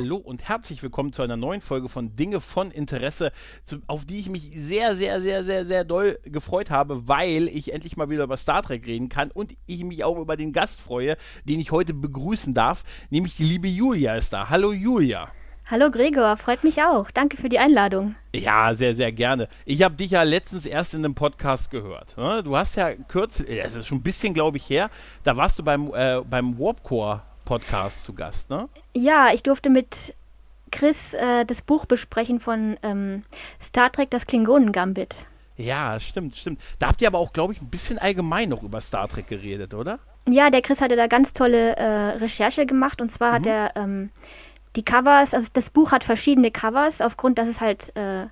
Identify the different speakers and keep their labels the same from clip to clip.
Speaker 1: Hallo und herzlich willkommen zu einer neuen Folge von Dinge von Interesse, zu, auf die ich mich sehr, sehr, sehr, sehr, sehr doll gefreut habe, weil ich endlich mal wieder über Star Trek reden kann und ich mich auch über den Gast freue, den ich heute begrüßen darf, nämlich die liebe Julia ist da. Hallo Julia.
Speaker 2: Hallo Gregor, freut mich auch. Danke für die Einladung.
Speaker 1: Ja, sehr, sehr gerne. Ich habe dich ja letztens erst in einem Podcast gehört. Ne? Du hast ja kürzlich, das ist schon ein bisschen, glaube ich, her, da warst du beim, äh, beim Warpcore Podcast zu Gast, ne?
Speaker 2: Ja, ich durfte mit Chris äh, das Buch besprechen von ähm, Star Trek, das Klingonen-Gambit.
Speaker 1: Ja, stimmt, stimmt. Da habt ihr aber auch, glaube ich, ein bisschen allgemein noch über Star Trek geredet, oder?
Speaker 2: Ja, der Chris hatte da ganz tolle äh, Recherche gemacht und zwar mhm. hat er ähm, die Covers, also das Buch hat verschiedene Covers, aufgrund, dass es halt, äh,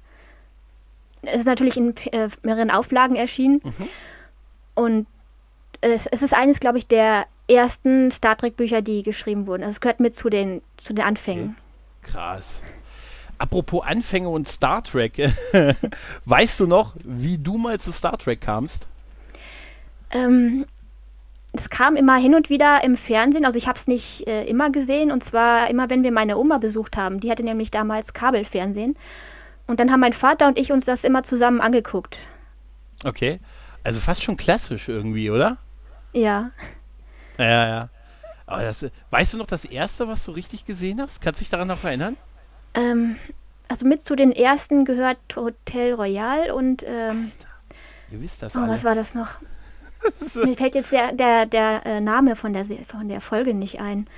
Speaker 2: es ist natürlich in äh, mehreren Auflagen erschienen mhm. und es, es ist eines, glaube ich, der ersten Star Trek-Bücher, die geschrieben wurden. Also es gehört mit zu den, zu den Anfängen.
Speaker 1: Okay. Krass. Apropos Anfänge und Star Trek, weißt du noch, wie du mal zu Star Trek kamst?
Speaker 2: Ähm, es kam immer hin und wieder im Fernsehen, also ich habe es nicht äh, immer gesehen und zwar immer, wenn wir meine Oma besucht haben. Die hatte nämlich damals Kabelfernsehen und dann haben mein Vater und ich uns das immer zusammen angeguckt.
Speaker 1: Okay, also fast schon klassisch irgendwie, oder?
Speaker 2: Ja.
Speaker 1: Ja, ja. Aber das, weißt du noch das erste, was du richtig gesehen hast? Kannst du dich daran noch erinnern?
Speaker 2: Ähm, also mit zu den ersten gehört Hotel Royal und ähm,
Speaker 1: Ihr wisst das
Speaker 2: oh,
Speaker 1: alle.
Speaker 2: was war das noch? Mir fällt jetzt der, der, der äh, Name von der, von der Folge nicht ein.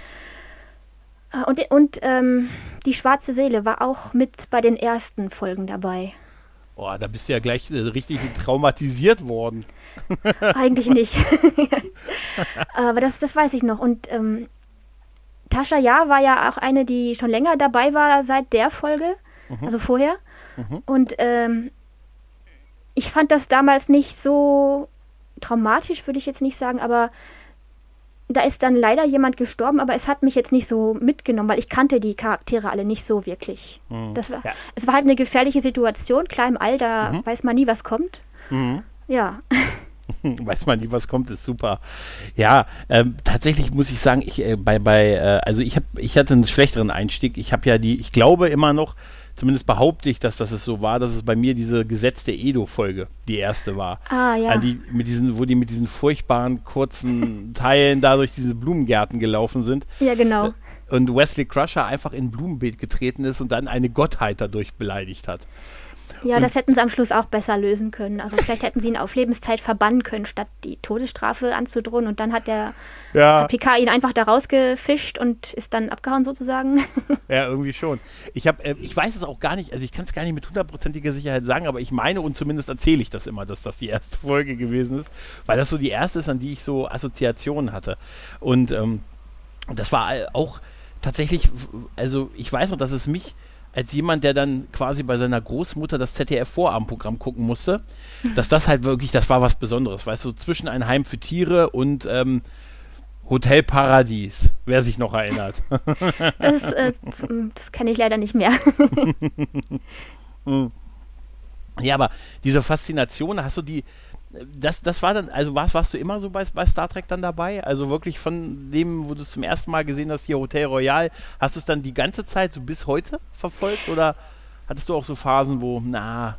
Speaker 2: Äh, und, und ähm, die schwarze Seele war auch mit bei den ersten Folgen dabei.
Speaker 1: Boah, da bist du ja gleich äh, richtig traumatisiert worden.
Speaker 2: Eigentlich nicht. Aber das, das weiß ich noch. Und ähm, Tascha Ja war ja auch eine, die schon länger dabei war seit der Folge, mhm. also vorher. Mhm. Und ähm, ich fand das damals nicht so traumatisch, würde ich jetzt nicht sagen, aber da ist dann leider jemand gestorben, aber es hat mich jetzt nicht so mitgenommen, weil ich kannte die Charaktere alle nicht so wirklich. Mhm. Das war, ja. Es war halt eine gefährliche Situation. Klar, im All, da mhm. weiß man nie, was kommt. Mhm. Ja.
Speaker 1: weiß man nie, was kommt, ist super. Ja, ähm, tatsächlich muss ich sagen, ich äh, bei, bei, äh, also ich habe, ich hatte einen schlechteren Einstieg. Ich habe ja die, ich glaube immer noch, zumindest behaupte ich, dass, es so war, dass es bei mir diese gesetzte Edo-Folge die erste war.
Speaker 2: Ah, ja.
Speaker 1: Die, mit diesen, wo die mit diesen furchtbaren kurzen Teilen da durch diese Blumengärten gelaufen sind.
Speaker 2: Ja, genau. Äh,
Speaker 1: und Wesley Crusher einfach in ein Blumenbeet getreten ist und dann eine Gottheit dadurch beleidigt hat.
Speaker 2: Ja, und das hätten sie am Schluss auch besser lösen können. Also vielleicht hätten sie ihn auf Lebenszeit verbannen können, statt die Todesstrafe anzudrohen. Und dann hat der, ja. der PK ihn einfach da rausgefischt und ist dann abgehauen sozusagen.
Speaker 1: Ja, irgendwie schon. Ich, hab, äh, ich weiß es auch gar nicht, also ich kann es gar nicht mit hundertprozentiger Sicherheit sagen, aber ich meine und zumindest erzähle ich das immer, dass das die erste Folge gewesen ist, weil das so die erste ist, an die ich so Assoziationen hatte. Und ähm, das war auch tatsächlich, also ich weiß noch, dass es mich als jemand, der dann quasi bei seiner Großmutter das ZDF-Vorabendprogramm gucken musste, dass das halt wirklich, das war was Besonderes, weißt du, zwischen ein Heim für Tiere und ähm, Hotel Paradies, wer sich noch erinnert.
Speaker 2: Das, äh, das kenne ich leider nicht mehr.
Speaker 1: ja, aber diese Faszination, hast du die, das, das war dann, also warst, warst du immer so bei, bei Star Trek dann dabei? Also wirklich von dem, wo du es zum ersten Mal gesehen hast, hier Hotel Royal, hast du es dann die ganze Zeit so bis heute verfolgt oder hattest du auch so Phasen, wo, na,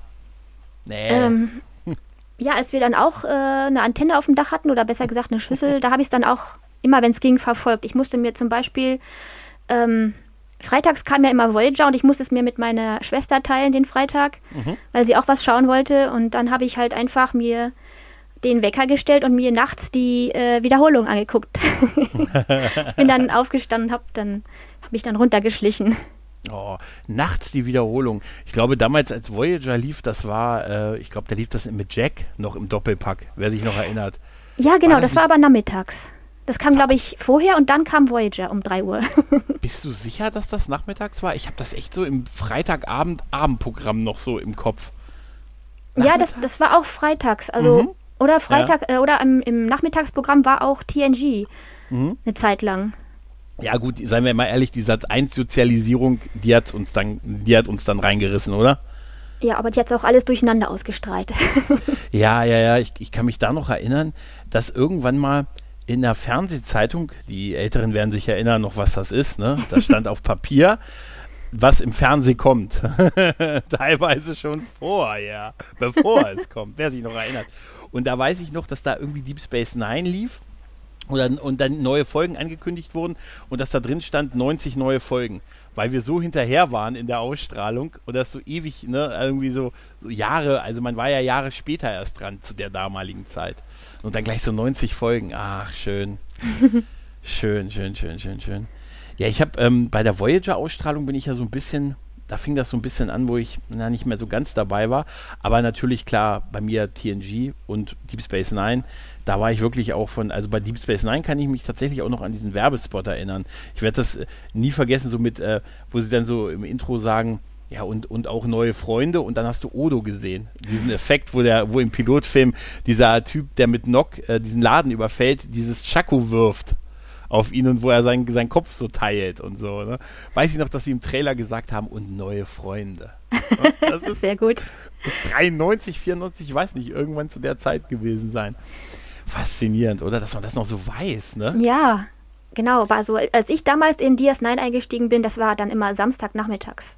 Speaker 1: nee.
Speaker 2: Ähm, ja, als wir dann auch äh, eine Antenne auf dem Dach hatten oder besser gesagt eine Schüssel, da habe ich es dann auch immer, wenn es ging, verfolgt. Ich musste mir zum Beispiel ähm, freitags kam ja immer Voyager und ich musste es mir mit meiner Schwester teilen, den Freitag, mhm. weil sie auch was schauen wollte. Und dann habe ich halt einfach mir den Wecker gestellt und mir nachts die äh, Wiederholung angeguckt. ich bin dann aufgestanden und habe dann hab mich dann runtergeschlichen.
Speaker 1: Oh, nachts die Wiederholung. Ich glaube, damals, als Voyager lief, das war, äh, ich glaube, da lief das mit Jack noch im Doppelpack, wer sich noch erinnert.
Speaker 2: Ja, genau, war das, das war aber nachmittags. Das kam, glaube ich, vorher und dann kam Voyager um 3 Uhr.
Speaker 1: Bist du sicher, dass das nachmittags war? Ich habe das echt so im Freitagabend-Abendprogramm noch so im Kopf.
Speaker 2: Ja, das, das war auch freitags. Also,
Speaker 1: Mhm.
Speaker 2: oder Freitag, äh, oder im, im Nachmittagsprogramm war auch TNG.
Speaker 1: Mhm.
Speaker 2: Eine Zeit lang.
Speaker 1: Ja gut, seien wir mal ehrlich, die Sat1-Sozialisierung, die hat uns dann, die hat uns dann reingerissen, oder?
Speaker 2: Ja, aber die hat auch alles durcheinander ausgestrahlt.
Speaker 1: Ja, ja, ja, ich, ich kann mich da noch erinnern, dass irgendwann mal in der Fernsehzeitung, die Älteren werden sich erinnern noch, was das ist, ne? Da stand auf Papier, was im Fernsehen kommt. Teilweise schon vorher, bevor es kommt, wer sich noch erinnert. Und da weiß ich noch, dass da irgendwie Deep Space Nine lief oder, und dann neue Folgen angekündigt wurden und dass da drin stand 90 neue Folgen, weil wir so hinterher waren in der Ausstrahlung und das so ewig, ne, irgendwie so, so Jahre, also man war ja Jahre später erst dran zu der damaligen Zeit. Und dann gleich so 90 Folgen, ach schön, schön, schön, schön, schön, schön. Ja, ich habe ähm, bei der Voyager-Ausstrahlung bin ich ja so ein bisschen, da fing das so ein bisschen an, wo ich na, nicht mehr so ganz dabei war. Aber natürlich klar, bei mir TNG und Deep Space Nine, da war ich wirklich auch von, also bei Deep Space Nine kann ich mich tatsächlich auch noch an diesen Werbespot erinnern. Ich werde das äh, nie vergessen, so mit, äh, wo sie dann so im Intro sagen, ja, und, und auch neue Freunde und dann hast du Odo gesehen. Diesen Effekt, wo der, wo im Pilotfilm dieser Typ, der mit Nock äh, diesen Laden überfällt, dieses Chaco wirft auf ihn und wo er seinen, seinen Kopf so teilt und so. Ne? Weiß ich noch, dass sie im Trailer gesagt haben, und neue Freunde. Das ist
Speaker 2: Sehr gut.
Speaker 1: 93, 94, ich weiß nicht, irgendwann zu der Zeit gewesen sein. Faszinierend, oder? Dass man das noch so weiß, ne?
Speaker 2: Ja, genau. Aber so, als ich damals in DS9 eingestiegen bin, das war dann immer Samstagnachmittags.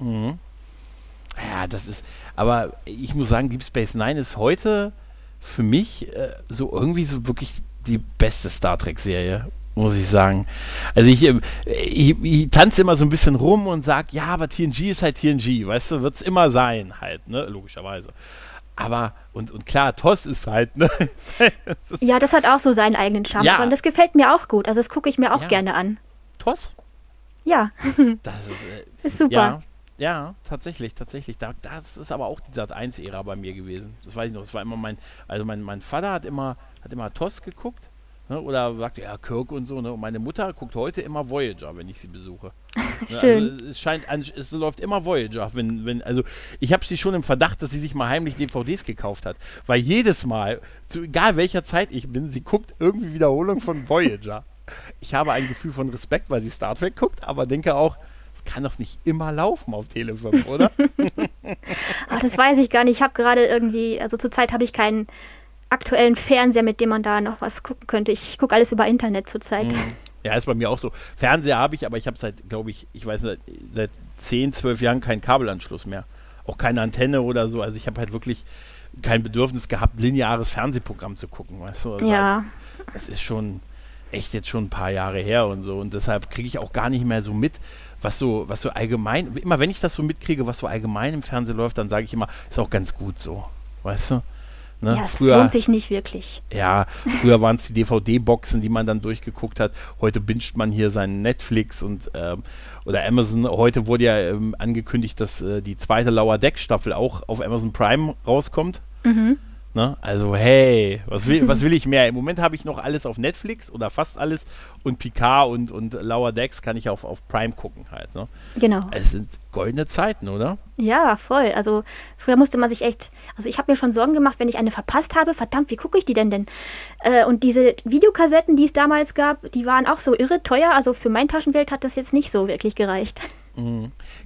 Speaker 1: Ja, das ist, aber ich muss sagen, Deep Space Nine ist heute für mich äh, so irgendwie so wirklich die beste Star Trek-Serie, muss ich sagen. Also ich, ähm, ich, ich tanze immer so ein bisschen rum und sage, ja, aber TNG ist halt TNG, weißt du, wird es immer sein halt, ne, logischerweise. Aber, und, und klar, TOS ist halt, ne, es ist
Speaker 2: Ja, das hat auch so seinen eigenen Charme.
Speaker 1: Ja.
Speaker 2: Und das gefällt mir auch gut. Also das gucke ich mir auch
Speaker 1: Ja.
Speaker 2: gerne an.
Speaker 1: TOS?
Speaker 2: Ja,
Speaker 1: Das ist, äh,
Speaker 2: ist super.
Speaker 1: Ja, ja, tatsächlich, tatsächlich. Da, das ist aber auch die Sat 1-Ära bei mir gewesen. Das weiß ich noch. Das war immer mein, also mein, mein Vater hat immer, hat immer TOS geguckt. Ne, oder sagte, ja, Kirk und so. Ne? Und meine Mutter guckt heute immer Voyager, wenn ich sie besuche. Ne,
Speaker 2: Schön.
Speaker 1: Also es scheint, es läuft immer Voyager. Wenn, wenn, also ich habe sie schon im Verdacht, dass sie sich mal heimlich DVDs gekauft hat. Weil jedes Mal, zu egal welcher Zeit ich bin, sie guckt irgendwie Wiederholung von Voyager. Ich habe ein Gefühl von Respekt, weil sie Star Trek guckt, aber denke auch, es kann doch nicht immer laufen auf Tele 5, oder?
Speaker 2: Ah, das weiß ich gar nicht. Ich habe gerade irgendwie, also zurzeit habe ich keinen aktuellen Fernseher, mit dem man da noch was gucken könnte. Ich gucke alles über Internet zurzeit.
Speaker 1: Ja, ist bei mir auch so. Fernseher habe ich, aber ich habe seit, glaube ich, ich weiß nicht, seit 10, 12 Jahren keinen Kabelanschluss mehr. Auch keine Antenne oder so. Also ich habe halt wirklich kein Bedürfnis gehabt, lineares Fernsehprogramm zu gucken, weißt du? Also
Speaker 2: Ja,
Speaker 1: Das ist schon echt jetzt schon ein paar Jahre her und so. Und deshalb kriege ich auch gar nicht mehr so mit, was so, was so allgemein, immer wenn ich das so mitkriege, was so allgemein im Fernsehen läuft, dann sage ich immer, ist auch ganz gut so. Weißt du? Ne?
Speaker 2: ja, es lohnt sich nicht wirklich.
Speaker 1: Ja, früher waren es die DVD-Boxen, die man dann durchgeguckt hat. Heute binscht man hier seinen Netflix und ähm, oder Amazon. Heute wurde ja ähm, angekündigt, dass äh, die zweite Lower Deck Staffel auch auf Amazon Prime rauskommt. Ne? Also hey, was will, was will ich mehr? Im Moment habe ich noch alles auf Netflix oder fast alles und Picard und, und Lower Decks kann ich auf, auf Prime gucken halt. Ne?
Speaker 2: Genau.
Speaker 1: Es sind goldene Zeiten, oder?
Speaker 2: Ja, voll. Also früher musste man sich echt, also ich habe mir schon Sorgen gemacht, wenn ich eine verpasst habe, verdammt, wie gucke ich die denn denn? Äh, und diese Videokassetten, die es damals gab, die waren auch so irre teuer. Also für mein Taschengeld hat das jetzt nicht so wirklich gereicht.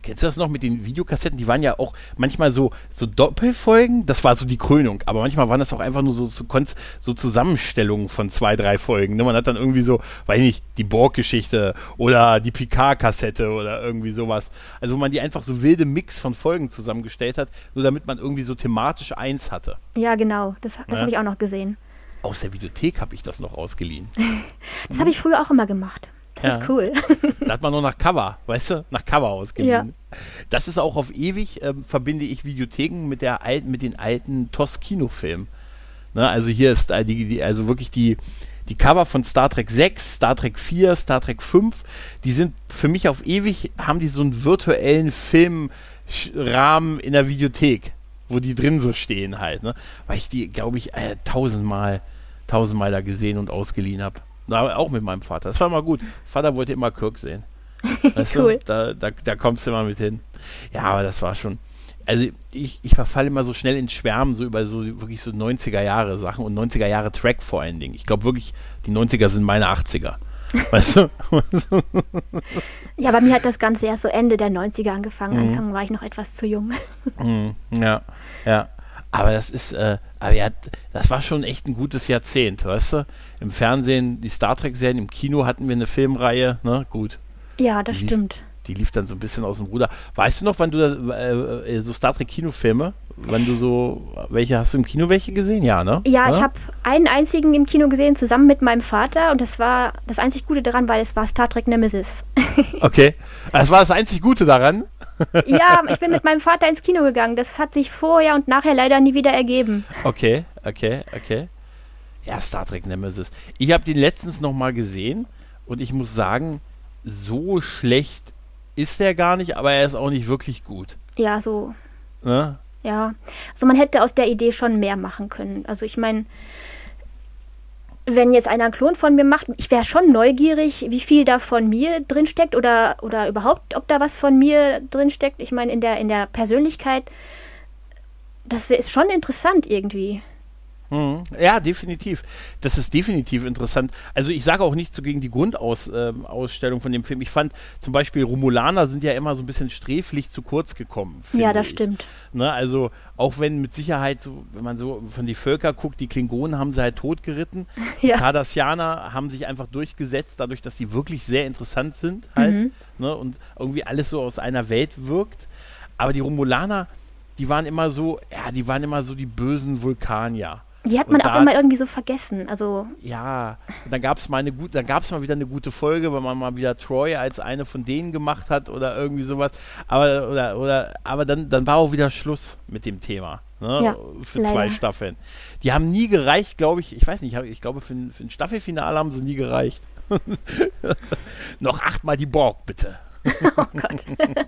Speaker 1: Kennst du das noch mit den Videokassetten? Die waren ja auch manchmal so, so Doppelfolgen. Das war so die Krönung. Aber manchmal waren das auch einfach nur so, so, Konz- so Zusammenstellungen von zwei, drei Folgen. Ne? Man hat dann irgendwie so, weiß ich nicht, die Borg-Geschichte oder die Picard-Kassette oder irgendwie sowas. Also wo man die einfach so wilde Mix von Folgen zusammengestellt hat, nur damit man irgendwie so thematisch eins hatte.
Speaker 2: Ja, genau. Das, das
Speaker 1: Ja.
Speaker 2: habe ich auch noch gesehen.
Speaker 1: Aus der Videothek habe ich das noch ausgeliehen.
Speaker 2: Das habe ich früher auch immer gemacht. Das
Speaker 1: Ja.
Speaker 2: ist cool.
Speaker 1: Da hat man nur nach Cover, weißt du, nach Cover ausgeliehen. Das ist auch auf ewig, ähm, verbinde ich Videotheken mit der alten, mit den alten TOS-Kinofilmen. Ne, also hier ist äh, die, die, also wirklich die, die Cover von Star Trek 6, Star Trek 4, Star Trek 5, die sind für mich auf ewig, haben die so einen virtuellen Filmrahmen in der Videothek, wo die drin so stehen halt, ne? Weil ich die, glaube ich, äh, tausendmal, tausendmal da gesehen und ausgeliehen habe. Auch mit meinem Vater. Das war mal gut. Vater wollte immer Kirk sehen. Weißt
Speaker 2: Cool.
Speaker 1: Du? Da, da, da kommst du immer mit hin. Ja, aber das war schon. also ich, ich verfalle immer so schnell ins Schwärmen, so über so wirklich so 90er Jahre Sachen und 90er Jahre Track vor allen Dingen. Ich glaube wirklich, die 90er sind meine 80er. Weißt du?
Speaker 2: ja, bei mir hat das Ganze erst so Ende der 90er angefangen. Mhm. Anfang war ich noch etwas zu jung.
Speaker 1: Mhm. Ja, ja. Aber das ist, äh, aber ja, das war schon echt ein gutes Jahrzehnt, weißt du? Im Fernsehen die Star Trek-Serien, im Kino hatten wir eine Filmreihe, ne? Gut.
Speaker 2: Ja, das die stimmt.
Speaker 1: Lief, die lief dann so ein bisschen aus dem Ruder. Weißt du noch, wann du da, äh, so Star Trek Kinofilme, wann du so, welche hast du im Kino welche gesehen? Ja, ne?
Speaker 2: Ja, ja? ich habe einen einzigen im Kino gesehen, zusammen mit meinem Vater und das war das einzig Gute daran, weil es war Star Trek Nemesis.
Speaker 1: okay, das war das einzig Gute daran?
Speaker 2: ja, ich bin mit meinem Vater ins Kino gegangen. Das hat sich vorher und nachher leider nie wieder ergeben.
Speaker 1: Okay, okay, okay. Ja, Star Trek Nemesis. Ich habe den letztens noch mal gesehen und ich muss sagen, so schlecht ist er gar nicht, aber er ist auch nicht wirklich gut.
Speaker 2: Ja, so. Ne? Ja. Also man hätte aus der Idee schon mehr machen können. Also ich meine, wenn jetzt einer einen Klon von mir macht, ich wäre schon neugierig, wie viel da von mir drinsteckt oder, oder überhaupt, ob da was von mir drinsteckt. Ich meine, in der, in der Persönlichkeit, das ist schon interessant irgendwie.
Speaker 1: Mhm. Ja, definitiv. Das ist definitiv interessant. Also ich sage auch nicht so gegen die Grundausstellung äh, von dem Film. Ich fand zum Beispiel Romulaner sind ja immer so ein bisschen sträflich zu kurz gekommen.
Speaker 2: Ja, das ich. stimmt.
Speaker 1: Ne, also auch wenn mit Sicherheit so, wenn man so von die Völker guckt, die Klingonen haben sie halt totgeritten. ja. Cardassianer haben sich einfach durchgesetzt, dadurch, dass sie wirklich sehr interessant sind halt. Mhm. Ne, und irgendwie alles so aus einer Welt wirkt. Aber die Romulaner, die waren immer so, ja, die waren immer so die bösen Vulkanier.
Speaker 2: Die hat man da, auch immer irgendwie so vergessen. Also
Speaker 1: ja, dann gab es mal eine gute, dann gab es mal wieder eine gute Folge, weil man mal wieder Troy als eine von denen gemacht hat oder irgendwie sowas. Aber oder oder aber dann dann war auch wieder Schluss mit dem Thema. Ne, ja, für leider. zwei Staffeln. Die haben nie gereicht, glaube ich. Ich weiß nicht, ich glaube für ein, für ein Staffelfinale haben sie nie gereicht. Noch achtmal die Borg, bitte. oh Gott.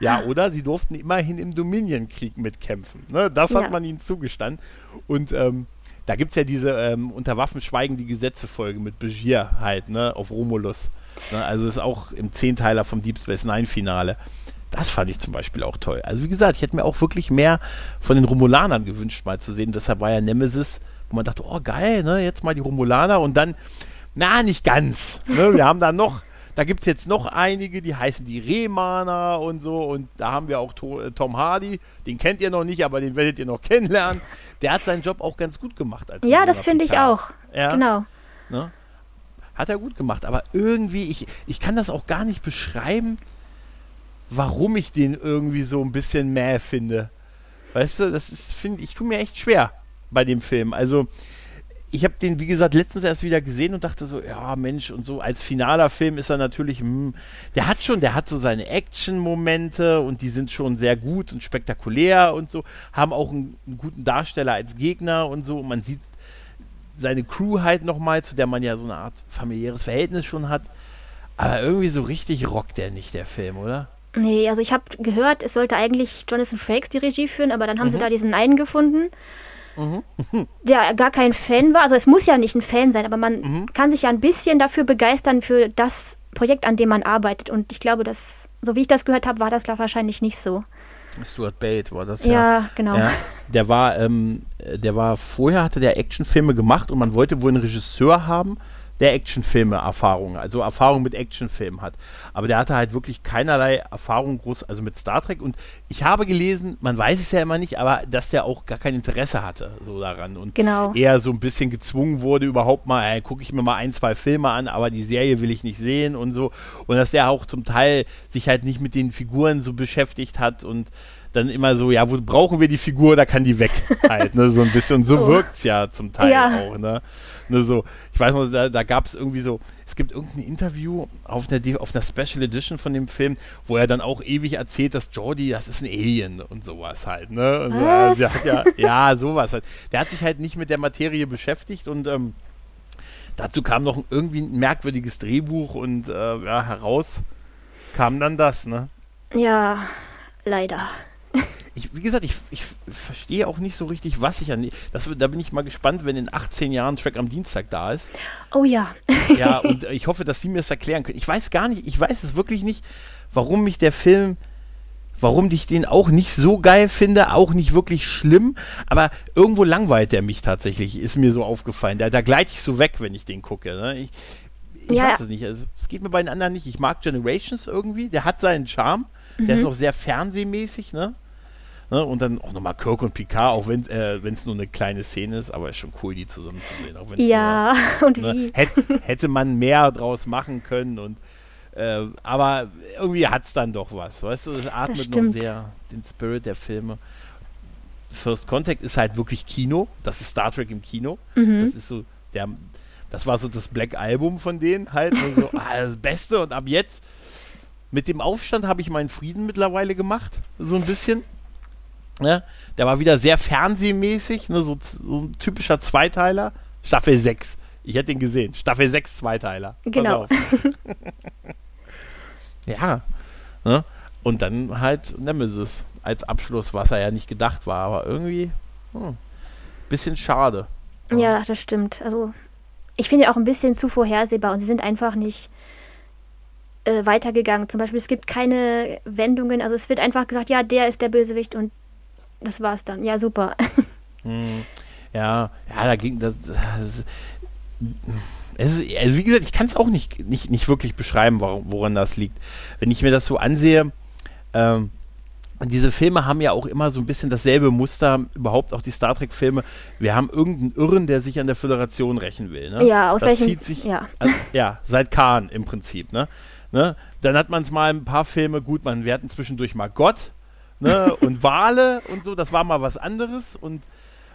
Speaker 1: ja, oder? Sie durften immerhin im Dominion-Krieg mitkämpfen. Ne? Das hat ja. man ihnen zugestanden. Und ähm, da gibt es ja diese ähm, Unter Waffen schweigen die Gesetze-Folge mit Begier halt, ne, auf Romulus. Ne? Also ist auch im Zehnteiler vom Deep Space Nine-Finale. Das fand ich zum Beispiel auch toll. Also wie gesagt, ich hätte mir auch wirklich mehr von den Romulanern gewünscht, mal zu sehen. Deshalb war ja Nemesis, wo man dachte, oh geil, ne, jetzt mal die Romulaner und dann, na, nicht ganz. Ne? Wir haben da noch da gibt es jetzt noch einige, die heißen die Rehmaner und so. Und da haben wir auch äh, Tom Hardy. Den kennt ihr noch nicht, aber den werdet ihr noch kennenlernen. Der hat seinen Job auch ganz gut gemacht.
Speaker 2: ja, das finde ich auch. Ja? Genau.
Speaker 1: Ne? Hat er gut gemacht. Aber irgendwie, ich, ich kann das auch gar nicht beschreiben, warum ich den irgendwie so ein bisschen mäh finde. Weißt du, das ist, finde ich, tue mir echt schwer bei dem Film. Also, ich habe den, wie gesagt, letztens erst wieder gesehen und dachte so, ja, Mensch, und so als finaler Film ist er natürlich, mh, hm, der hat schon, der hat so seine Action-Momente und die sind schon sehr gut und spektakulär und so, haben auch einen, einen guten Darsteller als Gegner und so. Und man sieht seine Crew halt nochmal, zu der man ja so eine Art familiäres Verhältnis schon hat. Aber irgendwie so richtig rockt der nicht, der Film, oder?
Speaker 2: Nee, also ich habe gehört, es sollte eigentlich Jonathan Frakes die Regie führen, aber dann haben mhm. sie da diesen einen gefunden mhm. der gar kein Fan war. Also es muss ja nicht ein Fan sein, aber man mhm. kann sich ja ein bisschen dafür begeistern für das Projekt, an dem man arbeitet. Und ich glaube, dass, so wie ich das gehört habe, war das wahrscheinlich nicht so.
Speaker 1: Stuart Bate war das
Speaker 2: ja. Ja, genau. Ja,
Speaker 1: der war, ähm, der war vorher hatte der Actionfilme gemacht und man wollte wohl einen Regisseur haben, der Actionfilme Erfahrung, also Erfahrung mit Actionfilmen hat. Aber der hatte halt wirklich keinerlei Erfahrung groß, also mit Star Trek. Und ich habe gelesen, man weiß es ja immer nicht, aber dass der auch gar kein Interesse hatte so daran und
Speaker 2: genau.
Speaker 1: eher so ein bisschen gezwungen wurde, überhaupt mal, äh, gucke ich mir mal ein, zwei Filme an, aber die Serie will ich nicht sehen und so. Und dass der auch zum Teil sich halt nicht mit den Figuren so beschäftigt hat und dann immer so, ja, wo brauchen wir die Figur, da kann die weg halt, ne, so ein bisschen. Und so oh. wirkt es ja zum Teil ja. auch, ne. ne. so, ich weiß noch, da, da gab es irgendwie so, es gibt irgendein Interview auf einer, auf einer Special Edition von dem Film, wo er dann auch ewig erzählt, dass Jordi, das ist ein Alien und sowas halt, ne. Und so, also ja, ja, sowas halt. Der hat sich halt nicht mit der Materie beschäftigt und ähm, dazu kam noch irgendwie ein merkwürdiges Drehbuch und äh, ja, heraus kam dann das, ne?
Speaker 2: Ja, leider
Speaker 1: ich, wie gesagt, ich, ich verstehe auch nicht so richtig, was ich an. Das, da bin ich mal gespannt, wenn in 18 Jahren Track am Dienstag da ist.
Speaker 2: Oh ja.
Speaker 1: ja, und ich hoffe, dass Sie mir das erklären können. Ich weiß gar nicht, ich weiß es wirklich nicht, warum mich der Film warum ich den auch nicht so geil finde, auch nicht wirklich schlimm, aber irgendwo langweilt der mich tatsächlich, ist mir so aufgefallen. Da, da gleite ich so weg, wenn ich den gucke. Ne? Ich, ich
Speaker 2: Ja.
Speaker 1: weiß es nicht. Also, es geht mir bei den anderen nicht. Ich mag Generations irgendwie, der hat seinen Charme, der
Speaker 2: Mhm.
Speaker 1: ist noch sehr fernsehmäßig, ne? Ne, und dann auch nochmal Kirk und Picard, auch wenn es nur eine kleine Szene ist, aber ist schon cool, die zusammen zu sehen. Auch
Speaker 2: Ja, und
Speaker 1: nur, ne,
Speaker 2: wie?
Speaker 1: hätte, hätte man mehr draus machen können und äh, aber irgendwie hat es dann doch was, weißt du, es atmet noch sehr den Spirit der Filme. First Contact ist halt wirklich Kino, das ist Star Trek im Kino,
Speaker 2: Mhm.
Speaker 1: das ist so der, das war so das Black Album von denen halt, und so, ah, das Beste und ab jetzt mit dem Aufstand habe ich meinen Frieden mittlerweile gemacht, so ein bisschen. Ne? Der war wieder sehr fernsehmäßig, ne? so, so ein typischer Zweiteiler. Staffel 6. Ich hätte ihn gesehen. Staffel 6 Zweiteiler.
Speaker 2: Genau.
Speaker 1: ja. Ne? Und dann halt Nemesis als Abschluss, was er ja nicht gedacht war, aber irgendwie hm, bisschen schade.
Speaker 2: Ja, das stimmt. Also ich finde auch ein bisschen zu vorhersehbar und sie sind einfach nicht äh, weitergegangen. Zum Beispiel, es gibt keine Wendungen. Also es wird einfach gesagt, ja, der ist der Bösewicht und das war's dann. Ja, super.
Speaker 1: Hm, ja, ja, da ging das. das es ist, also wie gesagt, ich kann es auch nicht, nicht, nicht wirklich beschreiben, woran das liegt. Wenn ich mir das so ansehe, ähm, diese Filme haben ja auch immer so ein bisschen dasselbe Muster, überhaupt auch die Star Trek-Filme. Wir haben irgendeinen Irren, der sich an der Föderation rächen will. Ne?
Speaker 2: Ja, aus
Speaker 1: das
Speaker 2: welchem-
Speaker 1: zieht sich,
Speaker 2: ja.
Speaker 1: Also, ja, seit Khan im Prinzip. Ne? Ne? Dann hat man es mal ein paar Filme, gut, man, wir hatten zwischendurch mal Gott ne? und Wale und so, das war mal was anderes und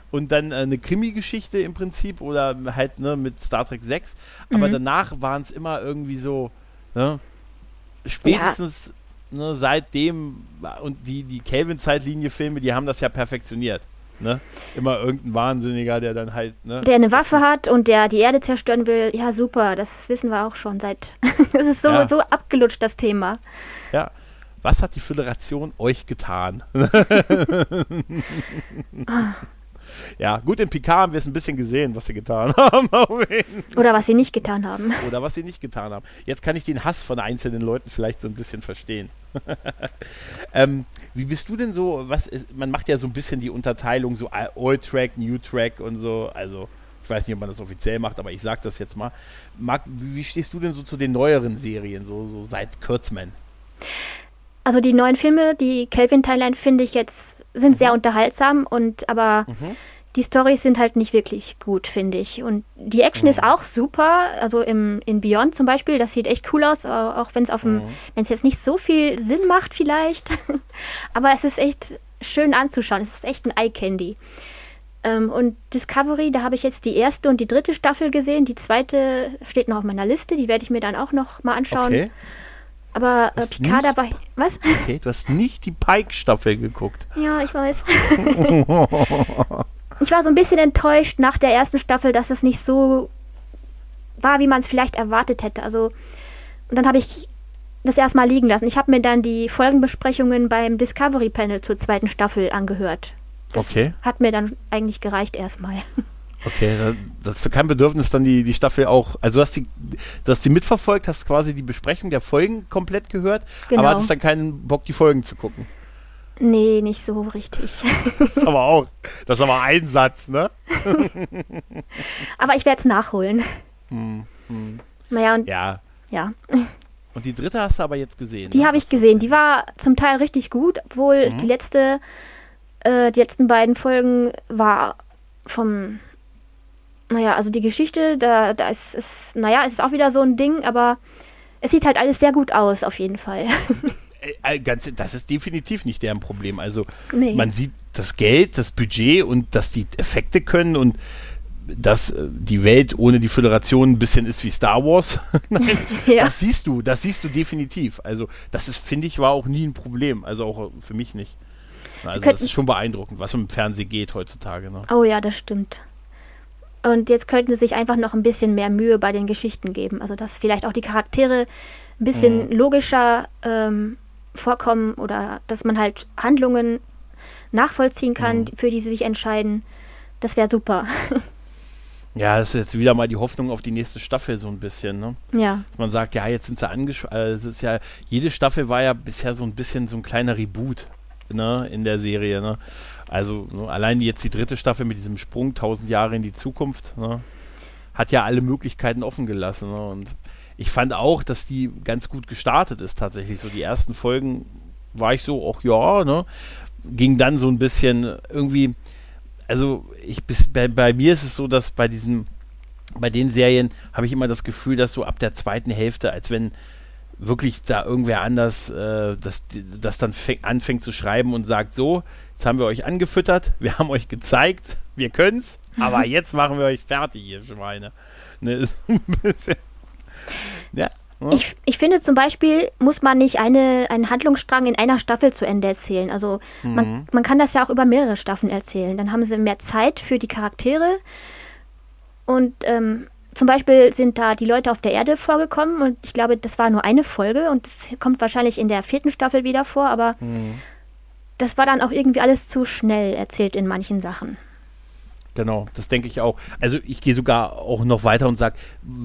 Speaker 1: und dann äh, eine Krimi-Geschichte im Prinzip oder halt ne, mit Star Trek 6. Aber
Speaker 2: Mhm.
Speaker 1: danach waren es immer irgendwie so, ne, spätestens ne, seitdem und die, die Kelvin-Zeitlinie-Filme, die haben das ja perfektioniert. Ne? Immer irgendein Wahnsinniger, der dann halt, ne?
Speaker 2: Der eine Waffe hat und der die Erde zerstören will. Ja, super. Das wissen wir auch schon seit. Das ist so,
Speaker 1: Ja.
Speaker 2: so abgelutscht, das Thema.
Speaker 1: Ja. Was hat die Föderation euch getan? ja, gut, in Picard haben wir es ein bisschen gesehen, was sie getan haben.
Speaker 2: Oder was sie nicht getan haben.
Speaker 1: oder was sie nicht getan haben. Jetzt kann ich den Hass von einzelnen Leuten vielleicht so ein bisschen verstehen. ähm, wie bist du denn so, was ist, man macht ja so ein bisschen die Unterteilung, so Old Track, New Track und so, also ich weiß nicht, ob man das offiziell macht, aber ich sag das jetzt mal. Marc, wie wie stehst du denn so zu den neueren Serien, so, so seit Kurzman?
Speaker 2: Also die neuen Filme, die Kelvin Thailand finde ich jetzt, sind sehr unterhaltsam und aber die Storys sind halt nicht wirklich gut, finde ich. Und die Action ist auch super, also im, in Beyond zum Beispiel, das sieht echt cool aus, auch wenn es auf dem, wenn es jetzt nicht so viel Sinn macht vielleicht. aber es ist echt schön anzuschauen. Es ist echt ein Eye Candy. Ähm, und Discovery, da habe ich jetzt die erste und die dritte Staffel gesehen. Die zweite steht noch auf meiner Liste, die werde ich mir dann auch noch mal anschauen.
Speaker 1: Okay,
Speaker 2: Aber äh, Picard dabei. Was?
Speaker 1: okay, du hast nicht die Pike-Staffel geguckt.
Speaker 2: Ja, ich weiß. ich war so ein bisschen enttäuscht nach der ersten Staffel, dass es nicht so war, wie man es vielleicht erwartet hätte. Also, und dann habe ich das erstmal liegen lassen. Ich habe mir dann die Folgenbesprechungen beim Discovery Panel zur zweiten Staffel angehört. Das
Speaker 1: Okay.
Speaker 2: hat mir dann eigentlich gereicht erstmal.
Speaker 1: Okay, da, hast du kein Bedürfnis, dann die, die Staffel auch, also du hast die, du hast die mitverfolgt, hast quasi die Besprechung der Folgen komplett gehört,
Speaker 2: Genau.
Speaker 1: aber hattest dann keinen Bock, die Folgen zu gucken.
Speaker 2: nee, nicht so richtig.
Speaker 1: Das ist aber auch, das ist aber ein Satz, ne?
Speaker 2: Aber ich werde es nachholen.
Speaker 1: Hm, hm.
Speaker 2: Naja, und
Speaker 1: Ja.
Speaker 2: ja.
Speaker 1: Und die dritte hast du aber jetzt gesehen.
Speaker 2: Die
Speaker 1: ne?
Speaker 2: habe ich gesehen. Die war zum Teil richtig gut, obwohl
Speaker 1: Mhm.
Speaker 2: die letzte, äh, die letzten beiden Folgen war vom, naja, also die Geschichte, da, da ist es, naja, es ist auch wieder so ein Ding, aber es sieht halt alles sehr gut aus, auf jeden Fall.
Speaker 1: Äh, äh, ganz, das ist definitiv nicht deren Problem. Also
Speaker 2: Nee.
Speaker 1: man sieht das Geld, das Budget und dass die Effekte können und dass äh, die Welt ohne die Föderation ein bisschen ist wie Star Wars. Nein,
Speaker 2: Ja.
Speaker 1: Das siehst du, das siehst du definitiv. Also das ist, finde ich, war auch nie ein Problem. Also auch für mich nicht. Also das ist schon beeindruckend, was im Fernsehen geht heutzutage. Ne?
Speaker 2: Oh ja, das stimmt. Und jetzt könnten sie sich einfach noch ein bisschen mehr Mühe bei den Geschichten geben. Also, dass vielleicht auch die Charaktere ein bisschen logischer ähm, vorkommen oder dass man halt Handlungen nachvollziehen kann, für die sie sich entscheiden. Das wäre super.
Speaker 1: Ja, das ist jetzt wieder mal die Hoffnung auf die nächste Staffel so ein bisschen, ne?
Speaker 2: Ja.
Speaker 1: Dass man sagt, ja, jetzt sind sie angeschlossen. Äh, es ist ja, jede Staffel war ja bisher so ein bisschen so ein kleiner Reboot, ne, in der Serie, ne? Also ne, allein jetzt die dritte Staffel mit diesem Sprung, tausend Jahre in die Zukunft, ne? Hat ja alle Möglichkeiten offen gelassen, ne? Und ich fand auch, dass die ganz gut gestartet ist tatsächlich. So die ersten Folgen war ich so, auch ja, ne? Ging dann so ein bisschen irgendwie also ich bis bei, bei mir ist es so, dass bei diesen, bei den Serien habe ich immer das Gefühl, dass so ab der zweiten Hälfte, als wenn wirklich da irgendwer anders äh, das, das dann fäng, anfängt zu schreiben und sagt, so, jetzt haben wir euch angefüttert, wir haben euch gezeigt, wir können's, aber jetzt machen wir euch fertig, ihr Schweine. Ne,
Speaker 2: ja, hm? Ich, ich finde zum Beispiel, muss man nicht eine, einen Handlungsstrang in einer Staffel zu Ende erzählen. Also mhm. man, man kann das ja auch über mehrere Staffeln erzählen. Dann haben sie mehr Zeit für die Charaktere. Und ähm, zum Beispiel sind da die Leute auf der Erde vorgekommen und ich glaube, das war nur eine Folge und das kommt wahrscheinlich in der vierten Staffel wieder vor, aber mhm. das war dann auch irgendwie alles zu schnell erzählt in manchen Sachen.
Speaker 1: Genau, das denke ich auch. Also ich gehe sogar auch noch weiter und sage,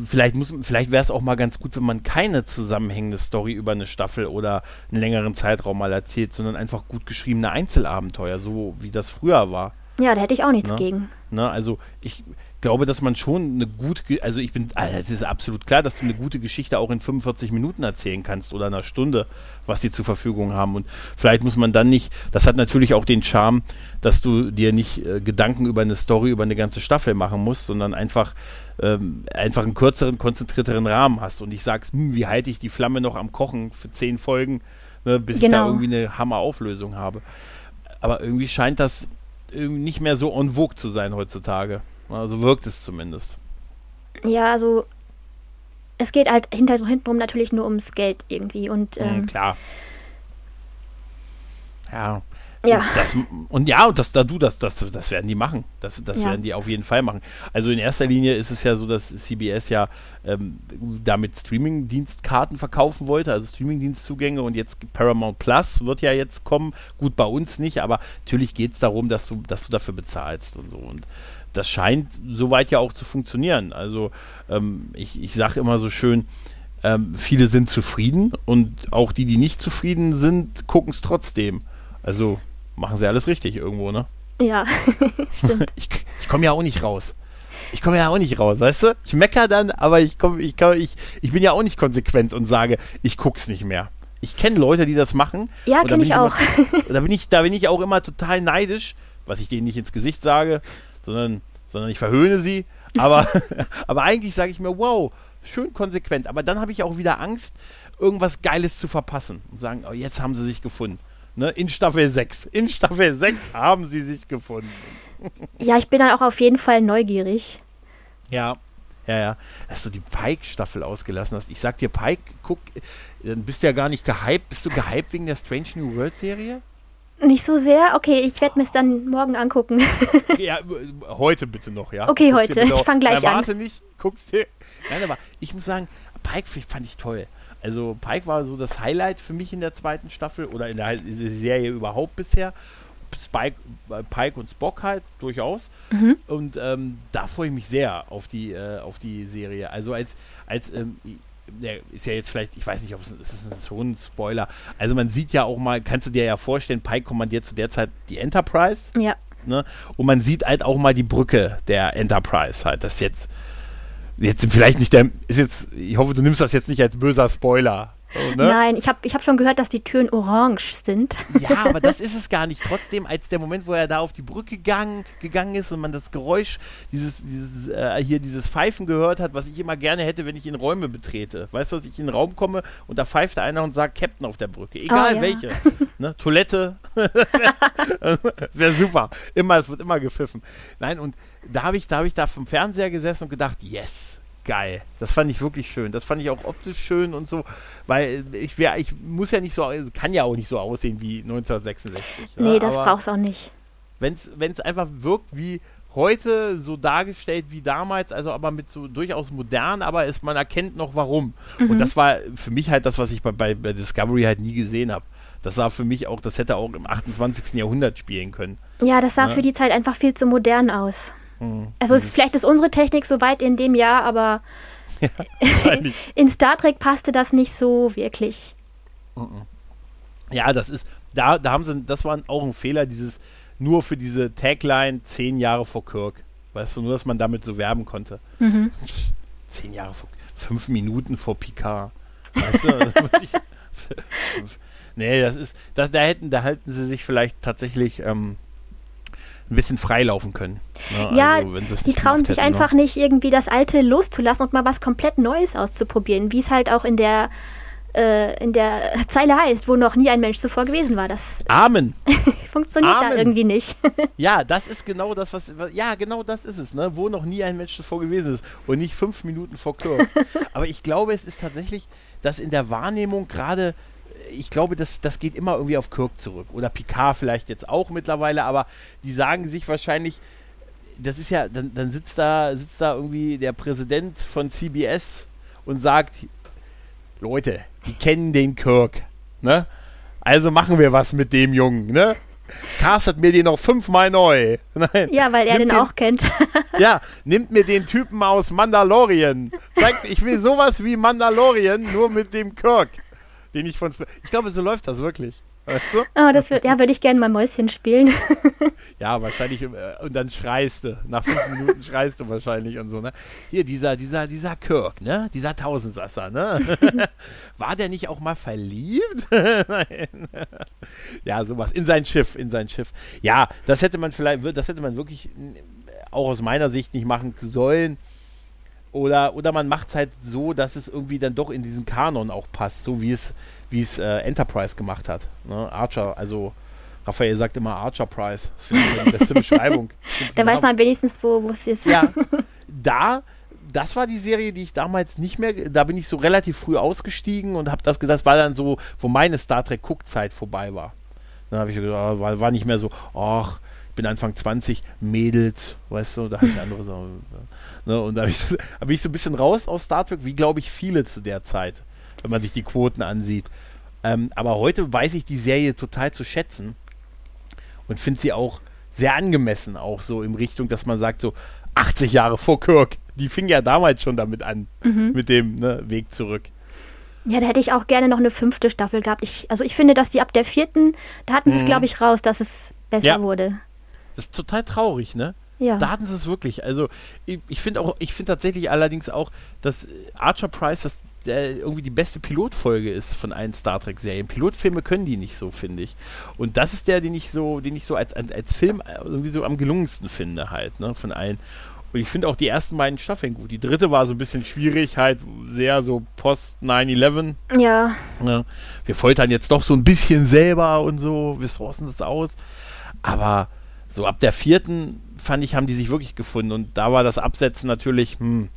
Speaker 1: vielleicht muss, vielleicht wäre es auch mal ganz gut, wenn man keine zusammenhängende Story über eine Staffel oder einen längeren Zeitraum mal erzählt, sondern einfach gut geschriebene Einzelabenteuer, so wie das früher war.
Speaker 2: Ja, da hätte ich auch nichts ne? gegen.
Speaker 1: Ne? Also ich, glaube, dass man schon eine gute, also ich bin, also es ist absolut klar, dass du eine gute Geschichte auch in 45 Minuten erzählen kannst oder einer Stunde, was die zur Verfügung haben. Und vielleicht muss man dann nicht, das hat natürlich auch den Charme, dass du dir nicht äh, Gedanken über eine Story, über eine ganze Staffel machen musst, sondern einfach, ähm, einfach einen kürzeren, konzentrierteren Rahmen hast. Und ich sag's, hm, wie halte ich die Flamme noch am Kochen für zehn Folgen, ne, bis genau. ich da genau. irgendwie eine Hammerauflösung habe. Aber irgendwie scheint das nicht mehr so en vogue zu sein heutzutage. Also wirkt es zumindest.
Speaker 2: Ja, also es geht halt hinter, hintenrum natürlich nur ums Geld irgendwie und
Speaker 1: hm, ähm, mhm, klar. Ja.
Speaker 2: Ja.
Speaker 1: Und, das, und ja, das, da du das, das, das werden die machen. Das, das ja. werden die auf jeden Fall machen. Also in erster Linie ist es ja so, dass CBS ja ähm, damit Streaming-Dienstkarten verkaufen wollte, also Streaming-Dienstzugänge und jetzt Paramount Plus wird ja jetzt kommen. Gut, bei uns nicht, aber natürlich geht es darum, dass du, dass du dafür bezahlst und so. Und das scheint soweit ja auch zu funktionieren. Also ähm, ich, ich sage immer so schön, ähm, viele sind zufrieden und auch die, die nicht zufrieden sind, gucken es trotzdem. Also machen sie alles richtig irgendwo, ne?
Speaker 2: Ja, stimmt.
Speaker 1: ich, ich komme ja auch nicht raus. Ich komme ja auch nicht raus, weißt du? Ich mecker dann, aber ich komme, ich, komm, ich, ich bin ja auch nicht konsequent und sage, ich guck's nicht mehr. Ich kenne Leute, die das machen.
Speaker 2: Ja, kenne ich auch.
Speaker 1: Immer, da, bin ich, da bin ich auch immer total neidisch, was ich denen nicht ins Gesicht sage sondern, sondern ich verhöhne sie. Aber, aber eigentlich sage ich mir, wow, schön konsequent. Aber dann habe ich auch wieder Angst, irgendwas Geiles zu verpassen und sagen, oh, jetzt haben sie sich gefunden. Ne? In Staffel 6. In Staffel 6 haben sie sich gefunden.
Speaker 2: Ja, ich bin dann auch auf jeden Fall neugierig.
Speaker 1: Ja, ja, ja. Dass du die Pike-Staffel ausgelassen hast. Ich sag dir, Pike, guck, dann bist du ja gar nicht gehypt. Bist du gehypt wegen der Strange New World-Serie?
Speaker 2: Nicht so sehr? Okay, ich werde mir es dann morgen angucken.
Speaker 1: ja, heute bitte noch, ja?
Speaker 2: Okay, Guck's heute. Ich fange gleich
Speaker 1: an.
Speaker 2: Warte
Speaker 1: nicht, guckst dir. Nein, aber ich muss sagen, Pike fand ich toll. Also Pike war so das Highlight für mich in der zweiten Staffel oder in der Serie überhaupt bisher. Spike, Pike und Spock halt durchaus. Mhm. Und ähm, da freue ich mich sehr auf die, äh, auf die Serie. Also als, als ähm, ist ja jetzt vielleicht, ich weiß nicht, ob es ist so ein Spoiler. Also man sieht ja auch mal, kannst du dir ja vorstellen, Pike kommandiert zu der Zeit die Enterprise.
Speaker 2: Ja.
Speaker 1: Ne? Und man sieht halt auch mal die Brücke der Enterprise halt. Das jetzt, jetzt vielleicht nicht der, ist jetzt, ich hoffe, du nimmst das jetzt nicht als böser Spoiler
Speaker 2: so, ne? Nein, ich habe ich hab schon gehört, dass die Türen orange sind.
Speaker 1: Ja, aber das ist es gar nicht. Trotzdem, als der Moment, wo er da auf die Brücke gegangen, gegangen ist und man das Geräusch, dieses, dieses äh, hier dieses Pfeifen gehört hat, was ich immer gerne hätte, wenn ich in Räume betrete. Weißt du, dass ich in den Raum komme und da pfeift einer und sagt Captain auf der Brücke. Egal oh, ja. welche. ne? Toilette. wäre wär super. Immer, es wird immer gepfiffen. Nein, und da habe ich, da habe ich da vom Fernseher gesessen und gedacht, yes geil. Das fand ich wirklich schön. Das fand ich auch optisch schön und so, weil ich wäre, ich muss ja nicht so, kann ja auch nicht so aussehen wie 1966.
Speaker 2: Nee, ja, das brauchst auch nicht.
Speaker 1: Wenn es einfach wirkt wie heute, so dargestellt wie damals, also aber mit so durchaus modern, aber ist, man erkennt noch warum. Mhm. Und das war für mich halt das, was ich bei, bei, bei Discovery halt nie gesehen habe. Das sah für mich auch, das hätte auch im 28. Jahrhundert spielen können.
Speaker 2: Ja, das sah ja. für die Zeit einfach viel zu modern aus. Hm, also ist, vielleicht ist unsere Technik so weit in dem Jahr, aber ja, in Star Trek passte das nicht so wirklich.
Speaker 1: Ja, das ist, da, da haben sie, das war auch ein Fehler, dieses nur für diese Tagline zehn Jahre vor Kirk. Weißt du, nur, dass man damit so werben konnte. Mhm. Zehn Jahre vor, fünf Minuten vor Picard. Weißt du, nee, das ist, das, da hätten, da halten sie sich vielleicht tatsächlich ähm, ein bisschen freilaufen können.
Speaker 2: Ne? Ja, also, die trauen sich hätten, einfach ne? nicht irgendwie das Alte loszulassen und mal was komplett Neues auszuprobieren, wie es halt auch in der äh, in der Zeile heißt, wo noch nie ein Mensch zuvor gewesen war. Das
Speaker 1: Amen.
Speaker 2: funktioniert Amen. da irgendwie nicht.
Speaker 1: ja, das ist genau das, was, ja, genau das ist es, ne? wo noch nie ein Mensch zuvor gewesen ist und nicht fünf Minuten vor Klo. Aber ich glaube, es ist tatsächlich, dass in der Wahrnehmung gerade ich glaube, das, das geht immer irgendwie auf Kirk zurück. Oder Picard vielleicht jetzt auch mittlerweile, aber die sagen sich wahrscheinlich, das ist ja, dann, dann sitzt da, sitzt da irgendwie der Präsident von CBS und sagt, Leute, die kennen den Kirk, ne? Also machen wir was mit dem Jungen, ne? Castet mir den noch fünfmal neu.
Speaker 2: Nein. Ja, weil er den, den, auch kennt.
Speaker 1: ja, nimmt mir den Typen aus Mandalorian. Zeigt, ich will sowas wie Mandalorian, nur mit dem Kirk. Den ich von. Ich glaube, so läuft das wirklich. Weißt du?
Speaker 2: Oh, das wird, ja, würde ich gerne mal Mäuschen spielen.
Speaker 1: ja, wahrscheinlich, äh, und dann schreist du. Nach fünf Minuten schreist du wahrscheinlich und so, ne? Hier, dieser, dieser, dieser Kirk, ne? Dieser Tausendsasser, ne? War der nicht auch mal verliebt? Nein. ja, sowas. In sein Schiff, in sein Schiff. Ja, das hätte man vielleicht, das hätte man wirklich auch aus meiner Sicht nicht machen sollen. Oder, oder man macht es halt so, dass es irgendwie dann doch in diesen Kanon auch passt, so wie es, wie es äh, Enterprise gemacht hat. Ne? Archer, also Raphael sagt immer Archer Prize. Das finde ich die beste Beschreibung.
Speaker 2: da weiß man wenigstens, wo es ist.
Speaker 1: Ja, da, das war die Serie, die ich damals nicht mehr, da bin ich so relativ früh ausgestiegen und habe das gesagt, das war dann so, wo meine Star Trek Guckzeit vorbei war. Dann habe ich gesagt, oh, war, war nicht mehr so, ach, bin Anfang 20, Mädels, weißt du, da habe ich andere so. Ne, und da habe ich, hab ich so ein bisschen raus aus Star Trek, wie glaube ich viele zu der Zeit, wenn man sich die Quoten ansieht. Ähm, aber heute weiß ich die Serie total zu schätzen und finde sie auch sehr angemessen, auch so in Richtung, dass man sagt, so 80 Jahre vor Kirk. Die fing ja damals schon damit an, mhm. mit dem ne, Weg zurück.
Speaker 2: Ja, da hätte ich auch gerne noch eine fünfte Staffel gehabt. Ich, also ich finde, dass die ab der vierten, da hatten sie es, mhm. glaube ich, raus, dass es besser ja. wurde.
Speaker 1: Das ist total traurig, ne?
Speaker 2: Ja.
Speaker 1: Da hatten sie es wirklich. Also ich, ich finde auch, ich finde tatsächlich allerdings auch, dass Archer Price das der irgendwie die beste Pilotfolge ist von allen Star Trek Serien. Pilotfilme können die nicht so, finde ich. Und das ist der, den ich so, den ich so als, als, als Film irgendwie so am gelungensten finde halt, ne, von allen. Und ich finde auch die ersten beiden Staffeln gut. Die dritte war so ein bisschen schwierig, halt sehr so post 9-11.
Speaker 2: Ja.
Speaker 1: Ne. Wir foltern jetzt doch so ein bisschen selber und so, wir sourcen das aus. Aber so ab der vierten fand ich, haben die sich wirklich gefunden. Und da war das Absetzen natürlich, hm.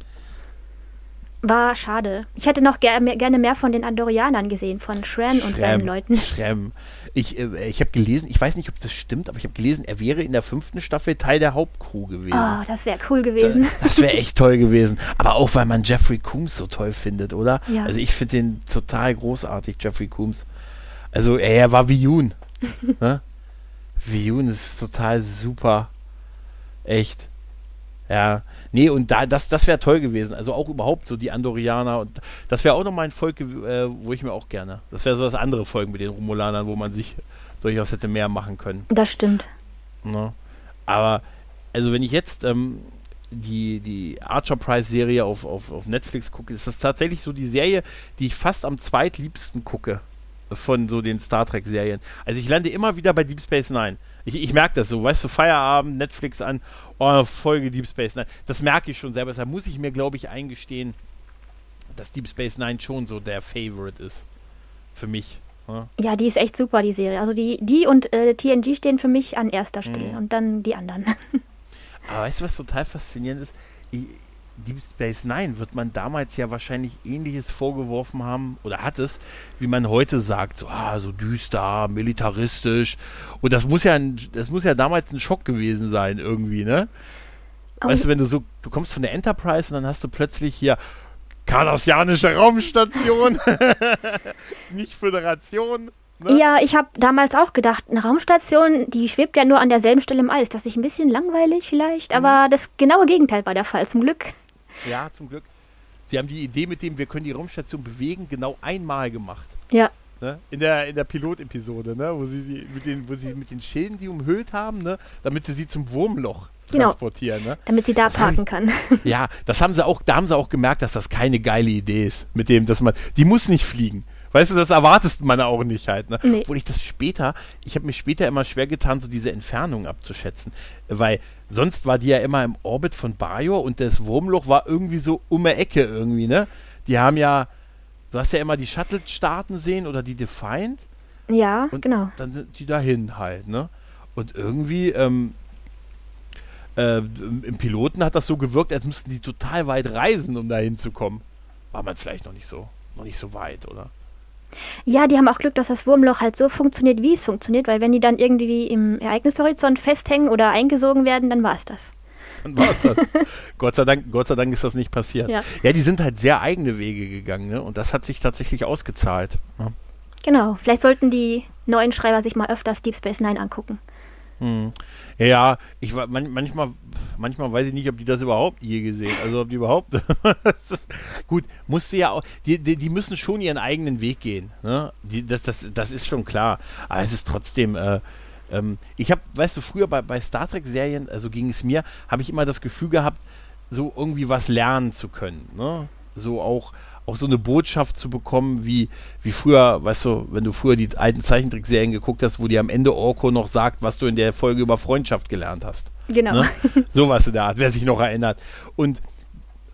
Speaker 2: War schade. Ich hätte noch ger gerne mehr von den Andorianern gesehen, von Shrem und seinen Leuten.
Speaker 1: Shrem. Ich, äh, ich habe gelesen, ich weiß nicht, ob das stimmt, aber ich habe gelesen, er wäre in der fünften Staffel Teil der Hauptcrew gewesen.
Speaker 2: Oh, das wäre cool gewesen.
Speaker 1: Das, das wäre echt toll gewesen. Aber auch, weil man Jeffrey Coombs so toll findet, oder?
Speaker 2: Ja.
Speaker 1: Also ich finde den total großartig, Jeffrey Coombs. Also er war wie Yoon. ne? Wie Yoon ist total super. Echt. Ja. Nee, und da, das, das wäre toll gewesen. Also auch überhaupt so die Andorianer. Und das wäre auch nochmal ein Volk, äh, wo ich mir auch gerne. Das wäre so das andere Volk mit den Romulanern, wo man sich durchaus hätte mehr machen können.
Speaker 2: Das stimmt.
Speaker 1: Ne? Aber, also wenn ich jetzt ähm, die, die Archer Prize Serie auf, auf, auf Netflix gucke, ist das tatsächlich so die Serie, die ich fast am zweitliebsten gucke von so den Star Trek Serien. Also ich lande immer wieder bei Deep Space Nine. Ich, ich merke das so, weißt du, Feierabend, Netflix an, oh, Folge Deep Space Nine. Das merke ich schon selber. Da muss ich mir, glaube ich, eingestehen, dass Deep Space Nine schon so der Favorite ist. Für mich.
Speaker 2: Ja, ja die ist echt super, die Serie. Also die, die und äh, TNG stehen für mich an erster Stelle mhm. und dann die anderen.
Speaker 1: Aber weißt du, was total faszinierend ist? Ich, Deep Space Nine wird man damals ja wahrscheinlich ähnliches vorgeworfen haben oder hat es, wie man heute sagt, so, ah, so düster, militaristisch. Und das muss ja ein, das muss ja damals ein Schock gewesen sein, irgendwie, ne? Oh. Weißt du, wenn du so, du kommst von der Enterprise und dann hast du plötzlich hier kardassianische Raumstation, nicht Föderation,
Speaker 2: Ne? Ja, ich habe damals auch gedacht, eine Raumstation, die schwebt ja nur an derselben Stelle im. Ist das nicht ein bisschen langweilig vielleicht? Mhm. Aber das genaue Gegenteil war der Fall, zum Glück.
Speaker 1: Ja, zum Glück. Sie haben die Idee mit dem, wir können die Raumstation bewegen, genau einmal gemacht.
Speaker 2: Ja.
Speaker 1: Ne? In der, in der Pilotepisode, ne? wo, sie, sie mit den, wo sie mit den Schilden die umhüllt haben, ne? damit sie sie zum Wurmloch genau. transportieren. Ne?
Speaker 2: Damit sie da das parken ich, kann.
Speaker 1: Ja, das haben sie auch, da haben sie auch gemerkt, dass das keine geile Idee ist. Mit dem, dass man, die muss nicht fliegen. Weißt du, das erwartest man auch nicht halt. Ne? Nee. Obwohl ich das später, ich habe mir später immer schwer getan, so diese Entfernung abzuschätzen. Weil sonst war die ja immer im Orbit von Bajor und das Wurmloch war irgendwie so um die Ecke irgendwie, ne? Die haben ja, du hast ja immer die Shuttle starten sehen oder die Defiant.
Speaker 2: Ja, und genau.
Speaker 1: Dann sind die dahin halt, ne? Und irgendwie, ähm, äh, im Piloten hat das so gewirkt, als müssten die total weit reisen, um dahin zu kommen. War man vielleicht noch nicht so, noch nicht so weit, oder?
Speaker 2: Ja, die haben auch Glück, dass das Wurmloch halt so funktioniert, wie es funktioniert, weil wenn die dann irgendwie im Ereignishorizont festhängen oder eingesogen werden, dann war es das.
Speaker 1: Dann war es das. Gott, sei Dank, Gott sei Dank ist das nicht passiert. Ja. ja, die sind halt sehr eigene Wege gegangen ne? und das hat sich tatsächlich ausgezahlt. Ja.
Speaker 2: Genau, vielleicht sollten die neuen Schreiber sich mal öfters Deep Space Nine angucken.
Speaker 1: Hm. Ja, ich man, manchmal, manchmal weiß ich nicht, ob die das überhaupt je gesehen, also ob die überhaupt. gut, musste ja auch, die, die, die, müssen schon ihren eigenen Weg gehen. Ne? Die, das, das, das ist schon klar. Aber es ist trotzdem. Äh, ähm, ich habe, weißt du, früher bei, bei Star Trek-Serien, also ging es mir, habe ich immer das Gefühl gehabt, so irgendwie was lernen zu können. Ne? So auch auch so eine Botschaft zu bekommen, wie, wie früher, weißt du, wenn du früher die alten Zeichentrickserien geguckt hast, wo dir am Ende Orko noch sagt, was du in der Folge über Freundschaft gelernt hast.
Speaker 2: Genau. Ne?
Speaker 1: Sowas in der Art, wer sich noch erinnert. Und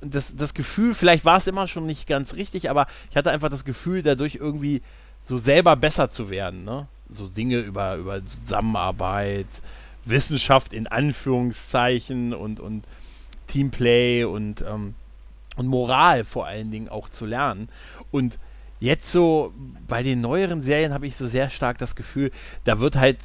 Speaker 1: das, das Gefühl, vielleicht war es immer schon nicht ganz richtig, aber ich hatte einfach das Gefühl, dadurch irgendwie so selber besser zu werden. Ne? So Dinge über, über Zusammenarbeit, Wissenschaft in Anführungszeichen und, und Teamplay und ähm, und Moral vor allen Dingen auch zu lernen. Und jetzt so bei den neueren Serien habe ich so sehr stark das Gefühl, da wird halt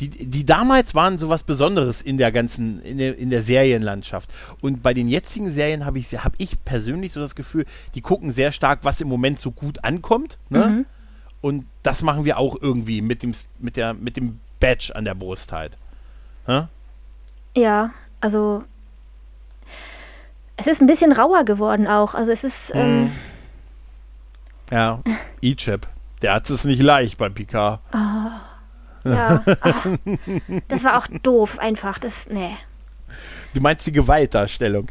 Speaker 1: die, die damals waren so was Besonderes in der ganzen, in der, in der Serienlandschaft. Und bei den jetzigen Serien habe ich, hab ich persönlich so das Gefühl, die gucken sehr stark, was im Moment so gut ankommt. Ne? Mhm. Und das machen wir auch irgendwie mit dem, mit der, mit dem Badge an der Brust halt.
Speaker 2: Ne? Ja, also es ist ein bisschen rauer geworden auch. Also es ist. Ähm,
Speaker 1: ja, Ichep. Der hat es nicht leicht bei Picard.
Speaker 2: Oh, ja. Ach, das war auch doof, einfach. Das, nee.
Speaker 1: Du meinst die Gewaltdarstellung?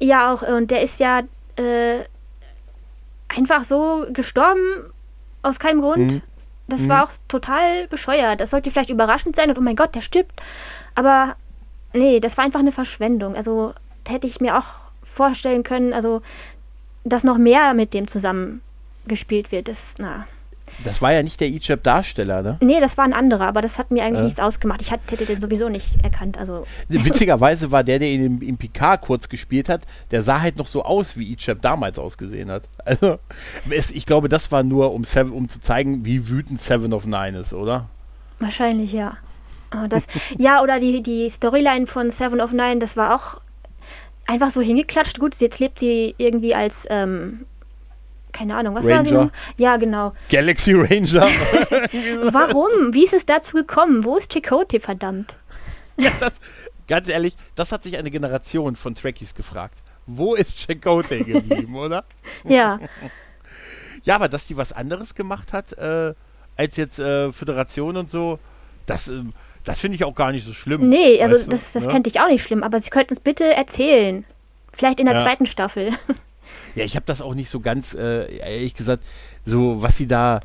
Speaker 2: Ja, auch. Und der ist ja äh, einfach so gestorben aus keinem Grund. Mhm. Das mhm. war auch total bescheuert. Das sollte vielleicht überraschend sein und oh mein Gott, der stirbt. Aber nee, das war einfach eine Verschwendung. Also hätte ich mir auch vorstellen können, also dass noch mehr mit dem zusammen gespielt wird, ist, na.
Speaker 1: Das war ja nicht der Ijab-Darsteller, ne?
Speaker 2: Nee, das war ein anderer, aber das hat mir eigentlich äh. nichts ausgemacht. Ich hätte den sowieso nicht erkannt. Also.
Speaker 1: Witzigerweise war der, der ihn im, im Picard kurz gespielt hat, der sah halt noch so aus, wie Ijab damals ausgesehen hat. Also, es, ich glaube, das war nur, um, Seven, um zu zeigen, wie wütend Seven of Nine ist, oder?
Speaker 2: Wahrscheinlich, ja. Oh, das, ja, oder die, die Storyline von Seven of Nine, das war auch einfach so hingeklatscht. Gut, jetzt lebt sie irgendwie als, ähm, keine Ahnung, was Ranger. war sie? Ja, genau.
Speaker 1: Galaxy Ranger.
Speaker 2: Warum? Wie ist es dazu gekommen? Wo ist Chakotay, verdammt?
Speaker 1: Ja, das, ganz ehrlich, das hat sich eine Generation von Trekkies gefragt. Wo ist Chakotay geblieben, oder?
Speaker 2: Ja.
Speaker 1: Ja, aber dass die was anderes gemacht hat, äh, als jetzt äh, Föderation und so, das, äh, das finde ich auch gar nicht so schlimm.
Speaker 2: Nee, also das, das ne? fände ich auch nicht schlimm, aber Sie könnten es bitte erzählen. Vielleicht in der ja. zweiten Staffel.
Speaker 1: Ja, ich habe das auch nicht so ganz, äh, ehrlich gesagt, so was sie da,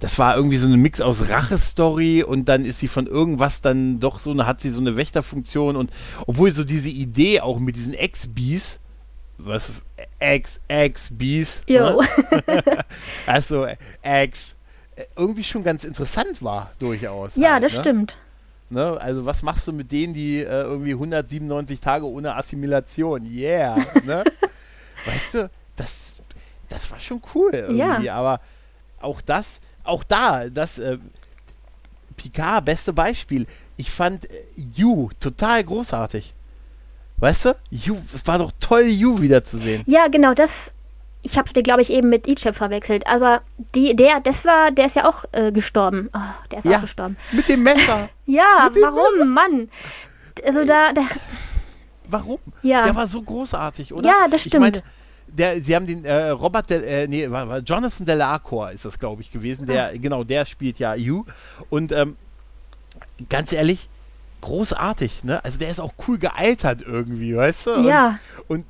Speaker 1: das war irgendwie so ein Mix aus Rache-Story und dann ist sie von irgendwas dann doch so, eine, hat sie so eine Wächterfunktion und obwohl so diese Idee auch mit diesen Ex-Bees, was, Ex-Ex-Bees,
Speaker 2: ne?
Speaker 1: also Ex, äh, irgendwie schon ganz interessant war, durchaus.
Speaker 2: Ja, halt, das ne? stimmt.
Speaker 1: Ne? Also was machst du mit denen, die äh, irgendwie 197 Tage ohne Assimilation? Yeah. ne? Weißt du, das, das war schon cool irgendwie. Ja. Aber auch das, auch da, das äh, Picard, beste Beispiel. Ich fand äh, You total großartig. Weißt du? You, es war doch toll, You wiederzusehen.
Speaker 2: Ja, genau, das ich habe den, glaube ich, eben mit Ichab verwechselt. Aber die, der, das war, der ist ja auch äh, gestorben. Oh, der ist
Speaker 1: Ja.
Speaker 2: auch gestorben.
Speaker 1: Mit dem Messer.
Speaker 2: Ja,
Speaker 1: dem
Speaker 2: warum, Mann? Also da, da
Speaker 1: Warum?
Speaker 2: Ja.
Speaker 1: Der war so großartig, oder?
Speaker 2: Ja, das
Speaker 1: Ich
Speaker 2: stimmt.
Speaker 1: meine, der, sie haben den äh, Robert, Del, äh, nee, war, war Jonathan Delacour ist das, glaube ich, gewesen. Der,
Speaker 2: Ah.
Speaker 1: genau, der spielt ja You. Und ähm, ganz ehrlich, großartig, ne? Also der ist auch cool gealtert irgendwie, weißt du? Und,
Speaker 2: Ja.
Speaker 1: Und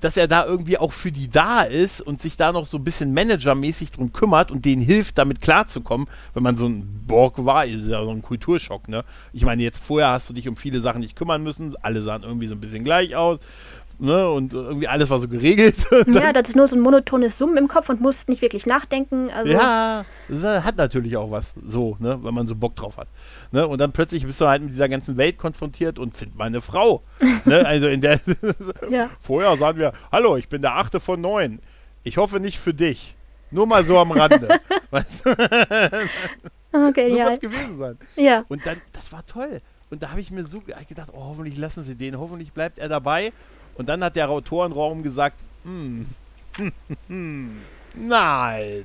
Speaker 1: dass er da irgendwie auch für die da ist und sich da noch so ein bisschen managermäßig drum kümmert und denen hilft, damit klarzukommen, wenn man so ein Borg war, ist ja so ein Kulturschock, ne? Ich meine, jetzt vorher hast du dich um viele Sachen nicht kümmern müssen, alle sahen irgendwie so ein bisschen gleich aus, ne? Und irgendwie alles war so geregelt.
Speaker 2: Ja, das ist nur so ein monotones Summen im Kopf und musst nicht wirklich nachdenken. Also,
Speaker 1: ja, das hat natürlich auch was, so, ne, wenn man so Bock drauf hat. Ne? Und dann plötzlich bist du halt mit dieser ganzen Welt konfrontiert und find meine Frau. ne? Also in der
Speaker 2: Ja.
Speaker 1: Vorher sagen wir, hallo, ich bin der achte von neun. Ich hoffe nicht für dich. Nur mal so am Rande. weißt du,
Speaker 2: okay,
Speaker 1: so
Speaker 2: ja.
Speaker 1: gewesen sein.
Speaker 2: Ja.
Speaker 1: Und dann, das war toll. Und da habe ich mir so ge- gedacht, oh, hoffentlich lassen sie den, hoffentlich bleibt er dabei. Und dann hat der Autorenraum gesagt, hm, hm, nein.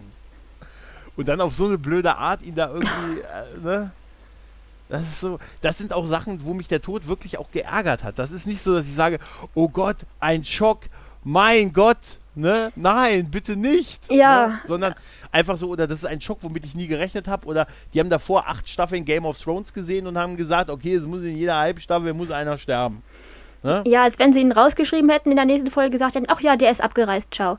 Speaker 1: Und dann auf so eine blöde Art ihn da irgendwie, äh, ne? Das ist so, das sind auch Sachen, wo mich der Tod wirklich auch geärgert hat. Das ist nicht so, dass ich sage, oh Gott, ein Schock, mein Gott, ne? Nein, bitte nicht.
Speaker 2: Ja.
Speaker 1: Ne? Sondern einfach so, oder das ist ein Schock, womit ich nie gerechnet habe. Oder die haben davor acht Staffeln Game of Thrones gesehen und haben gesagt, okay, es muss in jeder Halbstaffel muss einer sterben. Ne?
Speaker 2: ja, als wenn sie ihn rausgeschrieben hätten, in der nächsten Folge gesagt hätten, ach ja, der ist abgereist, ciao.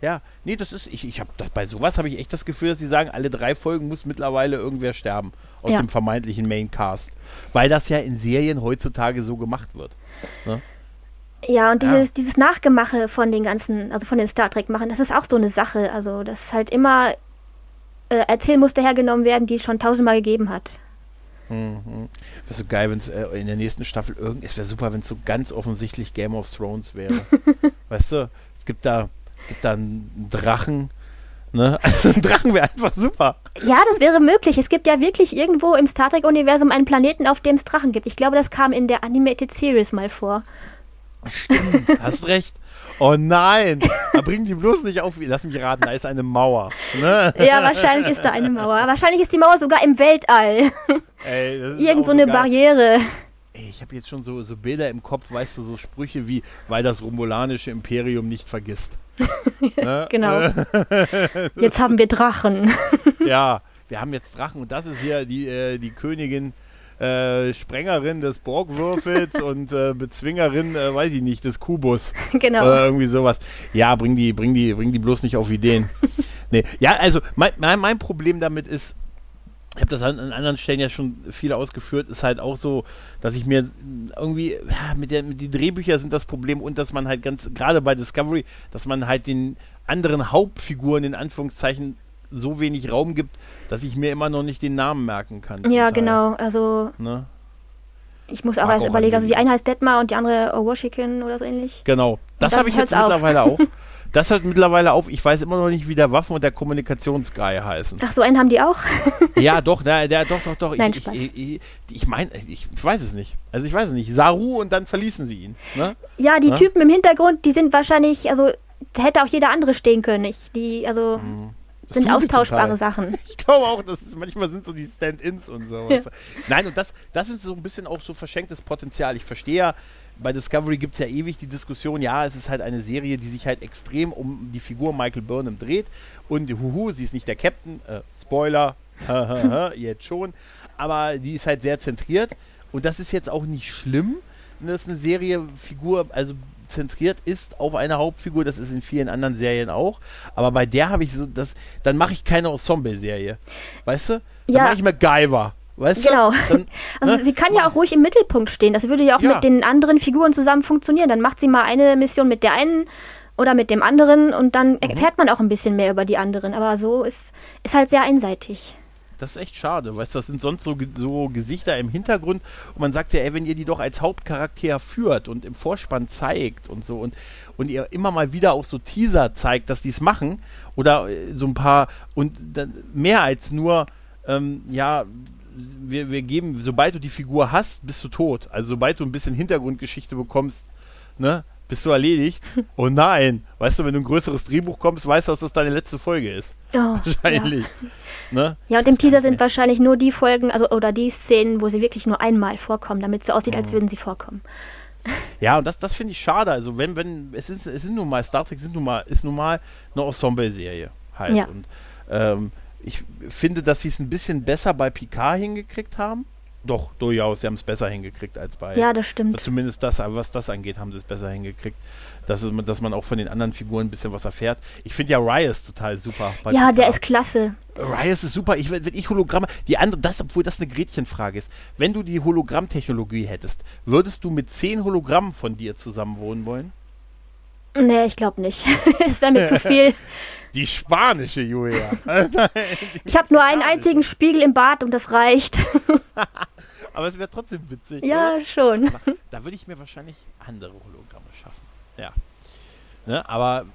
Speaker 1: Ja, nee, das ist, ich, ich habe bei sowas habe ich echt das Gefühl, dass sie sagen, alle drei Folgen muss mittlerweile irgendwer sterben aus
Speaker 2: Ja.
Speaker 1: dem vermeintlichen Maincast. Weil das ja in Serien heutzutage so gemacht wird. Ne?
Speaker 2: Ja, und
Speaker 1: Ja.
Speaker 2: dieses, dieses Nachgemache von den ganzen, also von den Star Trek-Machen, das ist auch so eine Sache. Also, dass halt immer äh, Erzählmuster hergenommen werden, die es schon tausendmal gegeben hat.
Speaker 1: Mhm. Wäre so geil, wenn es äh, in der nächsten Staffel irgend. Es wäre super, wenn es so ganz offensichtlich Game of Thrones wäre. weißt du, es gibt da, gibt da einen Drachen. Ne? Also ein Drachen wäre einfach super.
Speaker 2: Ja, das wäre möglich. Es gibt ja wirklich irgendwo im Star Trek-Universum einen Planeten, auf dem es Drachen gibt. Ich glaube, das kam in der Animated Series mal vor.
Speaker 1: Stimmt, hast recht. Oh nein, da bringen die bloß nicht auf. Lass mich raten, da ist eine Mauer. Ne?
Speaker 2: Ja, wahrscheinlich ist da eine Mauer. Wahrscheinlich ist die Mauer sogar im Weltall.
Speaker 1: Ey, das ist
Speaker 2: Irgend so eine
Speaker 1: geil.
Speaker 2: Barriere.
Speaker 1: Ey, ich habe jetzt schon so, so Bilder im Kopf, weißt du, so Sprüche wie, weil das romulanische Imperium nicht vergisst. ne?
Speaker 2: Genau. Jetzt haben wir Drachen.
Speaker 1: Ja, wir haben jetzt Drachen und das ist hier die, äh, die Königin, äh, Sprengerin des Borgwürfels und äh, Bezwingerin, äh, weiß ich nicht, des Kubus.
Speaker 2: genau.
Speaker 1: Oder irgendwie sowas. Ja, bring die, bring die, bring die bloß nicht auf Ideen. nee. Ja, also mein, mein, mein Problem damit ist, ich habe das an, an anderen Stellen ja schon viel ausgeführt, ist halt auch so, dass ich mir irgendwie, ja, mit, der, mit die Drehbücher sind das Problem und dass man halt ganz, gerade bei Discovery, dass man halt den anderen Hauptfiguren in Anführungszeichen so wenig Raum gibt, dass ich mir immer noch nicht den Namen merken kann.
Speaker 2: Ja,
Speaker 1: Teil,
Speaker 2: genau. Also
Speaker 1: Ne?
Speaker 2: ich muss auch
Speaker 1: Mag
Speaker 2: erst
Speaker 1: auch
Speaker 2: überlegen. Also die eine heißt Detmar und die andere Washington oder so ähnlich.
Speaker 1: Genau. Das habe ich jetzt
Speaker 2: auf.
Speaker 1: mittlerweile auch. Das hört mittlerweile auf. Ich weiß immer noch nicht, wie der Waffen- und der Kommunikationsguy heißen.
Speaker 2: Ach, so einen haben die auch?
Speaker 1: Ja, doch, der, der, doch, doch, doch.
Speaker 2: Nein,
Speaker 1: ich,
Speaker 2: Spaß.
Speaker 1: ich, ich, ich meine, ich, weiß es nicht. Also ich weiß es nicht. Saru und dann verließen sie ihn. Ne?
Speaker 2: Ja, die
Speaker 1: Ja?
Speaker 2: Typen im Hintergrund, die sind wahrscheinlich, also hätte auch jeder andere stehen können. Ich, die, also
Speaker 1: Mhm. Das
Speaker 2: sind austauschbare. Sachen.
Speaker 1: Ich glaube auch, dass es manchmal sind so die Stand-ins und so.
Speaker 2: Ja.
Speaker 1: Nein, und das, das ist so ein bisschen auch so verschenktes Potenzial. Ich verstehe ja, bei Discovery gibt es ja ewig die Diskussion, ja, es ist halt eine Serie, die sich halt extrem um die Figur Michael Burnham dreht. Und huhu, sie ist nicht der Captain. Äh, Spoiler, jetzt schon. Aber die ist halt sehr zentriert. Und das ist jetzt auch nicht schlimm, dass eine Serie Figur, also zentriert ist auf eine Hauptfigur, das ist in vielen anderen Serien auch. Aber bei der habe ich so, das, dann mache ich keine Ensemble-Serie. Weißt du? Dann
Speaker 2: Ja.
Speaker 1: mache ich MacGyver. Weißt
Speaker 2: Genau.
Speaker 1: du? Dann,
Speaker 2: Also
Speaker 1: ne?
Speaker 2: sie kann ja auch ruhig im Mittelpunkt stehen. Das würde ja auch
Speaker 1: Ja.
Speaker 2: mit den anderen Figuren zusammen funktionieren. Dann macht sie mal eine Mission mit der einen oder mit dem anderen und dann erfährt man auch ein bisschen mehr über die anderen. Aber so ist, ist halt sehr einseitig.
Speaker 1: Das ist echt schade. Weißt du, das sind sonst so, so Gesichter im Hintergrund und man sagt ja, ey, wenn ihr die doch als Hauptcharakter führt und im Vorspann zeigt und so und, und ihr immer mal wieder auch so Teaser zeigt, dass die es machen oder äh, so ein paar und dann mehr als nur, ähm, ja, wir, wir geben, sobald du die Figur hast, bist du tot. Also sobald du ein bisschen Hintergrundgeschichte bekommst, ne, bist du erledigt. Oh nein, weißt du, wenn du ein größeres Drehbuch kommst, weißt du, dass das deine letzte Folge ist.
Speaker 2: Oh,
Speaker 1: Wahrscheinlich.
Speaker 2: Ja.
Speaker 1: Ne?
Speaker 2: ja, und im Teaser sind wahrscheinlich nur die Folgen, also oder die Szenen, wo sie wirklich nur einmal vorkommen, damit es so aussieht, als würden sie vorkommen.
Speaker 1: Ja, und das, das finde ich schade. Also wenn, wenn, es ist, es sind nun mal, Star Trek sind nun mal, ist nun mal eine Ensemble-Serie halt.
Speaker 2: Ja.
Speaker 1: Und ähm, ich finde, dass sie es ein bisschen besser bei Picard hingekriegt haben. Doch, durchaus, sie haben es besser hingekriegt als bei.
Speaker 2: Ja, das stimmt.
Speaker 1: Zumindest das, aber was das angeht, haben sie es besser hingekriegt. Dass, es, dass man auch von den anderen Figuren ein bisschen was erfährt. Ich finde ja Ryas total super. bei
Speaker 2: Ja, der ist klasse.
Speaker 1: Ryas ist super. Ich, wenn ich Hologramme, die andere, das, obwohl das eine Gretchenfrage ist. Wenn du die Hologrammtechnologie hättest, würdest du mit zehn Hologrammen von dir zusammen wohnen wollen?
Speaker 2: Nee, ich glaube nicht. das wäre mir zu viel.
Speaker 1: Die spanische Julia.
Speaker 2: Ich habe nur einen einzigen Spiegel im Bad und das reicht.
Speaker 1: Aber es wäre trotzdem witzig.
Speaker 2: ja,
Speaker 1: oder?
Speaker 2: schon.
Speaker 1: Da würde ich mir wahrscheinlich andere Hologramme schaffen. Ja. Ne? Aber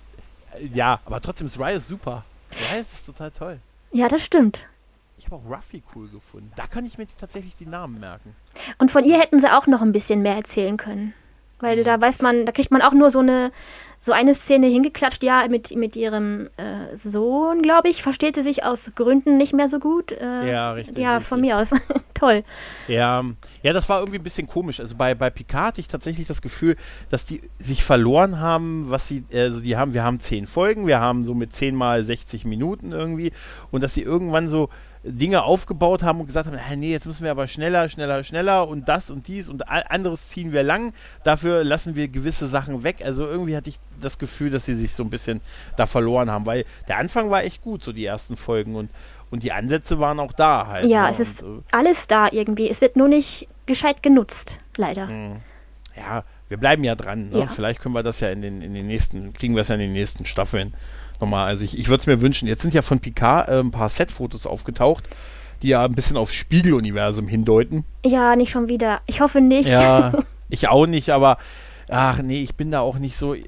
Speaker 1: äh, ja, aber trotzdem ist Ryas super. Ryas ist total toll.
Speaker 2: Ja, das stimmt.
Speaker 1: Ich habe auch Ruffy cool gefunden. Da kann ich mir tatsächlich die Namen merken.
Speaker 2: Und von ihr hätten sie auch noch ein bisschen mehr erzählen können. Weil da weiß man, da kriegt man auch nur so eine, so eine Szene hingeklatscht, ja, mit, mit ihrem äh, Sohn, glaube ich, versteht sie sich aus Gründen nicht mehr so gut. Äh,
Speaker 1: Ja, richtig,
Speaker 2: Ja, von
Speaker 1: richtig.
Speaker 2: mir aus. Toll.
Speaker 1: Ja, ja, das war irgendwie ein bisschen komisch. Also bei, bei Picard hatte ich tatsächlich das Gefühl, dass die sich verloren haben, was sie, also die haben, wir haben zehn Folgen, wir haben so mit zehn mal 60 Minuten irgendwie und dass sie irgendwann so Dinge aufgebaut haben und gesagt haben, nee, jetzt müssen wir aber schneller, schneller, schneller und das und dies und anderes ziehen wir lang, dafür lassen wir gewisse Sachen weg. Also irgendwie hatte ich das Gefühl, dass sie sich so ein bisschen da verloren haben, weil der Anfang war echt gut, so die ersten Folgen und, und die Ansätze waren auch da halt.
Speaker 2: Ja,
Speaker 1: ne?
Speaker 2: es ist
Speaker 1: und, äh,
Speaker 2: alles da irgendwie. Es wird nur nicht gescheit genutzt, leider.
Speaker 1: ja, wir bleiben ja dran. Ne?
Speaker 2: Ja.
Speaker 1: Vielleicht können wir das ja in den, in den nächsten, kriegen wir es ja in den nächsten Staffeln nochmal. Also ich, ich würde es mir wünschen. Jetzt sind ja von Picard äh, ein paar Set-Fotos aufgetaucht, die ja ein bisschen aufs Spiegeluniversum hindeuten.
Speaker 2: Ja, nicht schon wieder. Ich hoffe nicht.
Speaker 1: Ja, ich auch nicht, aber ach nee, ich bin da auch nicht so, ich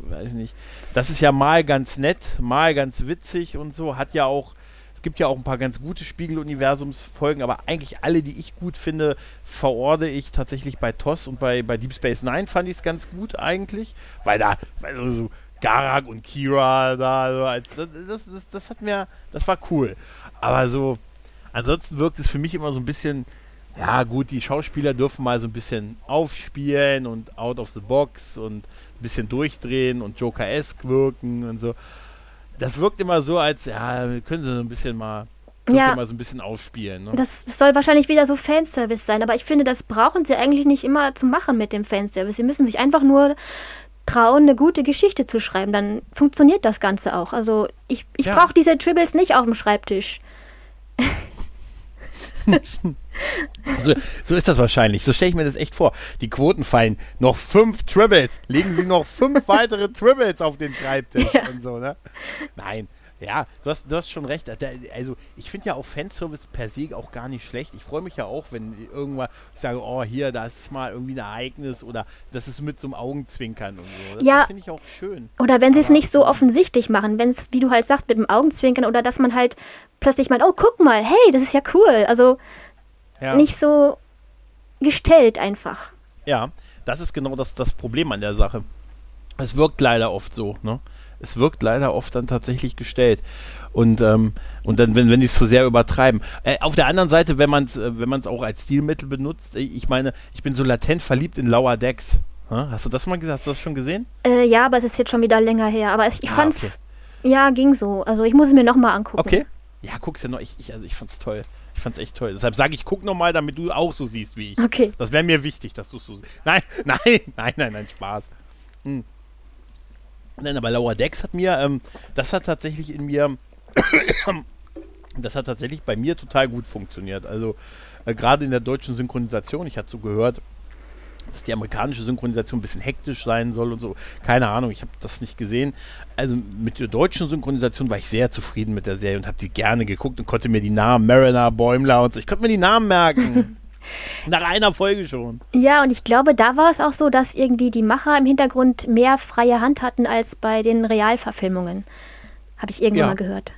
Speaker 1: weiß nicht. Das ist ja mal ganz nett, mal ganz witzig und so, hat ja auch, es gibt ja auch ein paar ganz gute Spiegeluniversumsfolgen, aber eigentlich alle, die ich gut finde, verorde ich tatsächlich bei TOS und bei, bei Deep Space Nine fand ich es ganz gut eigentlich, weil da, also so Garak und Kira da, so als, das, das, das, hat mir, das war cool. Aber so, ansonsten wirkt es für mich immer so ein bisschen, ja gut, die Schauspieler dürfen mal so ein bisschen aufspielen und out of the box und ein bisschen durchdrehen und Joker-esque wirken und so. Das wirkt immer so, als, ja, können sie so ein bisschen mal,
Speaker 2: Ja.
Speaker 1: mal so ein bisschen aufspielen. Ne?
Speaker 2: Das, das soll wahrscheinlich wieder so Fanservice sein, aber ich finde, das brauchen sie eigentlich nicht immer zu machen mit dem Fanservice. Sie müssen sich einfach nur trauen, eine gute Geschichte zu schreiben. Dann funktioniert das Ganze auch. Also ich, ich
Speaker 1: Ja.
Speaker 2: brauche diese Tribbles nicht auf dem Schreibtisch.
Speaker 1: So, so ist das wahrscheinlich. So stelle ich mir das echt vor. Die Quoten fallen. Noch fünf Tribbles. Legen Sie noch fünf weitere Tribbles auf den Schreibtisch
Speaker 2: Ja.
Speaker 1: und so, ne? Nein. Ja, du hast, du hast schon recht. Also, ich finde ja auch Fanservice per se auch gar nicht schlecht. Ich freue mich ja auch, wenn irgendwann ich sage, oh, hier, da ist mal irgendwie ein Ereignis oder das ist mit so einem Augenzwinkern und so. Das,
Speaker 2: Ja.
Speaker 1: das finde ich auch schön.
Speaker 2: Oder wenn sie es nicht so offensichtlich machen, wenn es, wie du halt sagst, mit dem Augenzwinkern oder dass man halt plötzlich meint, oh, guck mal, hey, das ist ja cool. Also
Speaker 1: Ja.
Speaker 2: nicht so gestellt einfach.
Speaker 1: Ja, das ist genau das, das Problem an der Sache. Es wirkt leider oft so, ne? Es wirkt leider oft dann tatsächlich gestellt. Und, ähm, und dann, wenn, wenn die es zu sehr übertreiben. Äh, auf der anderen Seite, wenn man es äh, wenn man's auch als Stilmittel benutzt, äh, ich meine, ich bin so latent verliebt in Lower Decks. Hä? Hast du das mal? Hast du das schon gesehen?
Speaker 2: Äh, ja, aber es ist jetzt schon wieder länger her. Aber ich, ich
Speaker 1: Ah,
Speaker 2: fand's, ja, ging so. Also ich muss es mir nochmal angucken.
Speaker 1: Okay. Ja, guck's ja noch. Ich, ich, also ich fand's toll. Ich fand's echt toll. Deshalb sage ich, guck nochmal, damit du auch so siehst wie ich.
Speaker 2: Okay.
Speaker 1: Das wäre mir wichtig, dass du es so siehst. Nein, nein, nein, nein, nein, Spaß. Hm. Nein, aber Lower Decks hat mir, ähm, das hat tatsächlich in mir, das hat tatsächlich bei mir total gut funktioniert. Also äh, gerade in der deutschen Synchronisation, ich hatte so gehört, dass die amerikanische Synchronisation ein bisschen hektisch sein soll und so. Keine Ahnung, ich habe das nicht gesehen. Also mit der deutschen Synchronisation war ich sehr zufrieden mit der Serie und habe die gerne geguckt und konnte mir die Namen Mariner, Bäumler und so, ich konnte mir die Namen merken. Nach einer Folge schon.
Speaker 2: Ja, und ich glaube, da war es auch so, dass irgendwie die Macher im Hintergrund mehr freie Hand hatten als bei den Realverfilmungen. Habe ich irgendwann
Speaker 1: Ja.
Speaker 2: mal gehört.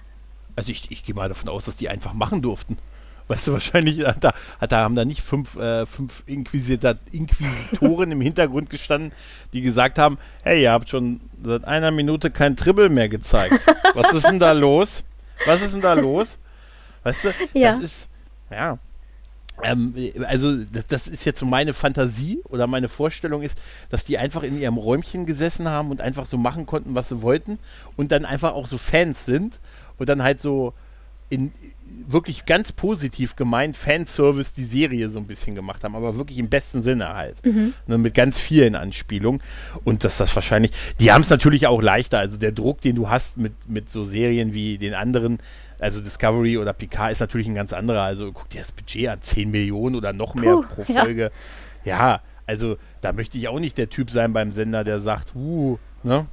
Speaker 1: Also ich, ich gehe mal davon aus, dass die einfach machen durften. Weißt du, wahrscheinlich da, da haben da nicht fünf, äh, fünf Inquisitor, Inquisitoren im Hintergrund gestanden, die gesagt haben, hey, ihr habt schon seit einer Minute kein Tribbel mehr gezeigt. Was ist denn da los? Was ist denn da los? Weißt du, ja. das ist, ja, ähm, also das, das, ist jetzt so meine Fantasie oder meine Vorstellung ist, dass die einfach in ihrem Räumchen gesessen haben und einfach so machen konnten, was sie wollten und dann einfach auch so Fans sind und dann halt so in wirklich ganz positiv gemeint Fanservice die Serie so ein bisschen gemacht haben, aber wirklich im besten Sinne halt. Mhm. Ne, mit ganz vielen Anspielungen. Und dass das wahrscheinlich, die haben es natürlich auch leichter. Also der Druck, den du hast mit, mit so Serien wie den anderen, also Discovery oder Picard, ist natürlich ein ganz anderer. Also guck dir das Budget an, 10 Millionen oder noch mehr Puh, pro Folge. Ja. ja, also da möchte ich auch nicht der Typ sein beim Sender, der sagt, uh, ne?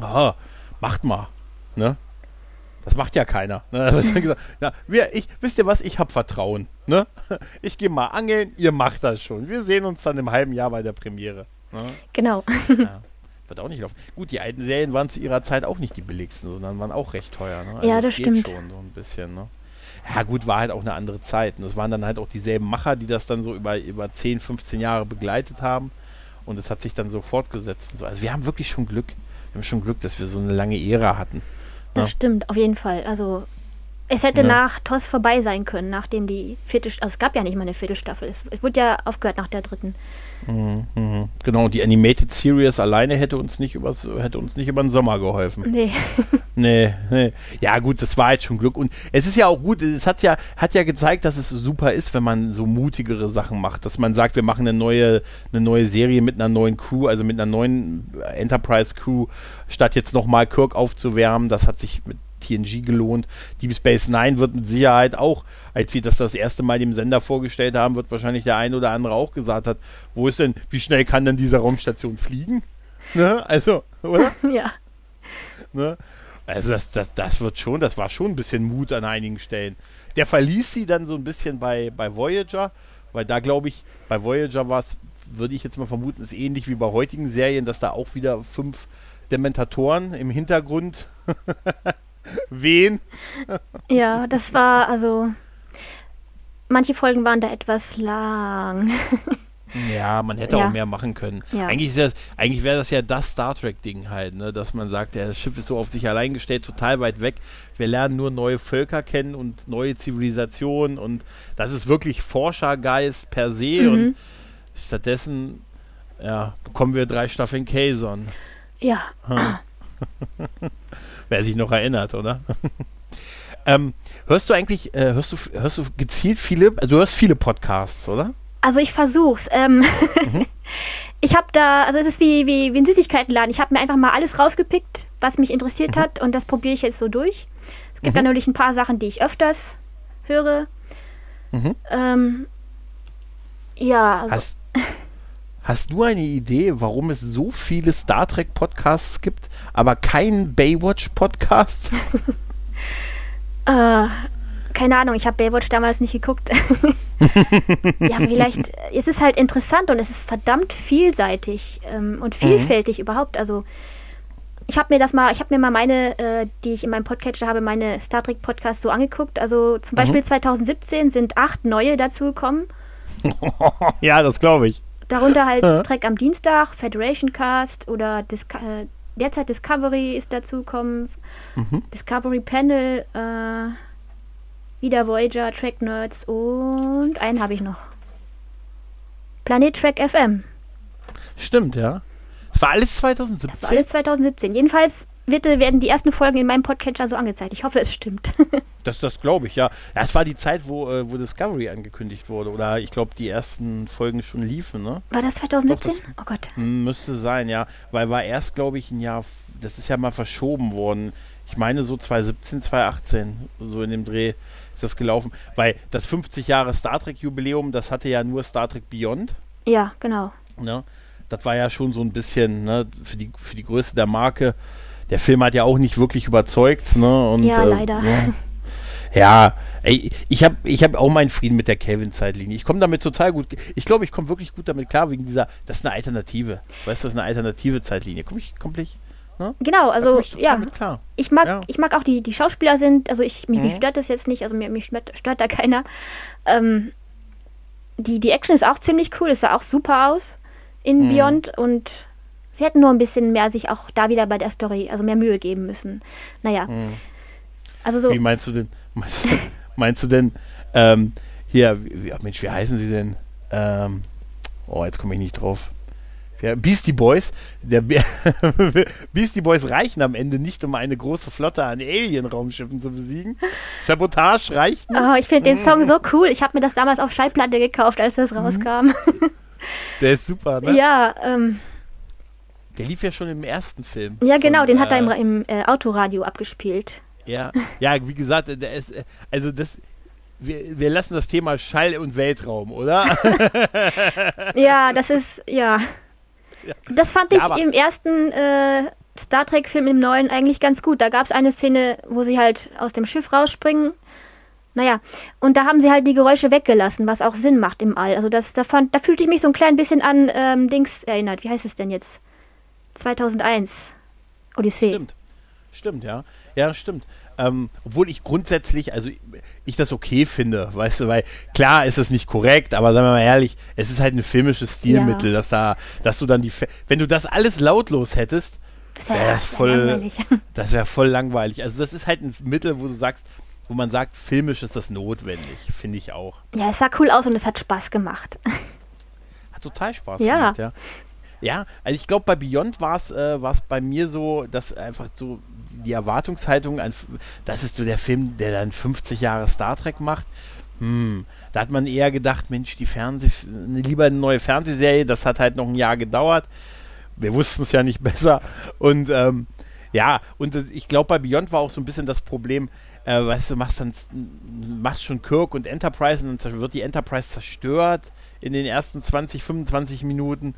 Speaker 1: Aha, macht mal, ne? Das macht ja keiner. Ne? gesagt, na, wir, ich, wisst ihr was, ich habe Vertrauen. Ne? Ich gehe mal angeln, ihr macht das schon. Wir sehen uns dann im halben Jahr bei der Premiere. Ne?
Speaker 2: Genau.
Speaker 1: Ja, wird auch nicht laufen. Gut, die alten Serien waren zu ihrer Zeit auch nicht die billigsten, sondern waren auch recht teuer. Ne?
Speaker 2: Also ja, das stimmt.
Speaker 1: schon so ein bisschen. Ne? Ja, gut, war halt auch eine andere Zeit. Und das waren dann halt auch dieselben Macher, die das dann so über, über 10, 15 Jahre begleitet haben. Und es hat sich dann so fortgesetzt. So. Also wir haben wirklich schon Glück. Wir haben schon Glück, dass wir so eine lange Ära hatten.
Speaker 2: Das ja. stimmt, auf jeden Fall. Also es hätte ja. nach TOS vorbei sein können, nachdem die vierte, also es gab ja nicht mal eine vierte Staffel. Es, es wurde ja aufgehört nach der dritten.
Speaker 1: Mhm, mhm. Genau, die Animated Series alleine hätte uns nicht übers, hätte uns nicht über den Sommer geholfen.
Speaker 2: Nee.
Speaker 1: nee, nee. Ja, gut, das war jetzt schon Glück. Und es ist ja auch gut, es hat ja, hat ja gezeigt, dass es super ist, wenn man so mutigere Sachen macht. Dass man sagt, wir machen eine neue, eine neue Serie mit einer neuen Crew, also mit einer neuen Enterprise Crew, statt jetzt nochmal Kirk aufzuwärmen. Das hat sich mit TNG gelohnt. Deep Space Nine wird mit Sicherheit auch, als sie das das erste Mal dem Sender vorgestellt haben, wird wahrscheinlich der ein oder andere auch gesagt hat, wo ist denn, wie schnell kann denn diese Raumstation fliegen? Ne? Also, oder?
Speaker 2: ja.
Speaker 1: Ne? Also das, das, das wird schon, das war schon ein bisschen Mut an einigen Stellen. Der verließ sie dann so ein bisschen bei, bei Voyager, weil da glaube ich, bei Voyager war es, würde ich jetzt mal vermuten, ist ähnlich wie bei heutigen Serien, dass da auch wieder fünf Dementatoren im Hintergrund Wen?
Speaker 2: ja, das war also. Manche Folgen waren da etwas lang.
Speaker 1: Ja, man hätte ja. auch mehr machen können. Ja. Eigentlich, eigentlich wäre das ja das Star Trek-Ding halt, ne? dass man sagt, ja, das Schiff ist so auf sich allein gestellt, total weit weg. Wir lernen nur neue Völker kennen und neue Zivilisationen und das ist wirklich Forschergeist per se mhm. und stattdessen ja, bekommen wir drei Staffeln Kazon.
Speaker 2: Ja. Hm.
Speaker 1: Wer sich noch erinnert, oder? ähm, hörst du eigentlich, äh, hörst du, hörst du gezielt viele, also du hörst viele Podcasts, oder?
Speaker 2: Also ich versuch's. Ähm mhm. ich habe da, also es ist wie, wie, wie ein Süßigkeitenladen. Ich habe mir einfach mal alles rausgepickt, was mich interessiert mhm. hat und das probiere ich jetzt so durch. Es gibt mhm. natürlich ein paar Sachen, die ich öfters höre. Mhm. Ähm, ja.
Speaker 1: Also hast, Hast du eine Idee, warum es so viele Star Trek Podcasts gibt, aber keinen Baywatch Podcast?
Speaker 2: äh, keine Ahnung, ich habe Baywatch damals nicht geguckt. ja, vielleicht, es ist halt interessant und es ist verdammt vielseitig ähm, und mhm. vielfältig mhm. überhaupt. Also ich habe mir das mal, ich habe mir mal meine, äh, die ich in meinem Podcatcher habe, meine Star Trek Podcasts so angeguckt. Also zum Beispiel mhm. 2017 sind acht neue dazugekommen.
Speaker 1: ja, das glaube ich.
Speaker 2: Darunter halt ja. Trek am Dienstag, Federation Cast oder Disco äh, derzeit Discovery ist dazugekommen, mhm. Discovery Panel, äh, wieder Voyager, Track Nerds und einen habe ich noch. Planet Track FM.
Speaker 1: Stimmt, ja. Das war alles 2017.
Speaker 2: Das war alles 2017. Jedenfalls wird, werden die ersten Folgen in meinem Podcatcher so angezeigt. Ich hoffe, es stimmt.
Speaker 1: das das glaube ich, ja. Es war die Zeit, wo, äh, wo Discovery angekündigt wurde. Oder ich glaube, die ersten Folgen schon liefen, ne?
Speaker 2: War das 2017? Doch, das oh Gott.
Speaker 1: Müsste sein, ja. Weil war erst, glaube ich, ein Jahr, das ist ja mal verschoben worden. Ich meine so 2017, 2018, so in dem Dreh ist das gelaufen. Weil das 50 Jahre Star Trek Jubiläum, das hatte ja nur Star Trek Beyond.
Speaker 2: Ja, genau.
Speaker 1: Ne? Das war ja schon so ein bisschen ne, für, die, für die Größe der Marke der Film hat ja auch nicht wirklich überzeugt. Ne? Und,
Speaker 2: ja, äh, leider.
Speaker 1: Ne? Ja, ey, ich habe ich hab auch meinen Frieden mit der Kelvin-Zeitlinie. Ich komme damit total gut. Ich glaube, ich komme wirklich gut damit klar, wegen dieser, das ist eine Alternative. Weißt du, das ist eine alternative Zeitlinie. Komme ich komplett, Ne?
Speaker 2: Genau, also
Speaker 1: ich
Speaker 2: ja. Ich mag,
Speaker 1: Ja.
Speaker 2: ich mag auch die, die Schauspieler sind, also ich, mich, mich
Speaker 1: Mhm.
Speaker 2: stört das jetzt nicht, also mir, mich stört, stört da keiner. Ähm, die, die Action ist auch ziemlich cool, es sah auch super aus in
Speaker 1: Mhm.
Speaker 2: Beyond und sie hätten nur ein bisschen mehr sich auch da wieder bei der Story, also mehr Mühe geben müssen. Naja. Also so,
Speaker 1: Mhm. Wie meinst du denn? Meinst, du- meinst du denn, ähm, hier, wie, Mensch, wie heißen sie denn? Ähm, oh, jetzt komme ich nicht drauf. Ja, Beastie Boys. Der Be Beastie Boys reichen am Ende nicht, um eine große Flotte an Alien-Raumschiffen zu besiegen. Sabotage reicht nicht.
Speaker 2: oh, ich finde den Song so cool. Ich habe mir das damals auf Schallplatte gekauft, als
Speaker 1: Mhm.
Speaker 2: das rauskam.
Speaker 1: Der ist super, ne?
Speaker 2: Ja, ähm,
Speaker 1: Der lief ja schon im ersten Film.
Speaker 2: ja genau,
Speaker 1: Von,
Speaker 2: den hat er
Speaker 1: äh,
Speaker 2: im, im äh, Autoradio abgespielt.
Speaker 1: Ja, ja, wie gesagt, der ist, äh, also das, wir, wir lassen das Thema Schall und Weltraum, oder?
Speaker 2: Ja, das ist, ja. Das fand
Speaker 1: Ja,
Speaker 2: ich
Speaker 1: aber-
Speaker 2: im ersten äh, Star Trek-Film im neuen eigentlich ganz gut. Da gab es eine Szene, wo sie halt aus dem Schiff rausspringen. Naja, und da haben sie halt die Geräusche weggelassen, was auch Sinn macht im All. Also das, da, fand, da fühlte ich mich so ein klein bisschen an ähm, Dings erinnert. Wie heißt es denn jetzt? 2001. Odyssee.
Speaker 1: Stimmt. Stimmt, ja. Ja, stimmt. Ähm, obwohl ich grundsätzlich, also ich, das okay finde, weißt du, weil klar ist es nicht korrekt, aber sagen wir mal ehrlich, es ist halt ein filmisches Stilmittel,
Speaker 2: Ja.
Speaker 1: dass da, dass du dann die, Fe- wenn du das alles lautlos hättest,
Speaker 2: Das wäre
Speaker 1: ja, das voll-
Speaker 2: langweilig.
Speaker 1: das wäre voll langweilig. Also das ist halt ein Mittel, wo du sagst, wo man sagt, filmisch ist das notwendig, finde ich auch.
Speaker 2: Ja, es sah cool aus und es hat Spaß gemacht.
Speaker 1: Hat total Spaß
Speaker 2: Ja.
Speaker 1: gemacht, ja. Ja, also ich glaube, bei Beyond war es äh, bei mir so, dass einfach so die Erwartungshaltung, an, das ist so der Film, der dann 50 Jahre Star Trek macht. Hm, da hat man eher gedacht, Mensch, die Fernseh, lieber eine neue Fernsehserie, das hat halt noch ein Jahr gedauert. Wir wussten es ja nicht besser. Und ähm, ja, und äh, ich glaube, bei Beyond war auch so ein bisschen das Problem, äh, weißt du, machst dann machst schon Kirk und Enterprise und dann wird die Enterprise zerstört in den ersten 20, 25 Minuten.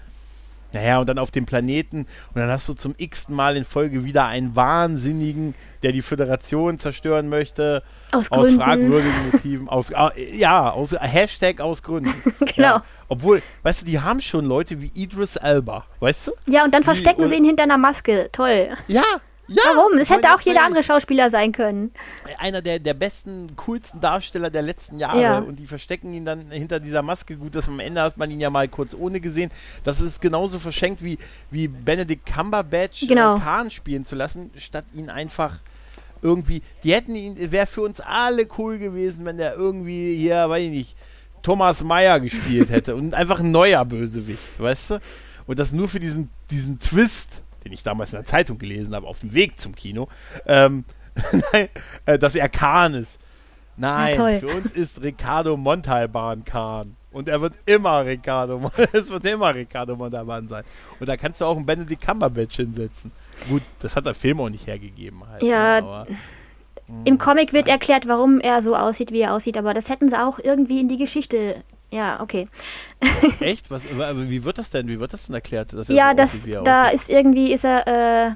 Speaker 1: Naja, und dann auf dem Planeten. Und dann hast du zum x Mal in Folge wieder einen Wahnsinnigen, der die Föderation zerstören möchte.
Speaker 2: Aus
Speaker 1: Aus
Speaker 2: Gründen.
Speaker 1: fragwürdigen Motiven. Aus, ah, ja, aus, Hashtag aus Gründen.
Speaker 2: Genau.
Speaker 1: Ja. Obwohl, weißt du, die haben schon Leute wie Idris Elba. Weißt du?
Speaker 2: Ja, und dann
Speaker 1: Wie-
Speaker 2: verstecken sie ihn hinter einer Maske. Toll.
Speaker 1: Ja. Ja,
Speaker 2: Warum?
Speaker 1: Meine,
Speaker 2: hätte auch jeder andere Schauspieler sein können.
Speaker 1: Einer der, der besten, coolsten Darsteller der letzten Jahre.
Speaker 2: Ja.
Speaker 1: Und die verstecken ihn dann hinter dieser Maske. Gut, dass am Ende hat man ihn ja mal kurz ohne gesehen. Das ist genauso verschenkt wie, wie Benedict Cumberbatch
Speaker 2: Genau.
Speaker 1: äh, Khan spielen zu lassen, statt ihn einfach irgendwie. Die hätten ihn, wäre für uns alle cool gewesen, wenn der irgendwie hier, weiß ich nicht, Thomas Meyer gespielt hätte und einfach ein neuer Bösewicht, weißt du? Und das nur für diesen, diesen Twist, den ich damals in der Zeitung gelesen habe, auf dem Weg zum Kino, ähm, nein, äh, dass er Khan ist. Nein, für uns ist Ricardo Montalban Khan. Und er wird immer Ricardo, es wird immer Ricardo Montalban sein. Und da kannst du auch einen Benedict Cumberbatch hinsetzen. Gut, das hat der Film auch nicht hergegeben halt.
Speaker 2: Ja,
Speaker 1: ne, aber,
Speaker 2: Im Comic wird erklärt, warum er so aussieht, wie er aussieht, aber das hätten sie auch irgendwie in die Geschichte. Ja, okay.
Speaker 1: echt? Was, aber wie wird das denn? Wie wird das denn erklärt? Dass er
Speaker 2: Ja,
Speaker 1: so
Speaker 2: das, da
Speaker 1: aussieht?
Speaker 2: ist irgendwie, ist er, äh,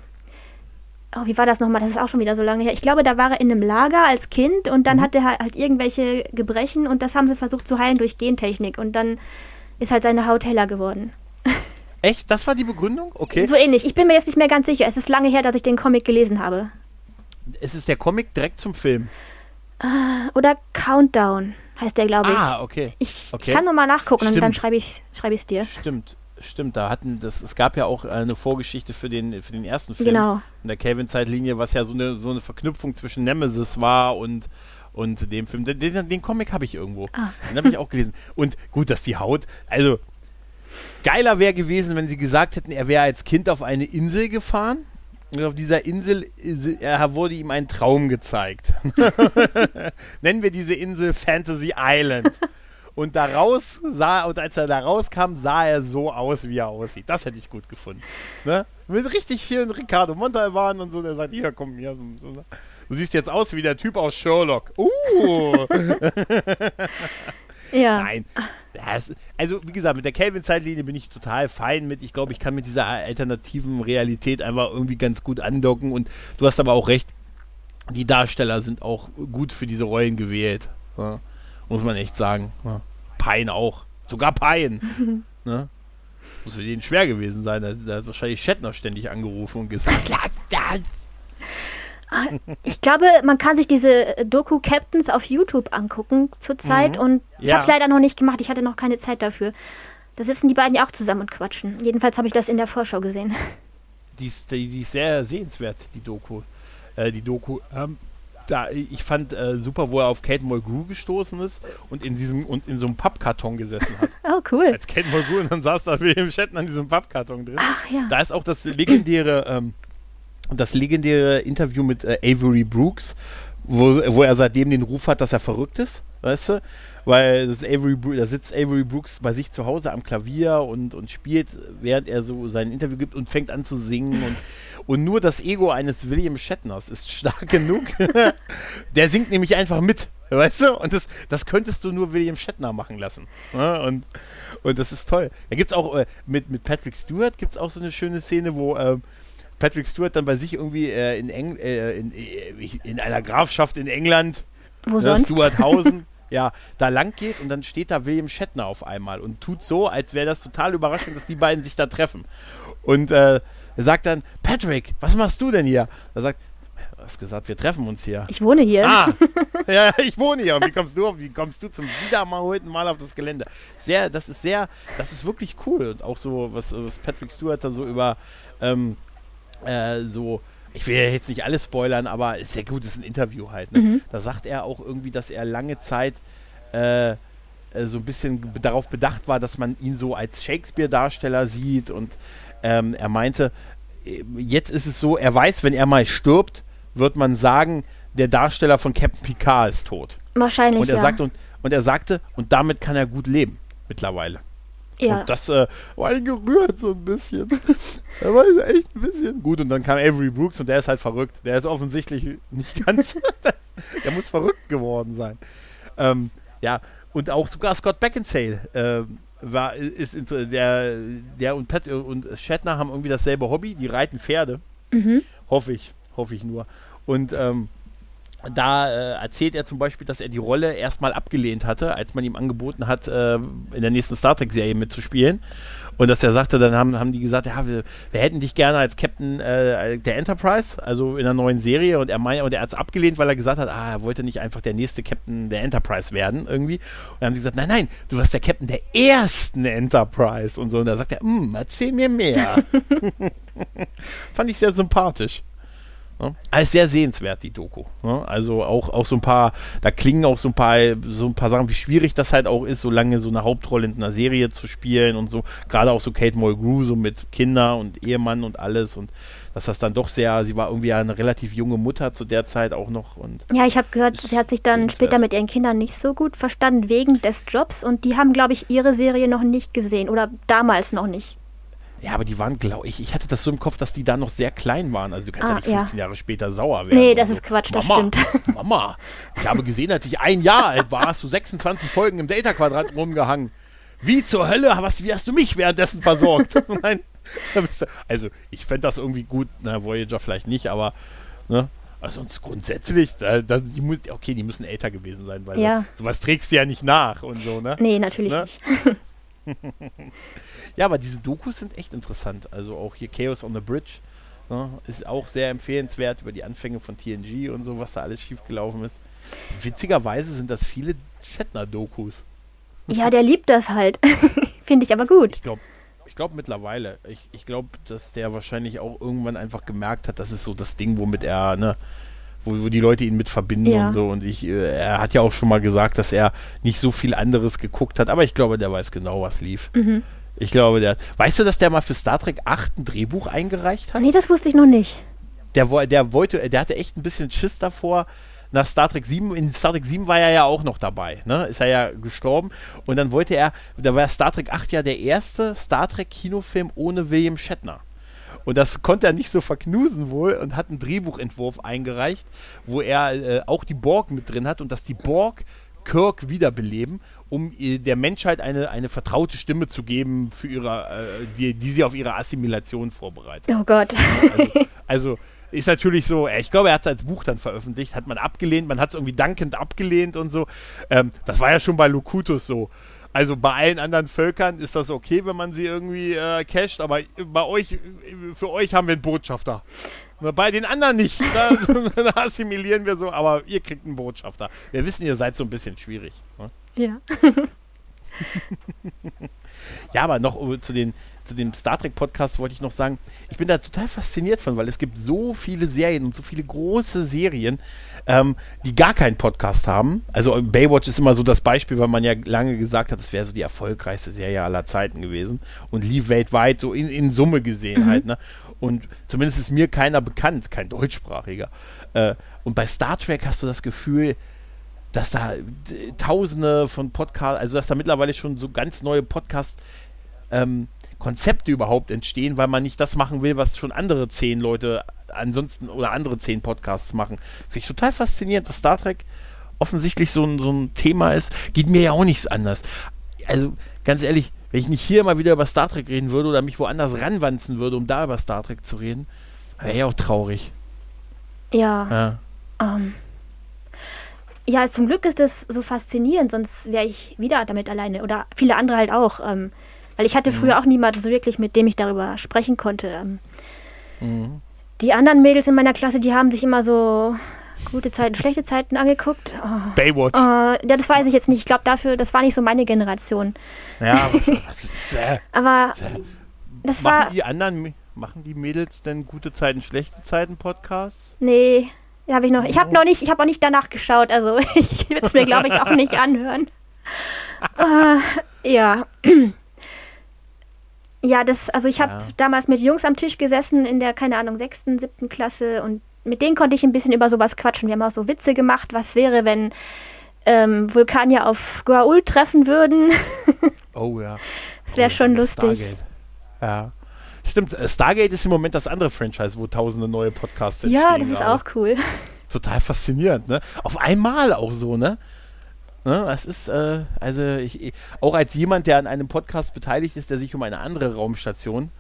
Speaker 2: oh, wie war das nochmal? Das ist auch schon wieder so lange her. Ich glaube, da war er in einem Lager als Kind und
Speaker 1: Mhm.
Speaker 2: dann hat er halt irgendwelche Gebrechen und das haben sie versucht zu heilen durch Gentechnik und dann ist halt seine Haut heller geworden.
Speaker 1: Echt? Das war die Begründung? Okay.
Speaker 2: So ähnlich. Ich bin mir jetzt nicht mehr ganz sicher. Es ist lange her, dass ich den Comic gelesen habe.
Speaker 1: Es ist der Comic direkt zum Film.
Speaker 2: Oder Countdown heißt der, glaube ich.
Speaker 1: Ah, okay.
Speaker 2: Ich,
Speaker 1: okay.
Speaker 2: ich kann nochmal nachgucken und dann
Speaker 1: Stimmt.
Speaker 2: schreibe ich es schreib dir.
Speaker 1: Stimmt, stimmt. Da hatten das, es gab ja auch eine Vorgeschichte für den, für den ersten Film.
Speaker 2: Genau.
Speaker 1: In der Kelvin-Zeitlinie, was ja so eine, so eine Verknüpfung zwischen Nemesis war und, und dem Film. Den, den, den Comic habe ich irgendwo.
Speaker 2: Ah.
Speaker 1: Den habe ich auch gelesen. Und gut, dass die Haut, also geiler wäre gewesen, wenn sie gesagt hätten, er wäre als Kind auf eine Insel gefahren. Und auf dieser Insel ist- er wurde ihm ein Traum gezeigt. Nennen wir diese Insel Fantasy Island. Und daraus sah, und als er da rauskam, sah er so aus, wie er aussieht. Das hätte ich gut gefunden. Ne? Mit richtig vielen Ricardo Montalban und so, der sagt, hier, komm, hier. Du siehst jetzt aus wie der Typ aus Sherlock. Uh!
Speaker 2: Ja.
Speaker 1: Nein. Das, also, wie gesagt, mit der Kelvin-Zeitlinie bin ich total fein mit. Ich glaube, ich kann mit dieser alternativen Realität einfach irgendwie ganz gut andocken. Und du hast aber auch recht, die Darsteller sind auch gut für diese Rollen gewählt. Ja, muss man echt sagen. Ja. Pine auch. Sogar Pine. ne? Muss für den schwer gewesen sein. Da, da hat wahrscheinlich Shatner ständig angerufen und gesagt,
Speaker 2: Ich glaube, man kann sich diese Doku Captains auf YouTube angucken zurzeit
Speaker 1: Mhm.
Speaker 2: und ich
Speaker 1: Ja.
Speaker 2: habe es leider noch nicht gemacht. Ich hatte noch keine Zeit dafür. Da sitzen die beiden ja auch zusammen und quatschen. Jedenfalls habe ich das in der Vorschau gesehen.
Speaker 1: die ist, die, die ist sehr sehenswert, die Doku. Äh, die Doku. Ähm, da, ich fand äh, super, wo er auf Kate Mulgrew gestoßen ist und in diesem und in so einem Pappkarton gesessen hat.
Speaker 2: Oh, cool.
Speaker 1: Als Kate Mulgrew und dann saß da William Shatner in diesem Pappkarton drin.
Speaker 2: Ach ja.
Speaker 1: Da ist auch das legendäre, ähm, das legendäre Interview mit äh, Avery Brooks, wo, wo er seitdem den Ruf hat, dass er verrückt ist, weißt du? Weil Avery, da sitzt Avery Brooks bei sich zu Hause am Klavier und, und spielt, während er so sein Interview gibt und fängt an zu singen. Und, und nur das Ego eines William Shatners ist stark genug. Der singt nämlich einfach mit, weißt du? Und das, das könntest du nur William Shatner machen lassen. Ja? Und, und das ist toll. Da gibt es auch äh, mit, mit Patrick Stewart gibt es auch so eine schöne Szene, wo ähm, Patrick Stewart dann bei sich irgendwie äh, in, Eng äh, in, äh, in einer Grafschaft in England,
Speaker 2: Wo sonst?
Speaker 1: Stuarthausen, ja, da lang geht und dann steht da William Shatner auf einmal und tut so, als wäre das total überraschend, dass die beiden sich da treffen. Und äh, er sagt dann, Patrick, was machst du denn hier? Er sagt, du hast gesagt, wir treffen uns hier.
Speaker 2: Ich wohne hier.
Speaker 1: Ah, ja, ich wohne hier. Und wie kommst du auf, wie kommst du zum wiederholten Mal auf das Gelände? Sehr, das ist sehr, das ist wirklich cool. Und auch so, was, was Patrick Stewart da so über, ähm, äh, so, ich will ja jetzt nicht alles spoilern, aber ist ja gut, ist ein Interview halt. Ne? Da sagt er auch irgendwie, dass er lange Zeit äh, äh, so ein bisschen darauf bedacht war, dass man ihn so als Shakespeare-Darsteller sieht und ähm, er meinte, äh, jetzt ist es so, er weiß, wenn er mal stirbt, wird man sagen, der Darsteller von Captain Picard ist tot.
Speaker 2: Wahrscheinlich,
Speaker 1: Und er
Speaker 2: ja.
Speaker 1: sagt und, und er sagte, und damit kann er gut leben mittlerweile.
Speaker 2: Ja.
Speaker 1: Und das äh, war ihn gerührt so ein bisschen. er war echt ein bisschen. Gut, und dann kam Avery Brooks und der ist halt verrückt. Der ist offensichtlich nicht ganz. der muss verrückt geworden sein. Ähm, ja, und auch sogar Scott Beckinsale ähm, war, ist der, der und Pat und Shatner haben irgendwie dasselbe Hobby, die reiten Pferde.
Speaker 2: Mhm.
Speaker 1: Hoffe ich, hoffe ich nur. Und ähm, da äh, erzählt er zum Beispiel, dass er die Rolle erstmal abgelehnt hatte, als man ihm angeboten hat, äh, in der nächsten Star Trek-Serie mitzuspielen. Und dass er sagte, dann haben, haben die gesagt, ja, wir, wir hätten dich gerne als Captain äh, der Enterprise, also in der neuen Serie. Und er meinte, und er hat es abgelehnt, weil er gesagt hat, ah, er wollte nicht einfach der nächste Captain der Enterprise werden, irgendwie. Und dann haben die gesagt, nein, nein, du wirst der Captain der ersten Enterprise und so. Und da sagt er, "Hm, erzähl mir mehr. Fand ich sehr sympathisch. Alles sehr sehenswert, die Doku. Also auch, auch so ein paar, da klingen auch so ein paar, so ein paar Sachen, wie schwierig das halt auch ist, so lange so eine Hauptrolle in einer Serie zu spielen und so. Gerade auch so Kate Mulgrew, so mit Kinder und Ehemann und alles und dass das dann doch sehr, sie war irgendwie eine relativ junge Mutter zu der Zeit auch noch und
Speaker 2: Ja, ich habe gehört, sie hat sich dann später mit ihren Kindern nicht so gut verstanden wegen des Jobs und die haben, glaube ich, ihre Serie noch nicht gesehen oder damals noch nicht.
Speaker 1: Ja, aber die waren, glaube ich, ich hatte das so im Kopf, dass die da noch sehr klein waren. Also du kannst
Speaker 2: Ah,
Speaker 1: ja nicht
Speaker 2: ja.
Speaker 1: 15 Jahre später sauer werden.
Speaker 2: Nee, das
Speaker 1: so.
Speaker 2: ist Quatsch, das
Speaker 1: Mama,
Speaker 2: stimmt.
Speaker 1: Mama, ich habe gesehen, als ich ein Jahr alt war, hast du 26 Folgen im Delta-Quadrat rumgehangen. Wie zur Hölle, was, wie hast du mich währenddessen versorgt? Nein. Also, ich fände das irgendwie gut, na, Voyager vielleicht nicht, aber, ne? Also sonst grundsätzlich, da, da, die muss, okay, die müssen älter gewesen sein, weil
Speaker 2: Ja.
Speaker 1: sowas trägst du ja nicht nach und so, ne?
Speaker 2: Nee, natürlich
Speaker 1: Ne?
Speaker 2: nicht.
Speaker 1: Ja, aber diese Dokus sind echt interessant. Also auch hier Chaos on the Bridge ne, ist auch sehr empfehlenswert über die Anfänge von TNG und so, was da alles schiefgelaufen ist. Witzigerweise sind das viele Shatner-Dokus.
Speaker 2: Ja, der liebt das halt. Finde ich aber gut.
Speaker 1: Ich glaube ich glaub mittlerweile. Ich, ich glaube, dass der wahrscheinlich auch irgendwann einfach gemerkt hat, das ist so das Ding, womit er, ne, wo, wo die Leute ihn mit verbinden
Speaker 2: Ja.
Speaker 1: und so. Und ich, äh, er hat ja auch schon mal gesagt, dass er nicht so viel anderes geguckt hat, aber ich glaube, der weiß genau, was lief.
Speaker 2: Mhm.
Speaker 1: Ich glaube, der. Weißt du, dass der mal für Star Trek 8 ein Drehbuch eingereicht hat?
Speaker 2: Nee, das wusste ich noch nicht.
Speaker 1: Der, der wollte, der hatte echt ein bisschen Schiss davor. Nach Star Trek 7, in Star Trek 7 war er ja auch noch dabei, ne? Ist er ja gestorben. Und dann wollte er, da war Star Trek 8 ja der erste Star Trek Kinofilm ohne William Shatner. Und das konnte er nicht so verknusen wohl und hat einen Drehbuchentwurf eingereicht, wo er äh, auch die Borg mit drin hat und dass die Borg Kirk wiederbeleben, um äh, der Menschheit eine, eine vertraute Stimme zu geben, für ihre, äh, die, die sie auf ihre Assimilation vorbereitet.
Speaker 2: Oh Gott.
Speaker 1: Also, also ist natürlich so, äh, ich glaube, er hat es als Buch dann veröffentlicht, hat man abgelehnt, man hat es irgendwie dankend abgelehnt und so. Ähm, das war ja schon bei Locutus so. Also bei allen anderen Völkern ist das okay, wenn man sie irgendwie äh, casht, aber bei euch, für euch haben wir einen Botschafter. Bei den anderen nicht. Da, da assimilieren wir so, aber ihr kriegt einen Botschafter. Wir wissen, ihr seid so ein bisschen schwierig. Ne?
Speaker 2: Ja.
Speaker 1: ja, aber noch zu den, zu dem Star Trek Podcast wollte ich noch sagen, ich bin da total fasziniert von, weil es gibt so viele Serien und so viele große Serien, ähm, die gar keinen Podcast haben. Also Baywatch ist immer so das Beispiel, weil man ja lange gesagt hat, es wäre so die erfolgreichste Serie aller Zeiten gewesen und lief weltweit so in, in Summe gesehen mhm. halt. Ne? Und zumindest ist mir keiner bekannt, kein deutschsprachiger. Äh, und bei Star Trek hast du das Gefühl, dass da tausende von Podcasts, also dass da mittlerweile schon so ganz neue Podcast ähm, Konzepte überhaupt entstehen, weil man nicht das machen will, was schon andere zehn Leute ansonsten oder andere zehn Podcasts machen. Finde ich total faszinierend, dass Star Trek offensichtlich so ein, so ein Thema ist. Geht mir ja auch nichts anders. Also ganz ehrlich, wenn ich nicht hier mal wieder über Star Trek reden würde oder mich woanders ranwanzen würde, um da über Star Trek zu reden, wäre ja auch traurig.
Speaker 2: Ja. Ja. Ähm. ja, zum Glück ist das so faszinierend, sonst wäre ich wieder damit alleine oder viele andere halt auch. Ähm, weil ich hatte mhm. früher auch niemanden so wirklich, mit dem ich darüber sprechen konnte. Ähm, mhm. Die anderen Mädels in meiner Klasse, die haben sich immer so gute Zeiten, schlechte Zeiten angeguckt.
Speaker 1: Oh. Baywatch.
Speaker 2: Oh, ja, das weiß ich jetzt nicht. Ich glaube dafür, das war nicht so meine Generation.
Speaker 1: Ja,
Speaker 2: aber das
Speaker 1: machen
Speaker 2: war.
Speaker 1: die anderen, machen die Mädels denn gute Zeiten, schlechte Zeiten Podcasts?
Speaker 2: Nee, habe ich noch. Ich habe noch nicht, ich habe auch nicht danach geschaut. Also ich würde es mir, glaube ich, auch nicht anhören. uh, ja. Ja, das, also ich habe ja. damals mit Jungs am Tisch gesessen in der, keine Ahnung, sechsten, siebten Klasse und mit denen konnte ich ein bisschen über sowas quatschen. Wir haben auch so Witze gemacht, was wäre, wenn ähm, Vulkanier auf Goa'uld treffen würden.
Speaker 1: oh ja.
Speaker 2: Das wäre oh, schon lustig.
Speaker 1: Stargate. Ja. Stimmt, äh, Stargate ist im Moment das andere Franchise, wo tausende neue Podcasts entstehen.
Speaker 2: Ja, das ist auch cool.
Speaker 1: Total faszinierend, ne? Auf einmal auch so, ne? Ne, das ist, äh, also ich, auch als jemand, der an einem Podcast beteiligt ist, der sich um eine andere Raumstation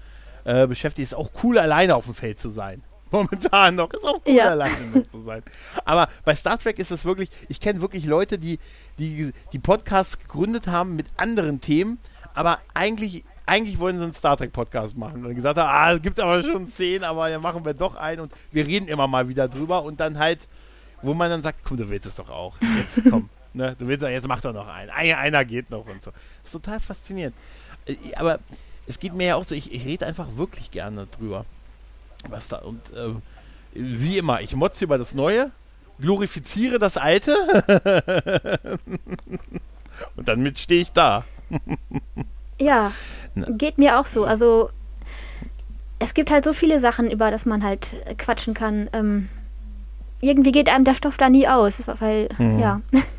Speaker 1: äh, beschäftigt, ist auch cool, alleine auf dem Feld zu sein. Momentan noch. Ist auch cool, ja. alleine zu sein. Aber bei Star Trek ist es wirklich, ich kenne wirklich Leute, die, die die Podcasts gegründet haben mit anderen Themen, aber eigentlich, eigentlich wollen sie einen Star Trek Podcast machen. Und gesagt haben, ah, es gibt aber schon zehn, aber ja, machen wir doch einen und wir reden immer mal wieder drüber und dann halt, wo man dann sagt, komm, du willst es doch auch. Jetzt komm. Ne? Du willst sagen, jetzt mach doch noch einen. Einer geht noch und so. Das ist total faszinierend. Äh, aber es geht mir ja auch so, ich, ich rede einfach wirklich gerne drüber. Was da und äh, wie immer, ich motze über das Neue, glorifiziere das Alte und dann stehe ich da.
Speaker 2: ja, geht mir auch so. Also es gibt halt so viele Sachen, über das man halt quatschen kann. Ähm, irgendwie geht einem der Stoff da nie aus, weil, mhm. ja.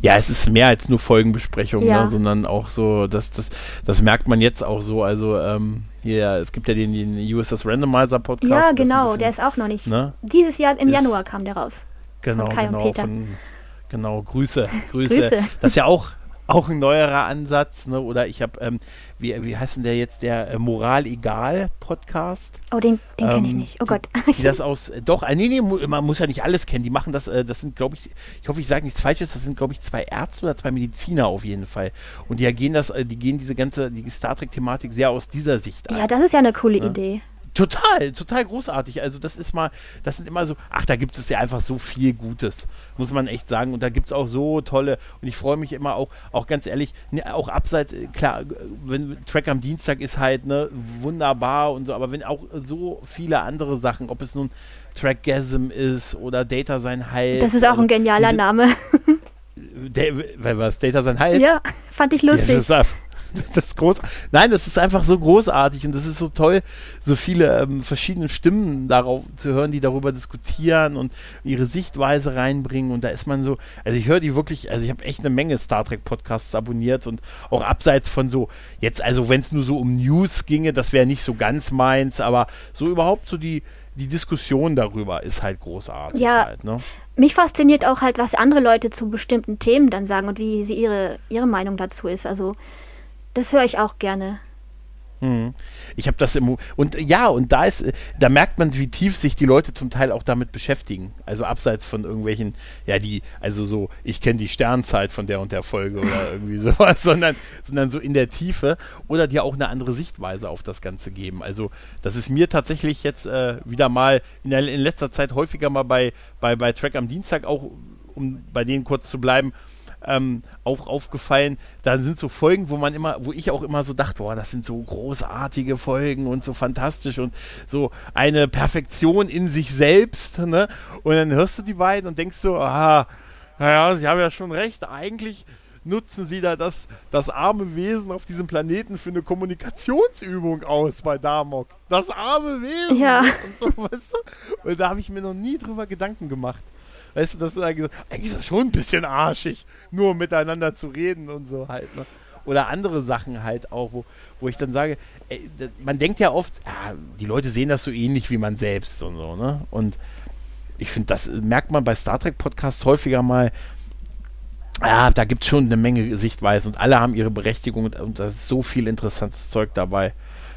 Speaker 1: Ja, es ist mehr als nur Folgenbesprechung, ja. ne, sondern auch so, das, das, das merkt man jetzt auch so. Also, ähm, hier, es gibt ja den, den USS Randomizer Podcast.
Speaker 2: Ja, genau, bisschen, der ist auch noch nicht. Ne? Dieses Jahr im Januar kam der raus.
Speaker 1: Genau, genau. Von, genau, Grüße, Grüße. Grüße. Das ist ja auch auch ein neuerer Ansatz, ne? Oder ich habe, ähm, wie, wie heißt denn der jetzt, der äh, Moral Egal Podcast?
Speaker 2: Oh, den, den ähm, kenne ich nicht. Oh Gott.
Speaker 1: Die, die das aus, äh, doch, äh, nee, nee, man muss ja nicht alles kennen. Die machen das, äh, das sind, glaube ich, ich hoffe, ich sage nichts Falsches, das sind, glaube ich, zwei Ärzte oder zwei Mediziner auf jeden Fall. Und die gehen das, äh, die gehen diese ganze, die Star Trek-Thematik sehr aus dieser Sicht
Speaker 2: an. Ja, das ist ja eine coole ja? Idee.
Speaker 1: Total, total großartig. Also das ist mal, das sind immer so, ach, da gibt es ja einfach so viel Gutes, muss man echt sagen. Und da gibt es auch so tolle, und ich freue mich immer auch, auch ganz ehrlich, ne, auch abseits, äh, klar, wenn Track am Dienstag ist halt, ne, wunderbar und so, aber wenn auch so viele andere Sachen, ob es nun Trackgasm ist oder Data sein Halt.
Speaker 2: Das ist auch ein genialer diese, Name.
Speaker 1: Der, was? Data sein Halt?
Speaker 2: Ja, fand ich lustig.
Speaker 1: Ja, das ist groß. Nein, das ist einfach so großartig und das ist so toll, so viele ähm, verschiedene Stimmen darauf zu hören, die darüber diskutieren und ihre Sichtweise reinbringen. Und da ist man so, also ich höre die wirklich, also ich habe echt eine Menge Star Trek Podcasts abonniert und auch abseits von so, jetzt also wenn es nur so um News ginge, das wäre nicht so ganz meins, aber so überhaupt so die, die Diskussion darüber ist halt großartig.
Speaker 2: Ja,
Speaker 1: halt, ne?
Speaker 2: mich fasziniert auch halt, was andere Leute zu bestimmten Themen dann sagen und wie sie ihre, ihre Meinung dazu ist. Also das höre ich auch gerne.
Speaker 1: Mhm. Ich habe das im und ja und da ist da merkt man wie tief sich die Leute zum Teil auch damit beschäftigen also abseits von irgendwelchen ja die also so ich kenne die Sternzeit von der und der Folge oder irgendwie sowas sondern sondern so in der Tiefe oder die auch eine andere Sichtweise auf das Ganze geben also das ist mir tatsächlich jetzt äh, wieder mal in, der, in letzter Zeit häufiger mal bei bei bei Track am Dienstag auch um bei denen kurz zu bleiben ähm, auch aufgefallen. Da sind so Folgen, wo man immer, wo ich auch immer so dachte, boah, das sind so großartige Folgen und so fantastisch und so eine Perfektion in sich selbst. Ne? Und dann hörst du die beiden und denkst so, aha, naja, sie haben ja schon recht, eigentlich nutzen sie da das, das arme Wesen auf diesem Planeten für eine Kommunikationsübung aus bei Damok. Das arme Wesen.
Speaker 2: Ja.
Speaker 1: Und, so, weißt du? und da habe ich mir noch nie drüber Gedanken gemacht. Weißt du, das ist eigentlich, eigentlich ist das schon ein bisschen arschig, nur miteinander zu reden und so halt. Ne? Oder andere Sachen halt auch, wo, wo ich dann sage, ey, man denkt ja oft, ja, die Leute sehen das so ähnlich wie man selbst und so, ne? Und ich finde, das merkt man bei Star Trek Podcasts häufiger mal, ja, da gibt es schon eine Menge Sichtweisen und alle haben ihre Berechtigung und, und da ist so viel interessantes Zeug dabei.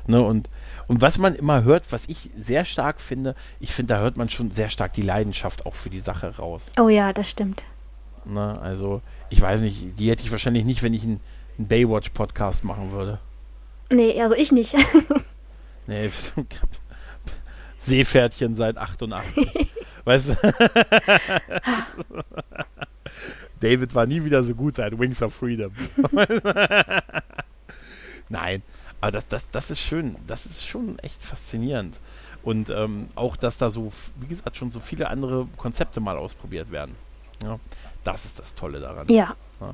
Speaker 1: Ne? Und und was man immer hört, was ich sehr stark finde, ich finde, da hört man schon sehr stark die Leidenschaft auch für die Sache raus.
Speaker 2: Oh ja, das stimmt.
Speaker 1: Na, also, ich weiß nicht, die hätte ich wahrscheinlich nicht, wenn ich einen, einen Baywatch-Podcast machen würde.
Speaker 2: Nee, also ich nicht.
Speaker 1: nee, Seepferdchen seit 88. weißt du? David war nie wieder so gut seit Wings of Freedom. Nein, aber das, das, das ist schön, das ist schon echt faszinierend. Und ähm, auch, dass da so, wie gesagt, schon so viele andere Konzepte mal ausprobiert werden. Ja, das ist das Tolle daran.
Speaker 2: Ja.
Speaker 1: ja.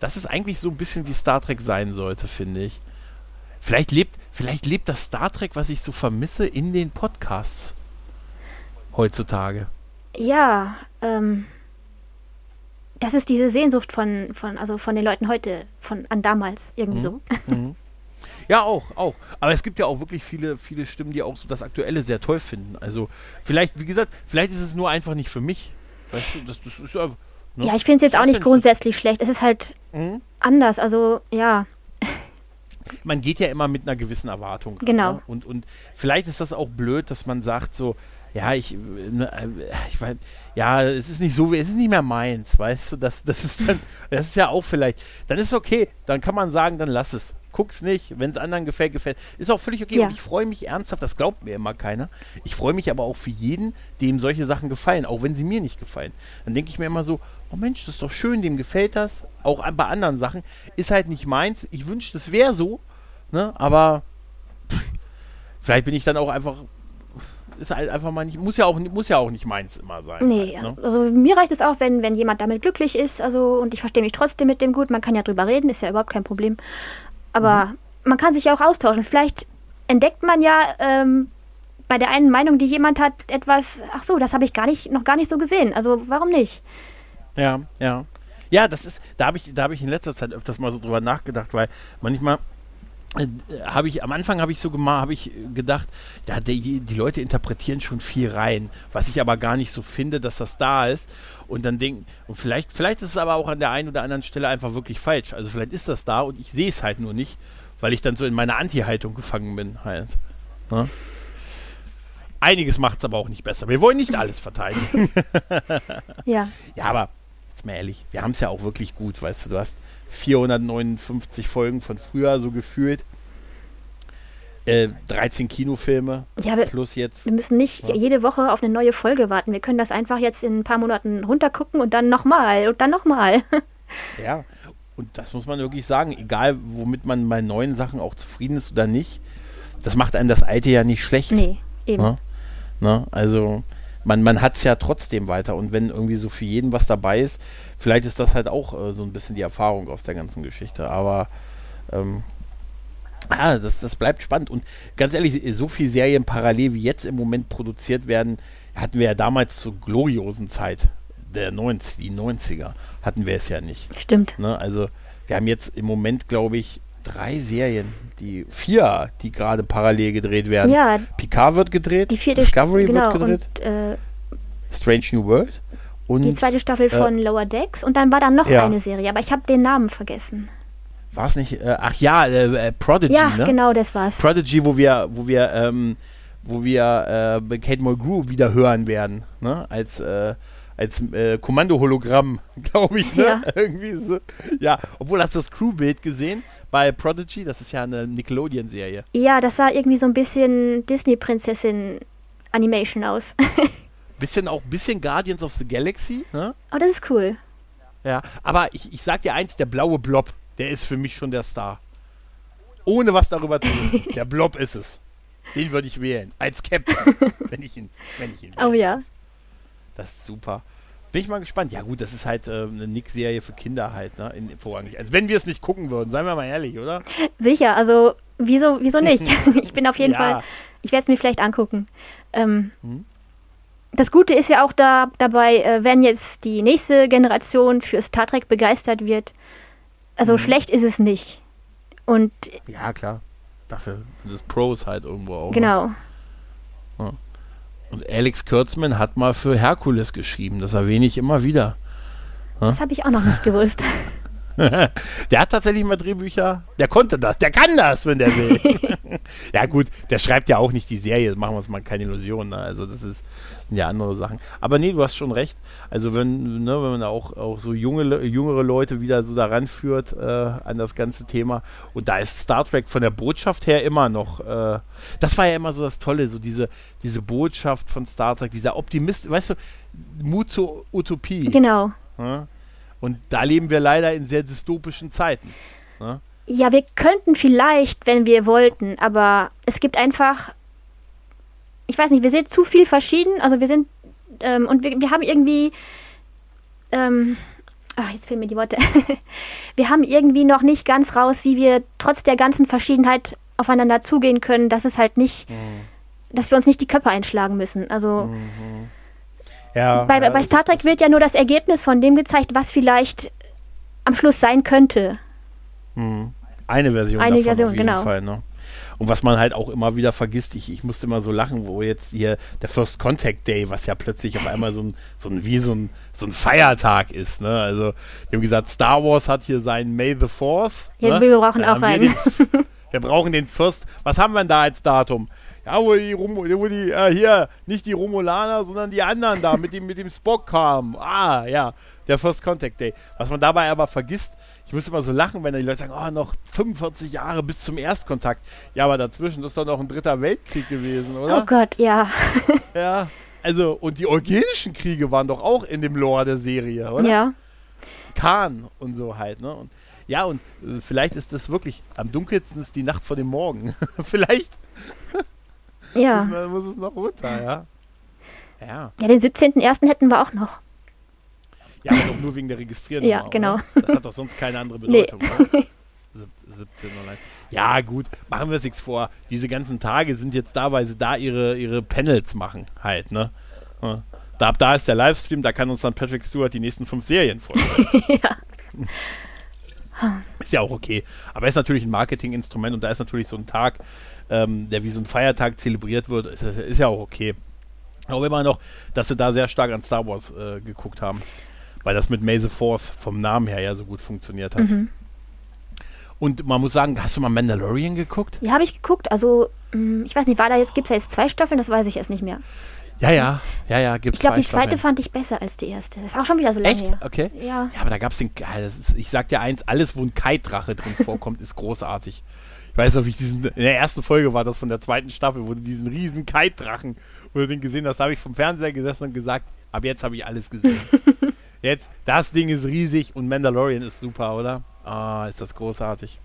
Speaker 1: Das ist eigentlich so ein bisschen wie Star Trek sein sollte, finde ich. Vielleicht lebt, vielleicht lebt das Star Trek, was ich so vermisse, in den Podcasts heutzutage.
Speaker 2: Ja, ähm, das ist diese Sehnsucht von, von, also von den Leuten heute, von an damals irgendwie mhm. so. Mhm.
Speaker 1: Ja, auch, auch. Aber es gibt ja auch wirklich viele, viele Stimmen, die auch so das Aktuelle sehr toll finden. Also vielleicht, wie gesagt, vielleicht ist es nur einfach nicht für mich. Weißt du, das, das ist
Speaker 2: ja. Ne? Ja, ich finde es jetzt auch nicht grundsätzlich schlecht. Es ist halt mhm. anders. Also, ja.
Speaker 1: Man geht ja immer mit einer gewissen Erwartung.
Speaker 2: Genau.
Speaker 1: Ne? Und, und vielleicht ist das auch blöd, dass man sagt so, ja, ich, ne, äh, ich weiß, ja, es ist nicht so, es ist nicht mehr meins, weißt du, das, das ist dann, das ist ja auch vielleicht, dann ist okay, dann kann man sagen, dann lass es guck's nicht. Wenn es anderen gefällt, gefällt. Ist auch völlig okay. Ja. Und ich freue mich ernsthaft, das glaubt mir immer keiner. Ich freue mich aber auch für jeden, dem solche Sachen gefallen, auch wenn sie mir nicht gefallen. Dann denke ich mir immer so, oh Mensch, das ist doch schön, dem gefällt das. Auch bei anderen Sachen. Ist halt nicht meins. Ich wünschte, es wäre so. Ne? Aber pff, vielleicht bin ich dann auch einfach ist halt einfach mal nicht, muss ja auch, muss ja auch nicht meins immer sein.
Speaker 2: Nee, halt, ne? also mir reicht es auch, wenn, wenn jemand damit glücklich ist, also und ich verstehe mich trotzdem mit dem gut, man kann ja drüber reden, ist ja überhaupt kein Problem. Aber mhm. man kann sich ja auch austauschen. Vielleicht entdeckt man ja ähm, bei der einen Meinung, die jemand hat, etwas, ach so, das habe ich gar nicht, noch gar nicht so gesehen. Also warum nicht?
Speaker 1: Ja, ja. Ja, das ist, da habe ich, da habe ich in letzter Zeit öfters mal so drüber nachgedacht, weil manchmal äh, habe ich am Anfang habe ich so gemacht, habe ich gedacht, ja, die, die Leute interpretieren schon viel rein, was ich aber gar nicht so finde, dass das da ist und dann denken, und vielleicht, vielleicht ist es aber auch an der einen oder anderen Stelle einfach wirklich falsch. Also vielleicht ist das da und ich sehe es halt nur nicht, weil ich dann so in meiner Anti-Haltung gefangen bin halt. Ne? Einiges macht es aber auch nicht besser. Wir wollen nicht alles verteidigen.
Speaker 2: ja.
Speaker 1: Ja, aber jetzt mal ehrlich, wir haben es ja auch wirklich gut, weißt du, du hast 459 Folgen von früher so gefühlt. Äh, 13 Kinofilme
Speaker 2: ja, wir,
Speaker 1: plus jetzt.
Speaker 2: Wir müssen nicht ja. jede Woche auf eine neue Folge warten. Wir können das einfach jetzt in ein paar Monaten runtergucken und dann nochmal und dann nochmal.
Speaker 1: ja, und das muss man wirklich sagen, egal womit man bei neuen Sachen auch zufrieden ist oder nicht, das macht einem das alte ja nicht schlecht.
Speaker 2: Nee, eben.
Speaker 1: Ne? Ne? Also man, man hat es ja trotzdem weiter und wenn irgendwie so für jeden was dabei ist, vielleicht ist das halt auch äh, so ein bisschen die Erfahrung aus der ganzen Geschichte. Aber ähm, Ah, das, das bleibt spannend. Und ganz ehrlich, so viele Serien parallel wie jetzt im Moment produziert werden, hatten wir ja damals zur gloriosen Zeit der 90, die 90er, hatten wir es ja nicht.
Speaker 2: Stimmt.
Speaker 1: Ne? Also wir haben jetzt im Moment, glaube ich, drei Serien, die vier, die gerade parallel gedreht werden.
Speaker 2: Ja.
Speaker 1: Picard wird gedreht,
Speaker 2: die vierte
Speaker 1: Discovery
Speaker 2: genau,
Speaker 1: wird gedreht,
Speaker 2: und, äh,
Speaker 1: Strange New World
Speaker 2: und die zweite Staffel von äh, Lower Decks und dann war da noch ja. eine Serie, aber ich habe den Namen vergessen.
Speaker 1: War es nicht, äh, ach ja, äh, äh, Prodigy,
Speaker 2: Ja,
Speaker 1: ne?
Speaker 2: genau, das war's.
Speaker 1: Prodigy, wo wir, wo wir, ähm, wo wir äh, Kate Mulgrew wieder hören werden, ne? Als, äh, als äh, Kommando-Hologramm, glaube ich, ne?
Speaker 2: Ja.
Speaker 1: Irgendwie so. Ja, obwohl hast du das Crew-Bild gesehen bei Prodigy? Das ist ja eine Nickelodeon-Serie.
Speaker 2: Ja, das sah irgendwie so ein bisschen Disney-Prinzessin-Animation aus.
Speaker 1: Bisschen auch bisschen Guardians of the Galaxy, ne?
Speaker 2: Aber das ist cool.
Speaker 1: Ja, aber ich, ich sag dir eins, der blaue Blob, der ist für mich schon der Star. Ohne was darüber zu wissen. der Blob ist es. Den würde ich wählen. Als Captain. wenn ich ihn, wenn ich ihn wähle.
Speaker 2: Oh ja.
Speaker 1: Das ist super. Bin ich mal gespannt. Ja gut, das ist halt äh, eine Nick-Serie für Kinder halt, ne? In, vorrangig. Also wenn wir es nicht gucken würden, seien wir mal ehrlich, oder?
Speaker 2: Sicher, also wieso, wieso nicht? ich bin auf jeden
Speaker 1: Ja.
Speaker 2: Fall, ich werde es mir vielleicht angucken. Ähm,
Speaker 1: Hm.
Speaker 2: Das Gute ist ja auch da, dabei, äh, wenn jetzt die nächste Generation für Star Trek begeistert wird, also
Speaker 1: Mhm.
Speaker 2: schlecht ist es nicht. Und
Speaker 1: Ja, klar. Dafür sind es Pros halt irgendwo auch. ne?
Speaker 2: genau,
Speaker 1: Und Alex Kurtzman hat mal für Herkules geschrieben. Das erwähne ich immer wieder.
Speaker 2: das habe ich auch noch nicht gewusst.
Speaker 1: der hat tatsächlich mal Drehbücher. Der konnte das. Der kann das, wenn der will. ja, gut, der schreibt ja auch nicht die Serie. Machen wir uns mal keine Illusionen. Ne? Also, das ist, sind ja andere Sachen. Aber nee, du hast schon recht. Also, wenn, ne, wenn man da auch, auch so junge, jüngere Leute wieder so daran führt äh, an das ganze Thema. Und da ist Star Trek von der Botschaft her immer noch. Äh, das war ja immer so das Tolle, so diese, diese Botschaft von Star Trek, dieser Optimist, weißt du, Mut zur Utopie.
Speaker 2: genau.
Speaker 1: Ja? Und da leben wir leider in sehr dystopischen Zeiten. Ne?
Speaker 2: Ja, wir könnten vielleicht, wenn wir wollten, aber es gibt einfach, ich weiß nicht, wir sind zu viel verschieden, also wir sind, ähm, und wir, wir haben irgendwie, ähm, ach, jetzt fehlen mir die Worte, wir haben irgendwie noch nicht ganz raus, wie wir trotz der ganzen Verschiedenheit aufeinander zugehen können, dass es halt nicht, dass wir uns nicht die Köpfe einschlagen müssen. Also
Speaker 1: Ja,
Speaker 2: bei,
Speaker 1: ja,
Speaker 2: bei Star Trek wird ja nur das Ergebnis von dem gezeigt, was vielleicht am Schluss sein könnte.
Speaker 1: Mhm. Eine Version
Speaker 2: Eine
Speaker 1: davon
Speaker 2: Version,
Speaker 1: auf jeden
Speaker 2: genau.
Speaker 1: Fall. Ne? Und was man halt auch immer wieder vergisst, ich, ich musste immer so lachen, wo jetzt hier der First Contact Day, was ja plötzlich auf einmal so ein, so ein wie so ein, so ein Feiertag ist. Ne? Also, wir haben gesagt, Star Wars hat hier seinen May the Force.
Speaker 2: Ja,
Speaker 1: ne?
Speaker 2: wir brauchen
Speaker 1: Dann
Speaker 2: auch
Speaker 1: haben wir
Speaker 2: einen.
Speaker 1: den- Wir brauchen den First. Was haben wir denn da als Datum? Ja, wo die, Rom, wo die äh, hier, nicht die Romulaner, sondern die anderen da mit dem, mit dem Spock kamen. Ah, ja, der First Contact Day. Was man dabei aber vergisst, ich muss immer so lachen, wenn die Leute sagen, oh, noch 45 Jahre bis zum Erstkontakt. Ja, aber dazwischen ist doch noch ein dritter Weltkrieg gewesen, oder?
Speaker 2: Oh Gott, ja.
Speaker 1: Ja. Also, und die eugenischen Kriege waren doch auch in dem Lore der Serie, oder?
Speaker 2: Ja.
Speaker 1: Khan und so halt, ne? Und, ja, und äh, vielleicht ist das wirklich, am dunkelsten ist die Nacht vor dem Morgen. vielleicht
Speaker 2: Ja.
Speaker 1: man, muss es noch runter, ja. Ja,
Speaker 2: Ja, den 17.01. hätten wir auch noch.
Speaker 1: ja aber doch nur wegen der Registrierung.
Speaker 2: Ja, genau.
Speaker 1: Das hat doch sonst keine andere
Speaker 2: Nee.
Speaker 1: Bedeutung, oder? Sieb- 17 oder Ja, gut, machen wir es nichts vor. Diese ganzen Tage sind jetzt da, weil sie da ihre, ihre Panels machen, halt, ne? Da, ab da ist der Livestream, da kann uns dann Patrick Stewart die nächsten fünf Serien vorstellen.
Speaker 2: ja.
Speaker 1: Ist ja auch okay. Aber ist natürlich ein Marketinginstrument und da ist natürlich so ein Tag, ähm, der wie so ein Feiertag zelebriert wird, ist, ist ja auch okay. Aber immer noch, dass sie da sehr stark an Star Wars äh, geguckt haben. Weil das mit May the Fourth vom Namen her ja so gut funktioniert hat.
Speaker 2: Mhm.
Speaker 1: Und man muss sagen, hast du mal Mandalorian geguckt?
Speaker 2: Ja, habe ich geguckt. Also, mh, ich weiß nicht, war da jetzt, gibt es da jetzt zwei Staffeln? Das weiß ich erst nicht mehr.
Speaker 1: Ja, ja, ja, ja, gibt's
Speaker 2: Ich glaube, die zweite
Speaker 1: Staffeln.
Speaker 2: fand ich besser als die erste. Das ist auch schon wieder so lange
Speaker 1: Echt?
Speaker 2: her.
Speaker 1: Okay.
Speaker 2: Ja.
Speaker 1: Ja, aber da gab es den. ist, ich sag dir eins: alles, wo ein Kite-Drache drin vorkommt, ist großartig. Ich weiß noch, wie ich diesen. In der ersten Folge war das von der zweiten Staffel, wo du diesen riesen Kite-Drachen, wo du den gesehen hast, da habe ich vom Fernseher gesessen und gesagt: ab jetzt habe ich alles gesehen. jetzt, das Ding ist riesig und Mandalorian ist super, oder? Ah, ist das großartig.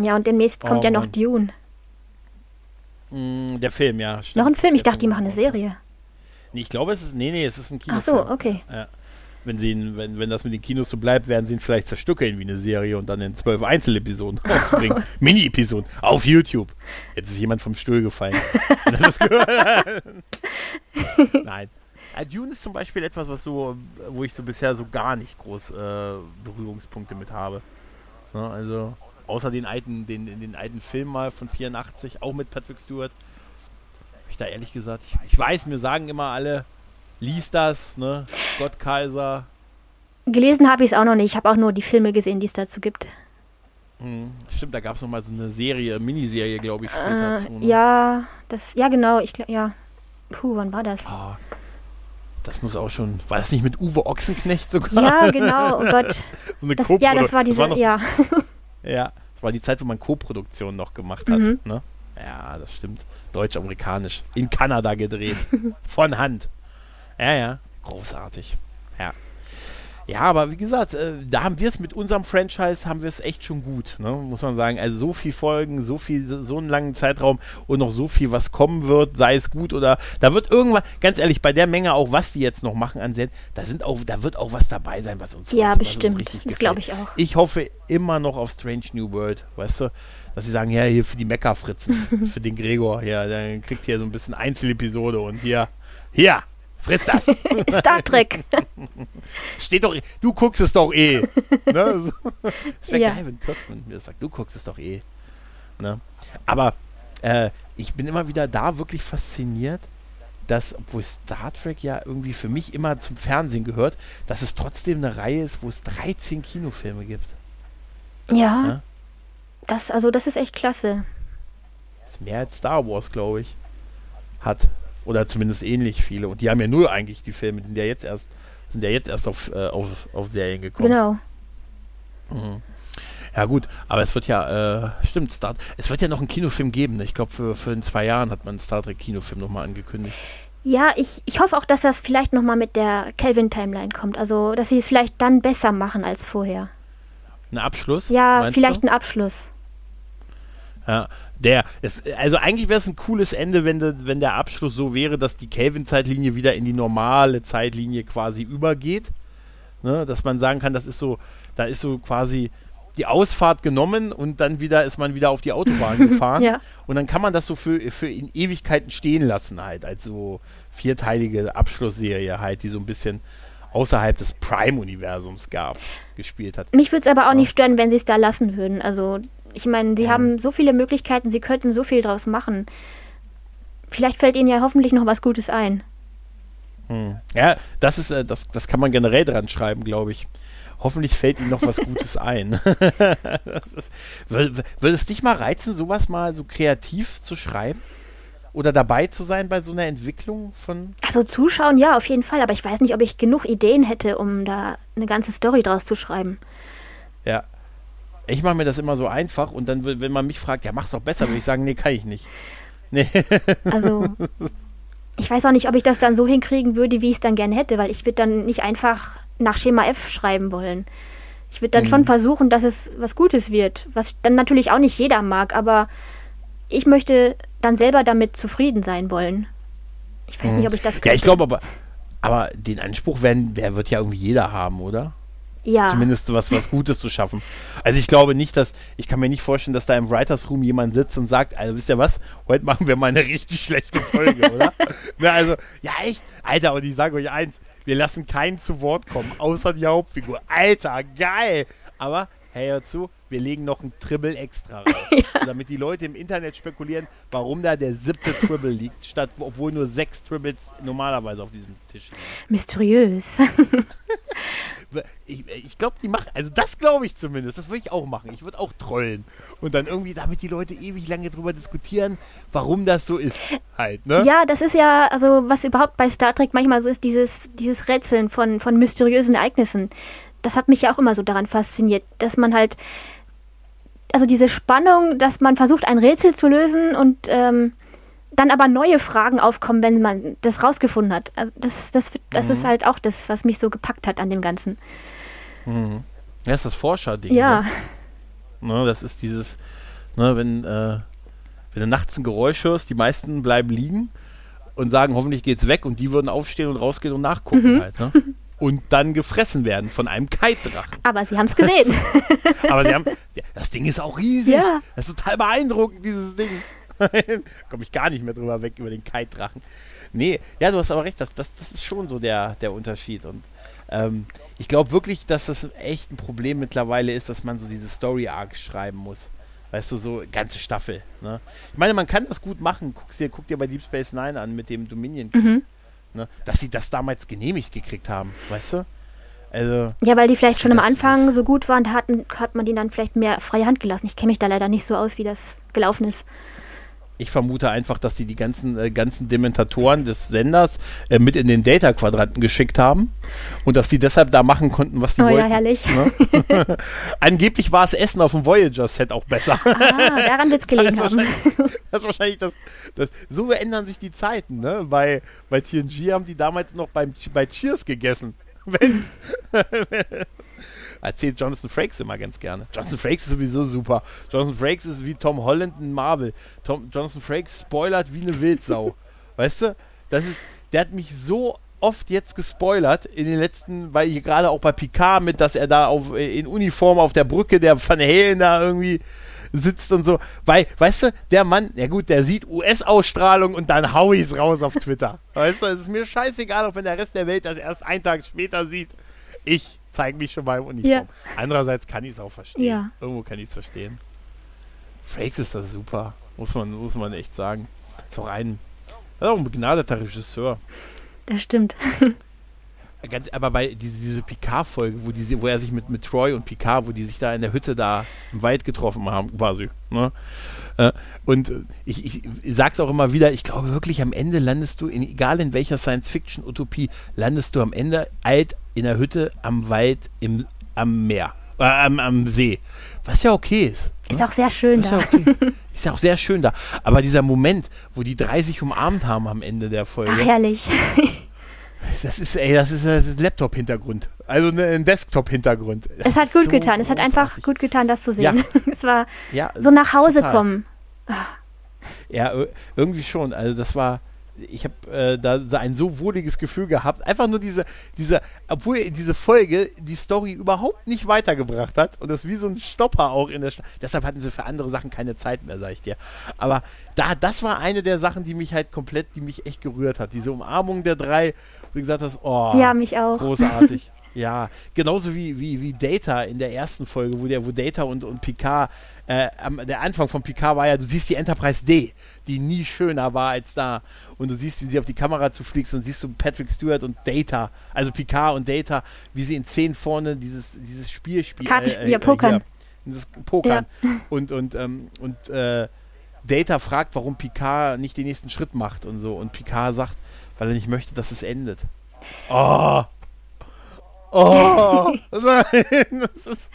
Speaker 2: Ja, und demnächst kommt
Speaker 1: Oh,
Speaker 2: ja noch
Speaker 1: Mann.
Speaker 2: Dune.
Speaker 1: Mm, der Film, ja. Stimmt.
Speaker 2: Noch ein Film. Ich
Speaker 1: Der
Speaker 2: dachte, die machen eine. Serie.
Speaker 1: Nee, ich glaube, es ist. Nee, nee, es ist ein
Speaker 2: Ach
Speaker 1: Kinofilm.
Speaker 2: so, okay.
Speaker 1: Wenn, sie ihn, wenn, wenn das mit den Kinos so bleibt, werden sie ihn vielleicht zerstückeln wie eine Serie und dann in zwölf Einzelepisoden rausbringen. Mini-Episoden auf YouTube. Jetzt ist jemand vom Stuhl gefallen. Das gehört? Nein. Äh, Dune ist zum Beispiel etwas, was so, wo ich so bisher so gar nicht groß äh, Berührungspunkte mit habe. Ne, also, außer den alten, den, den alten Film mal von 84, auch mit Patrick Stewart. Hab ich da ehrlich gesagt, ich, ich weiß, mir sagen immer alle, lies das, ne? Gott Kaiser.
Speaker 2: Gelesen habe ich es auch noch nicht. Ich habe auch nur die Filme gesehen, die es dazu gibt.
Speaker 1: Hm, stimmt, da gab es noch mal so eine Serie, Miniserie, glaube ich, später
Speaker 2: Äh,
Speaker 1: zu. Ne?
Speaker 2: ja, das, ja genau, ich glaube, ja. Puh, wann war das?
Speaker 1: Ah, das muss auch schon. War das nicht mit Uwe Ochsenknecht sogar?
Speaker 2: Ja, genau, oh Gott.
Speaker 1: so eine
Speaker 2: Das, ja, das war diese,
Speaker 1: noch,
Speaker 2: ja.
Speaker 1: Ja, das war die Zeit, wo man Co-Produktion noch gemacht hat.
Speaker 2: Mhm.
Speaker 1: Ne? Ja, das stimmt. Deutsch-amerikanisch. In Kanada gedreht. Von Hand. Ja, ja. Großartig. Ja. Ja, aber wie gesagt, äh, da haben wir es mit unserem Franchise, haben wir es echt schon gut, ne? muss man sagen. Also so viel Folgen, so viel, so einen langen Zeitraum und noch so viel, was kommen wird, sei es gut oder da wird irgendwann, ganz ehrlich, bei der Menge auch, was die jetzt noch machen an Set, da sind auch, da wird auch was dabei sein, was uns
Speaker 2: Ja,
Speaker 1: was,
Speaker 2: bestimmt.
Speaker 1: Was
Speaker 2: Das glaube ich auch.
Speaker 1: Ich hoffe immer noch auf Strange New World, weißt du? Dass sie sagen, ja, hier für die Mecca-Fritzen, für den Gregor, ja, dann kriegt hier so ein bisschen Einzelepisode und hier, hier, friss das.
Speaker 2: Star Trek.
Speaker 1: Steht doch, du guckst es doch eh. ne? so. Das wäre
Speaker 2: Ja.
Speaker 1: geil, wenn Kürzmann mir das sagt, du guckst es doch eh. Ne? Aber äh, ich bin immer wieder da wirklich fasziniert, dass, obwohl Star Trek ja irgendwie für mich immer zum Fernsehen gehört, dass es trotzdem eine Reihe ist, wo es 13 Kinofilme gibt.
Speaker 2: Ja.
Speaker 1: Ja.
Speaker 2: Das, also das ist echt klasse.
Speaker 1: Das ist mehr als Star Wars, glaube ich, hat. Oder zumindest ähnlich viele. Und die haben ja nur eigentlich die Filme, die sind ja jetzt erst, sind ja jetzt erst auf, äh, auf, auf Serien gekommen.
Speaker 2: Genau.
Speaker 1: Mhm. Ja gut, aber es wird ja, äh, stimmt, Star, es wird ja noch einen Kinofilm geben. ne? Ich glaube, für, für in zwei Jahren hat man einen Star Trek Kinofilm nochmal angekündigt.
Speaker 2: Ja, ich, ich hoffe auch, dass das vielleicht nochmal mit der Kelvin-Timeline kommt. Also, dass sie es vielleicht dann besser machen als vorher.
Speaker 1: Ein Abschluss?
Speaker 2: Ja, vielleicht
Speaker 1: du?
Speaker 2: ein Abschluss.
Speaker 1: Ja, der, es, also eigentlich wäre es ein cooles Ende, wenn, de, wenn der Abschluss so wäre, dass die Kelvin-Zeitlinie wieder in die normale Zeitlinie quasi übergeht. Ne? Dass man sagen kann, das ist so, da ist so quasi die Ausfahrt genommen und dann wieder ist man wieder auf die Autobahn gefahren.
Speaker 2: Ja.
Speaker 1: Und dann kann man das so für, für in Ewigkeiten stehen lassen halt, als so vierteilige Abschlussserie halt, die so ein bisschen außerhalb des Prime-Universums gab, gespielt hat.
Speaker 2: Mich würde es aber auch nicht stören, wenn sie es da lassen würden. Also, ich meine, sie
Speaker 1: Mhm.
Speaker 2: haben so viele Möglichkeiten, sie könnten so viel draus machen. Vielleicht fällt ihnen ja hoffentlich noch was Gutes ein.
Speaker 1: Hm. Ja, das ist, äh, das, das kann man generell dran schreiben, glaube ich. Hoffentlich fällt ihm noch was Gutes ein. das ist, würde, würde es dich mal reizen, sowas mal so kreativ zu schreiben? Oder dabei zu sein bei so einer Entwicklung von.
Speaker 2: Also zuschauen, ja, auf jeden Fall. Aber ich weiß nicht, ob ich genug Ideen hätte, um da eine ganze Story draus zu schreiben.
Speaker 1: Ja. Ich mache mir das immer so einfach und dann, wenn man mich fragt, ja, mach's doch besser, würde ich sagen, nee, kann ich nicht. Nee.
Speaker 2: Also, ich weiß auch nicht, ob ich das dann so hinkriegen würde, wie ich es dann gerne hätte, weil ich würde dann nicht einfach nach Schema F schreiben wollen. Ich würde dann
Speaker 1: Mhm.
Speaker 2: schon versuchen, dass es was Gutes wird, was dann natürlich auch nicht jeder mag, aber ich möchte dann selber damit zufrieden sein wollen. Ich weiß nicht, ob ich das
Speaker 1: Mhm. Ja, ich
Speaker 2: könnte.
Speaker 1: glaube aber, aber den Anspruch werden, wer wird ja irgendwie jeder haben, oder?
Speaker 2: Ja.
Speaker 1: zumindest was, was Gutes zu schaffen. Also ich glaube nicht, dass, ich kann mir nicht vorstellen, dass da im Writers Room jemand sitzt und sagt, also wisst ihr was, heute machen wir mal eine richtig schlechte Folge, oder? Na, also, ja echt, Alter, und ich sage euch eins, wir lassen keinen zu Wort kommen, außer die Hauptfigur. Alter, geil! Aber, hey, hör zu, wir legen noch ein Tribble extra rauf, damit die Leute im Internet spekulieren, warum da der siebte Tribble liegt, statt, obwohl nur sechs Tribbles normalerweise auf diesem Tisch liegen.
Speaker 2: Mysteriös.
Speaker 1: Ich, ich glaube, die machen, also das glaube ich zumindest, das würde ich auch machen. Ich würde auch trollen. Und dann irgendwie, damit die Leute ewig lange drüber diskutieren, warum das so ist. Halt, ne?
Speaker 2: Ja, das ist ja, also was überhaupt bei Star Trek manchmal so ist, dieses, dieses Rätseln von, von mysteriösen Ereignissen. Das hat mich ja auch immer so daran fasziniert, dass man halt, also diese Spannung, dass man versucht, ein Rätsel zu lösen und ähm, dann aber neue Fragen aufkommen, wenn man das rausgefunden hat. Also das, das, das ist halt auch das, was mich so gepackt hat an dem Ganzen.
Speaker 1: Ja, das ist das Forscher-Ding.
Speaker 2: Ja,
Speaker 1: Ne? Ne, das ist dieses, ne, wenn, äh, wenn du nachts ein Geräusch hörst, die meisten bleiben liegen und sagen, hoffentlich geht's weg und die würden aufstehen und rausgehen und nachgucken halt, ne? Und dann gefressen werden von einem Kite-Drachen.
Speaker 2: aber sie haben es gesehen.
Speaker 1: Aber sie haben, ja, das Ding ist auch riesig.
Speaker 2: Ja.
Speaker 1: Das ist total beeindruckend, dieses Ding. Komme ich gar nicht mehr drüber weg, über den Kite-Drachen. Nee, ja, du hast aber recht, das, das, das ist schon so der, der Unterschied. Und ähm, ich glaube wirklich, dass das echt ein Problem mittlerweile ist, dass man so diese Story-Arcs schreiben muss. Weißt du, so ganze Staffel. Ne? Ich meine, man kann das gut machen. Guck's dir, guck dir bei Deep Space Nine an mit dem Dominion.
Speaker 2: Mhm.
Speaker 1: Ne? Dass sie das damals genehmigt gekriegt haben, weißt du? Also,
Speaker 2: Ja, weil die vielleicht schon am Anfang so gut waren, da hatten, hat man denen dann vielleicht mehr freie Hand gelassen. Ich kenne mich da leider nicht so aus, wie das gelaufen ist.
Speaker 1: Ich vermute einfach, dass die die ganzen, äh, ganzen Dementatoren des Senders äh, mit in den Data-Quadranten geschickt haben und dass die deshalb da machen konnten, was die
Speaker 2: Oh ja,
Speaker 1: wollten.
Speaker 2: herrlich.
Speaker 1: Ne? Angeblich war das Essen auf dem Voyager-Set auch besser.
Speaker 2: Ah, daran wird es gelegen
Speaker 1: Das
Speaker 2: haben.
Speaker 1: das ist wahrscheinlich das, das. So ändern sich die Zeiten, ne? Bei, bei TNG haben die damals noch beim, bei Cheers gegessen. Wenn, erzählt Jonathan Frakes immer ganz gerne. Jonathan Frakes ist sowieso super. Jonathan Frakes ist wie Tom Holland in Marvel. Tom, Jonathan Frakes spoilert wie eine Wildsau. weißt du? Das ist, der hat mich so oft jetzt gespoilert in den letzten, weil hier gerade auch bei Picard mit, dass er da auf, äh, in Uniform auf der Brücke der Van Halen da irgendwie sitzt und so. Weil, weißt du, der Mann, ja gut, der sieht US-Ausstrahlung und dann hau ich's raus auf Twitter. Weißt du, es ist mir scheißegal, auch wenn der Rest der Welt das erst einen Tag später sieht. Ich zeige mich schon mal im Uniform.
Speaker 2: Ja.
Speaker 1: Andererseits kann ich es auch verstehen.
Speaker 2: Ja.
Speaker 1: Irgendwo kann ich es verstehen. Frakes ist das super. Muss man, muss man echt sagen. Ist auch ein, ist auch ein begnadeter Regisseur.
Speaker 2: Das stimmt.
Speaker 1: Ganz, aber bei diese, diese Picard-Folge, wo, die, wo er sich mit, mit Troy und Picard, wo die sich da in der Hütte da im Wald getroffen haben, quasi. Ne? Äh, und äh, ich, ich, sag's auch immer wieder, ich glaube wirklich, am Ende landest du, in, egal in welcher Science-Fiction-Utopie, landest du am Ende alt in der Hütte am Wald im, am Meer, äh, am, am See. Was ja okay ist.
Speaker 2: Ist auch sehr schön
Speaker 1: Ist
Speaker 2: da.
Speaker 1: ja okay. Ist ja auch sehr schön da. Aber dieser Moment, wo die drei sich umarmt haben am Ende der Folge.
Speaker 2: Ach, herrlich.
Speaker 1: Das ist, ey, das ist ein Laptop-Hintergrund. Also ne- ein Desktop-Hintergrund.
Speaker 2: Es hat gut
Speaker 1: so
Speaker 2: getan. Es hat einfach gut getan, das zu
Speaker 1: Ja.
Speaker 2: sehen. Es war
Speaker 1: ja,
Speaker 2: so nach Hause
Speaker 1: total.
Speaker 2: kommen.
Speaker 1: Ja, ir- irgendwie schon. Also das war, ich habe äh, da ein so wohliges Gefühl gehabt. Einfach nur diese, diese, obwohl diese Folge die Story überhaupt nicht weitergebracht hat und das wie so ein Stopper auch in der Sta Deshalb hatten sie für andere Sachen keine Zeit mehr, sag ich dir. Aber da, das war eine der Sachen, die mich halt komplett, die mich echt gerührt hat. Diese Umarmung der drei, wo du gesagt hast, oh,
Speaker 2: Ja, mich auch.
Speaker 1: großartig. Ja, genauso wie, wie, wie Data in der ersten Folge, wo der, wo Data und, und Picard, äh, am, der Anfang von Picard war ja, du siehst die Enterprise D, die nie schöner war als da. Und du siehst, wie sie auf die Kamera zufliegst und siehst du Patrick Stewart und Data, also Picard und Data, wie sie in zehn vorne dieses, dieses Spiel spielen.
Speaker 2: Kartenspiel, ja, Pokern.
Speaker 1: dieses Pokern. Und, und, ähm, und äh, Data fragt, warum Picard nicht den nächsten Schritt macht und so. Und Picard sagt, weil er nicht möchte, dass es endet. Oh. Oh. Nein. Das ist,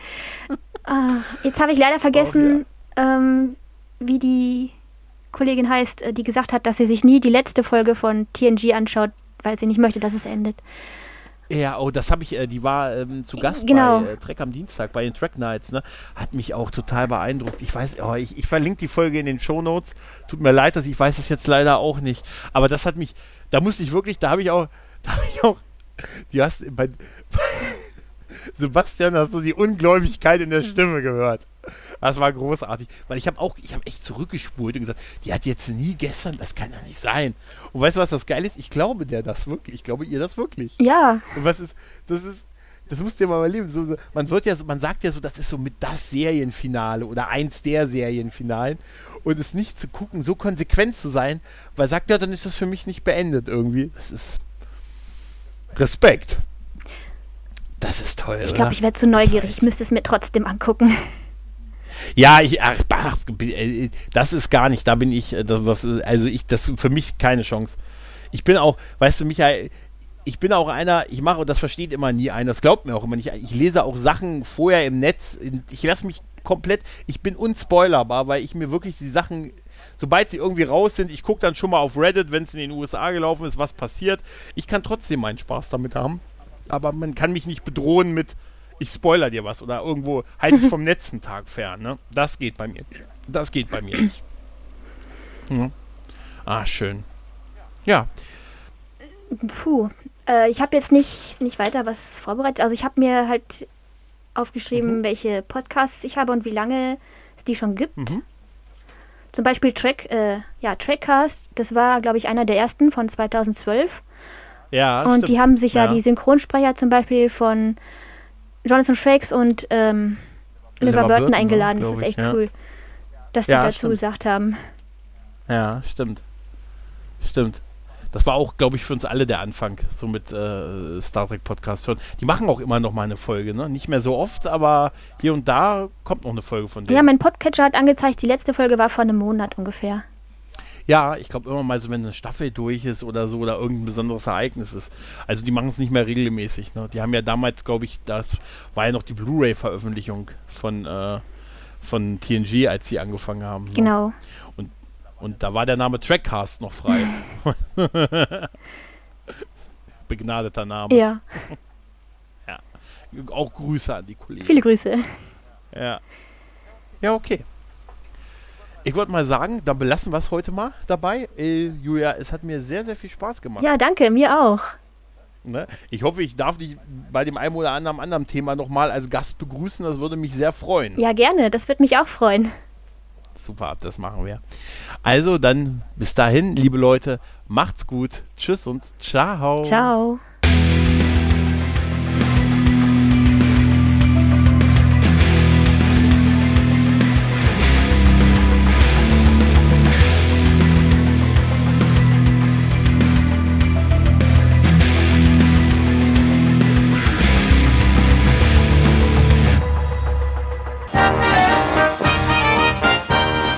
Speaker 2: Ah, jetzt habe ich leider vergessen, ähm, wie die Kollegin heißt, äh, die gesagt hat, dass sie sich nie die letzte Folge von TNG anschaut, weil sie nicht möchte, dass es endet.
Speaker 1: ja, oh, das habe ich, äh, die war ähm, zu Gast
Speaker 2: Genau.
Speaker 1: bei äh, Trek am Dienstag, bei den Track Nights, ne? Hat mich auch total beeindruckt. Ich weiß, oh, ich, ich verlinke die Folge in den Shownotes. Tut mir leid, dass ich weiß es jetzt leider auch nicht. Aber das hat mich, da musste ich wirklich, da habe ich auch, da habe ich auch, die hast bei, bei Sebastian, hast du die Ungläubigkeit in der Stimme gehört. Das war großartig, weil ich habe auch, ich habe echt zurückgespult und gesagt, die hat jetzt nie gestern, das kann ja nicht sein. Und weißt du, was das geil ist? Ich glaube der das wirklich, ich glaube ihr das wirklich.
Speaker 2: Ja,
Speaker 1: Und was ist, das ist, das musst du dir mal überleben. So, so, man wird ja so, man sagt ja so, das ist so mit das Serienfinale oder eins der Serienfinalen. Und es nicht zu gucken, so konsequent zu sein, weil sagt ja, dann ist das für mich nicht beendet irgendwie. Das ist Respekt. Das ist toll.
Speaker 2: ich glaube, ich werde zu neugierig. Ich müsste es mir trotzdem angucken.
Speaker 1: Ja, ich, ach, ach, äh, das ist gar nicht, da bin ich, äh, das, was, äh, also ich, das für mich keine Chance. Ich bin auch, weißt du, Michael, ich bin auch einer, ich mache, und das versteht immer nie einer, das glaubt mir auch immer nicht, ich lese auch Sachen vorher im Netz, ich lasse mich komplett, ich bin unspoilerbar, weil ich mir wirklich die Sachen, sobald sie irgendwie raus sind, ich gucke dann schon mal auf Reddit, wenn es in den USA gelaufen ist, was passiert. Ich kann trotzdem meinen Spaß damit haben, aber man kann mich nicht bedrohen mit, ich spoiler dir was oder irgendwo halte ich vom letzten Tag fern, ne? Das geht bei mir. Das geht bei mir nicht. Ja. Ah, schön. Ja,
Speaker 2: Puh. Äh, ich habe jetzt nicht, nicht weiter was vorbereitet. Also ich habe mir halt aufgeschrieben,
Speaker 1: Mhm.
Speaker 2: welche Podcasts ich habe und wie lange es die schon gibt.
Speaker 1: Mhm.
Speaker 2: Zum Beispiel Track, äh, ja, Trackcast, das war, glaube ich, einer der ersten von 2012.
Speaker 1: ja.
Speaker 2: und
Speaker 1: stimmt.
Speaker 2: die haben sich ja,
Speaker 1: Ja.
Speaker 2: die Synchronsprecher zum Beispiel von Jonathan Frakes und ähm, Liver
Speaker 1: Liver
Speaker 2: Burton
Speaker 1: Burton, ne,
Speaker 2: eingeladen. Das ist echt
Speaker 1: ja.
Speaker 2: cool, dass sie
Speaker 1: Ja,
Speaker 2: dazu
Speaker 1: stimmt.
Speaker 2: gesagt haben.
Speaker 1: Ja, stimmt. Stimmt. das war auch, glaube ich, für uns alle der Anfang, so mit äh, Star Trek Podcast hören. Die machen auch immer noch mal eine Folge, ne? Nicht mehr so oft, aber hier und da kommt noch eine Folge von denen.
Speaker 2: Ja, mein Podcatcher hat angezeigt, die letzte Folge war vor einem Monat ungefähr.
Speaker 1: Ja, ich glaube immer mal so, wenn eine Staffel durch ist oder so oder irgendein besonderes Ereignis ist. Also die machen es nicht mehr regelmäßig. Ne? Die haben ja damals, glaube ich, das war ja noch die Blu-ray-Veröffentlichung von, äh, von TNG, als sie angefangen haben. Ne?
Speaker 2: Genau.
Speaker 1: Und, und da war der Name Trackcast noch frei. Begnadeter Name.
Speaker 2: Ja,
Speaker 1: Auch Grüße an die Kollegen.
Speaker 2: viele Grüße.
Speaker 1: Ja. Ja, okay. Ich wollte mal sagen, dann belassen wir es heute mal dabei. Äh, Julia, es hat mir sehr, sehr viel Spaß gemacht.
Speaker 2: Ja, danke, mir auch.
Speaker 1: Ne? Ich hoffe, ich darf dich bei dem einen oder anderen anderen Thema nochmal als Gast begrüßen. Das würde mich sehr freuen.
Speaker 2: Ja, gerne, das wird mich auch freuen.
Speaker 1: Super, das machen wir. Also dann bis dahin, liebe Leute, macht's gut. Tschüss und ciao.
Speaker 2: Ciao.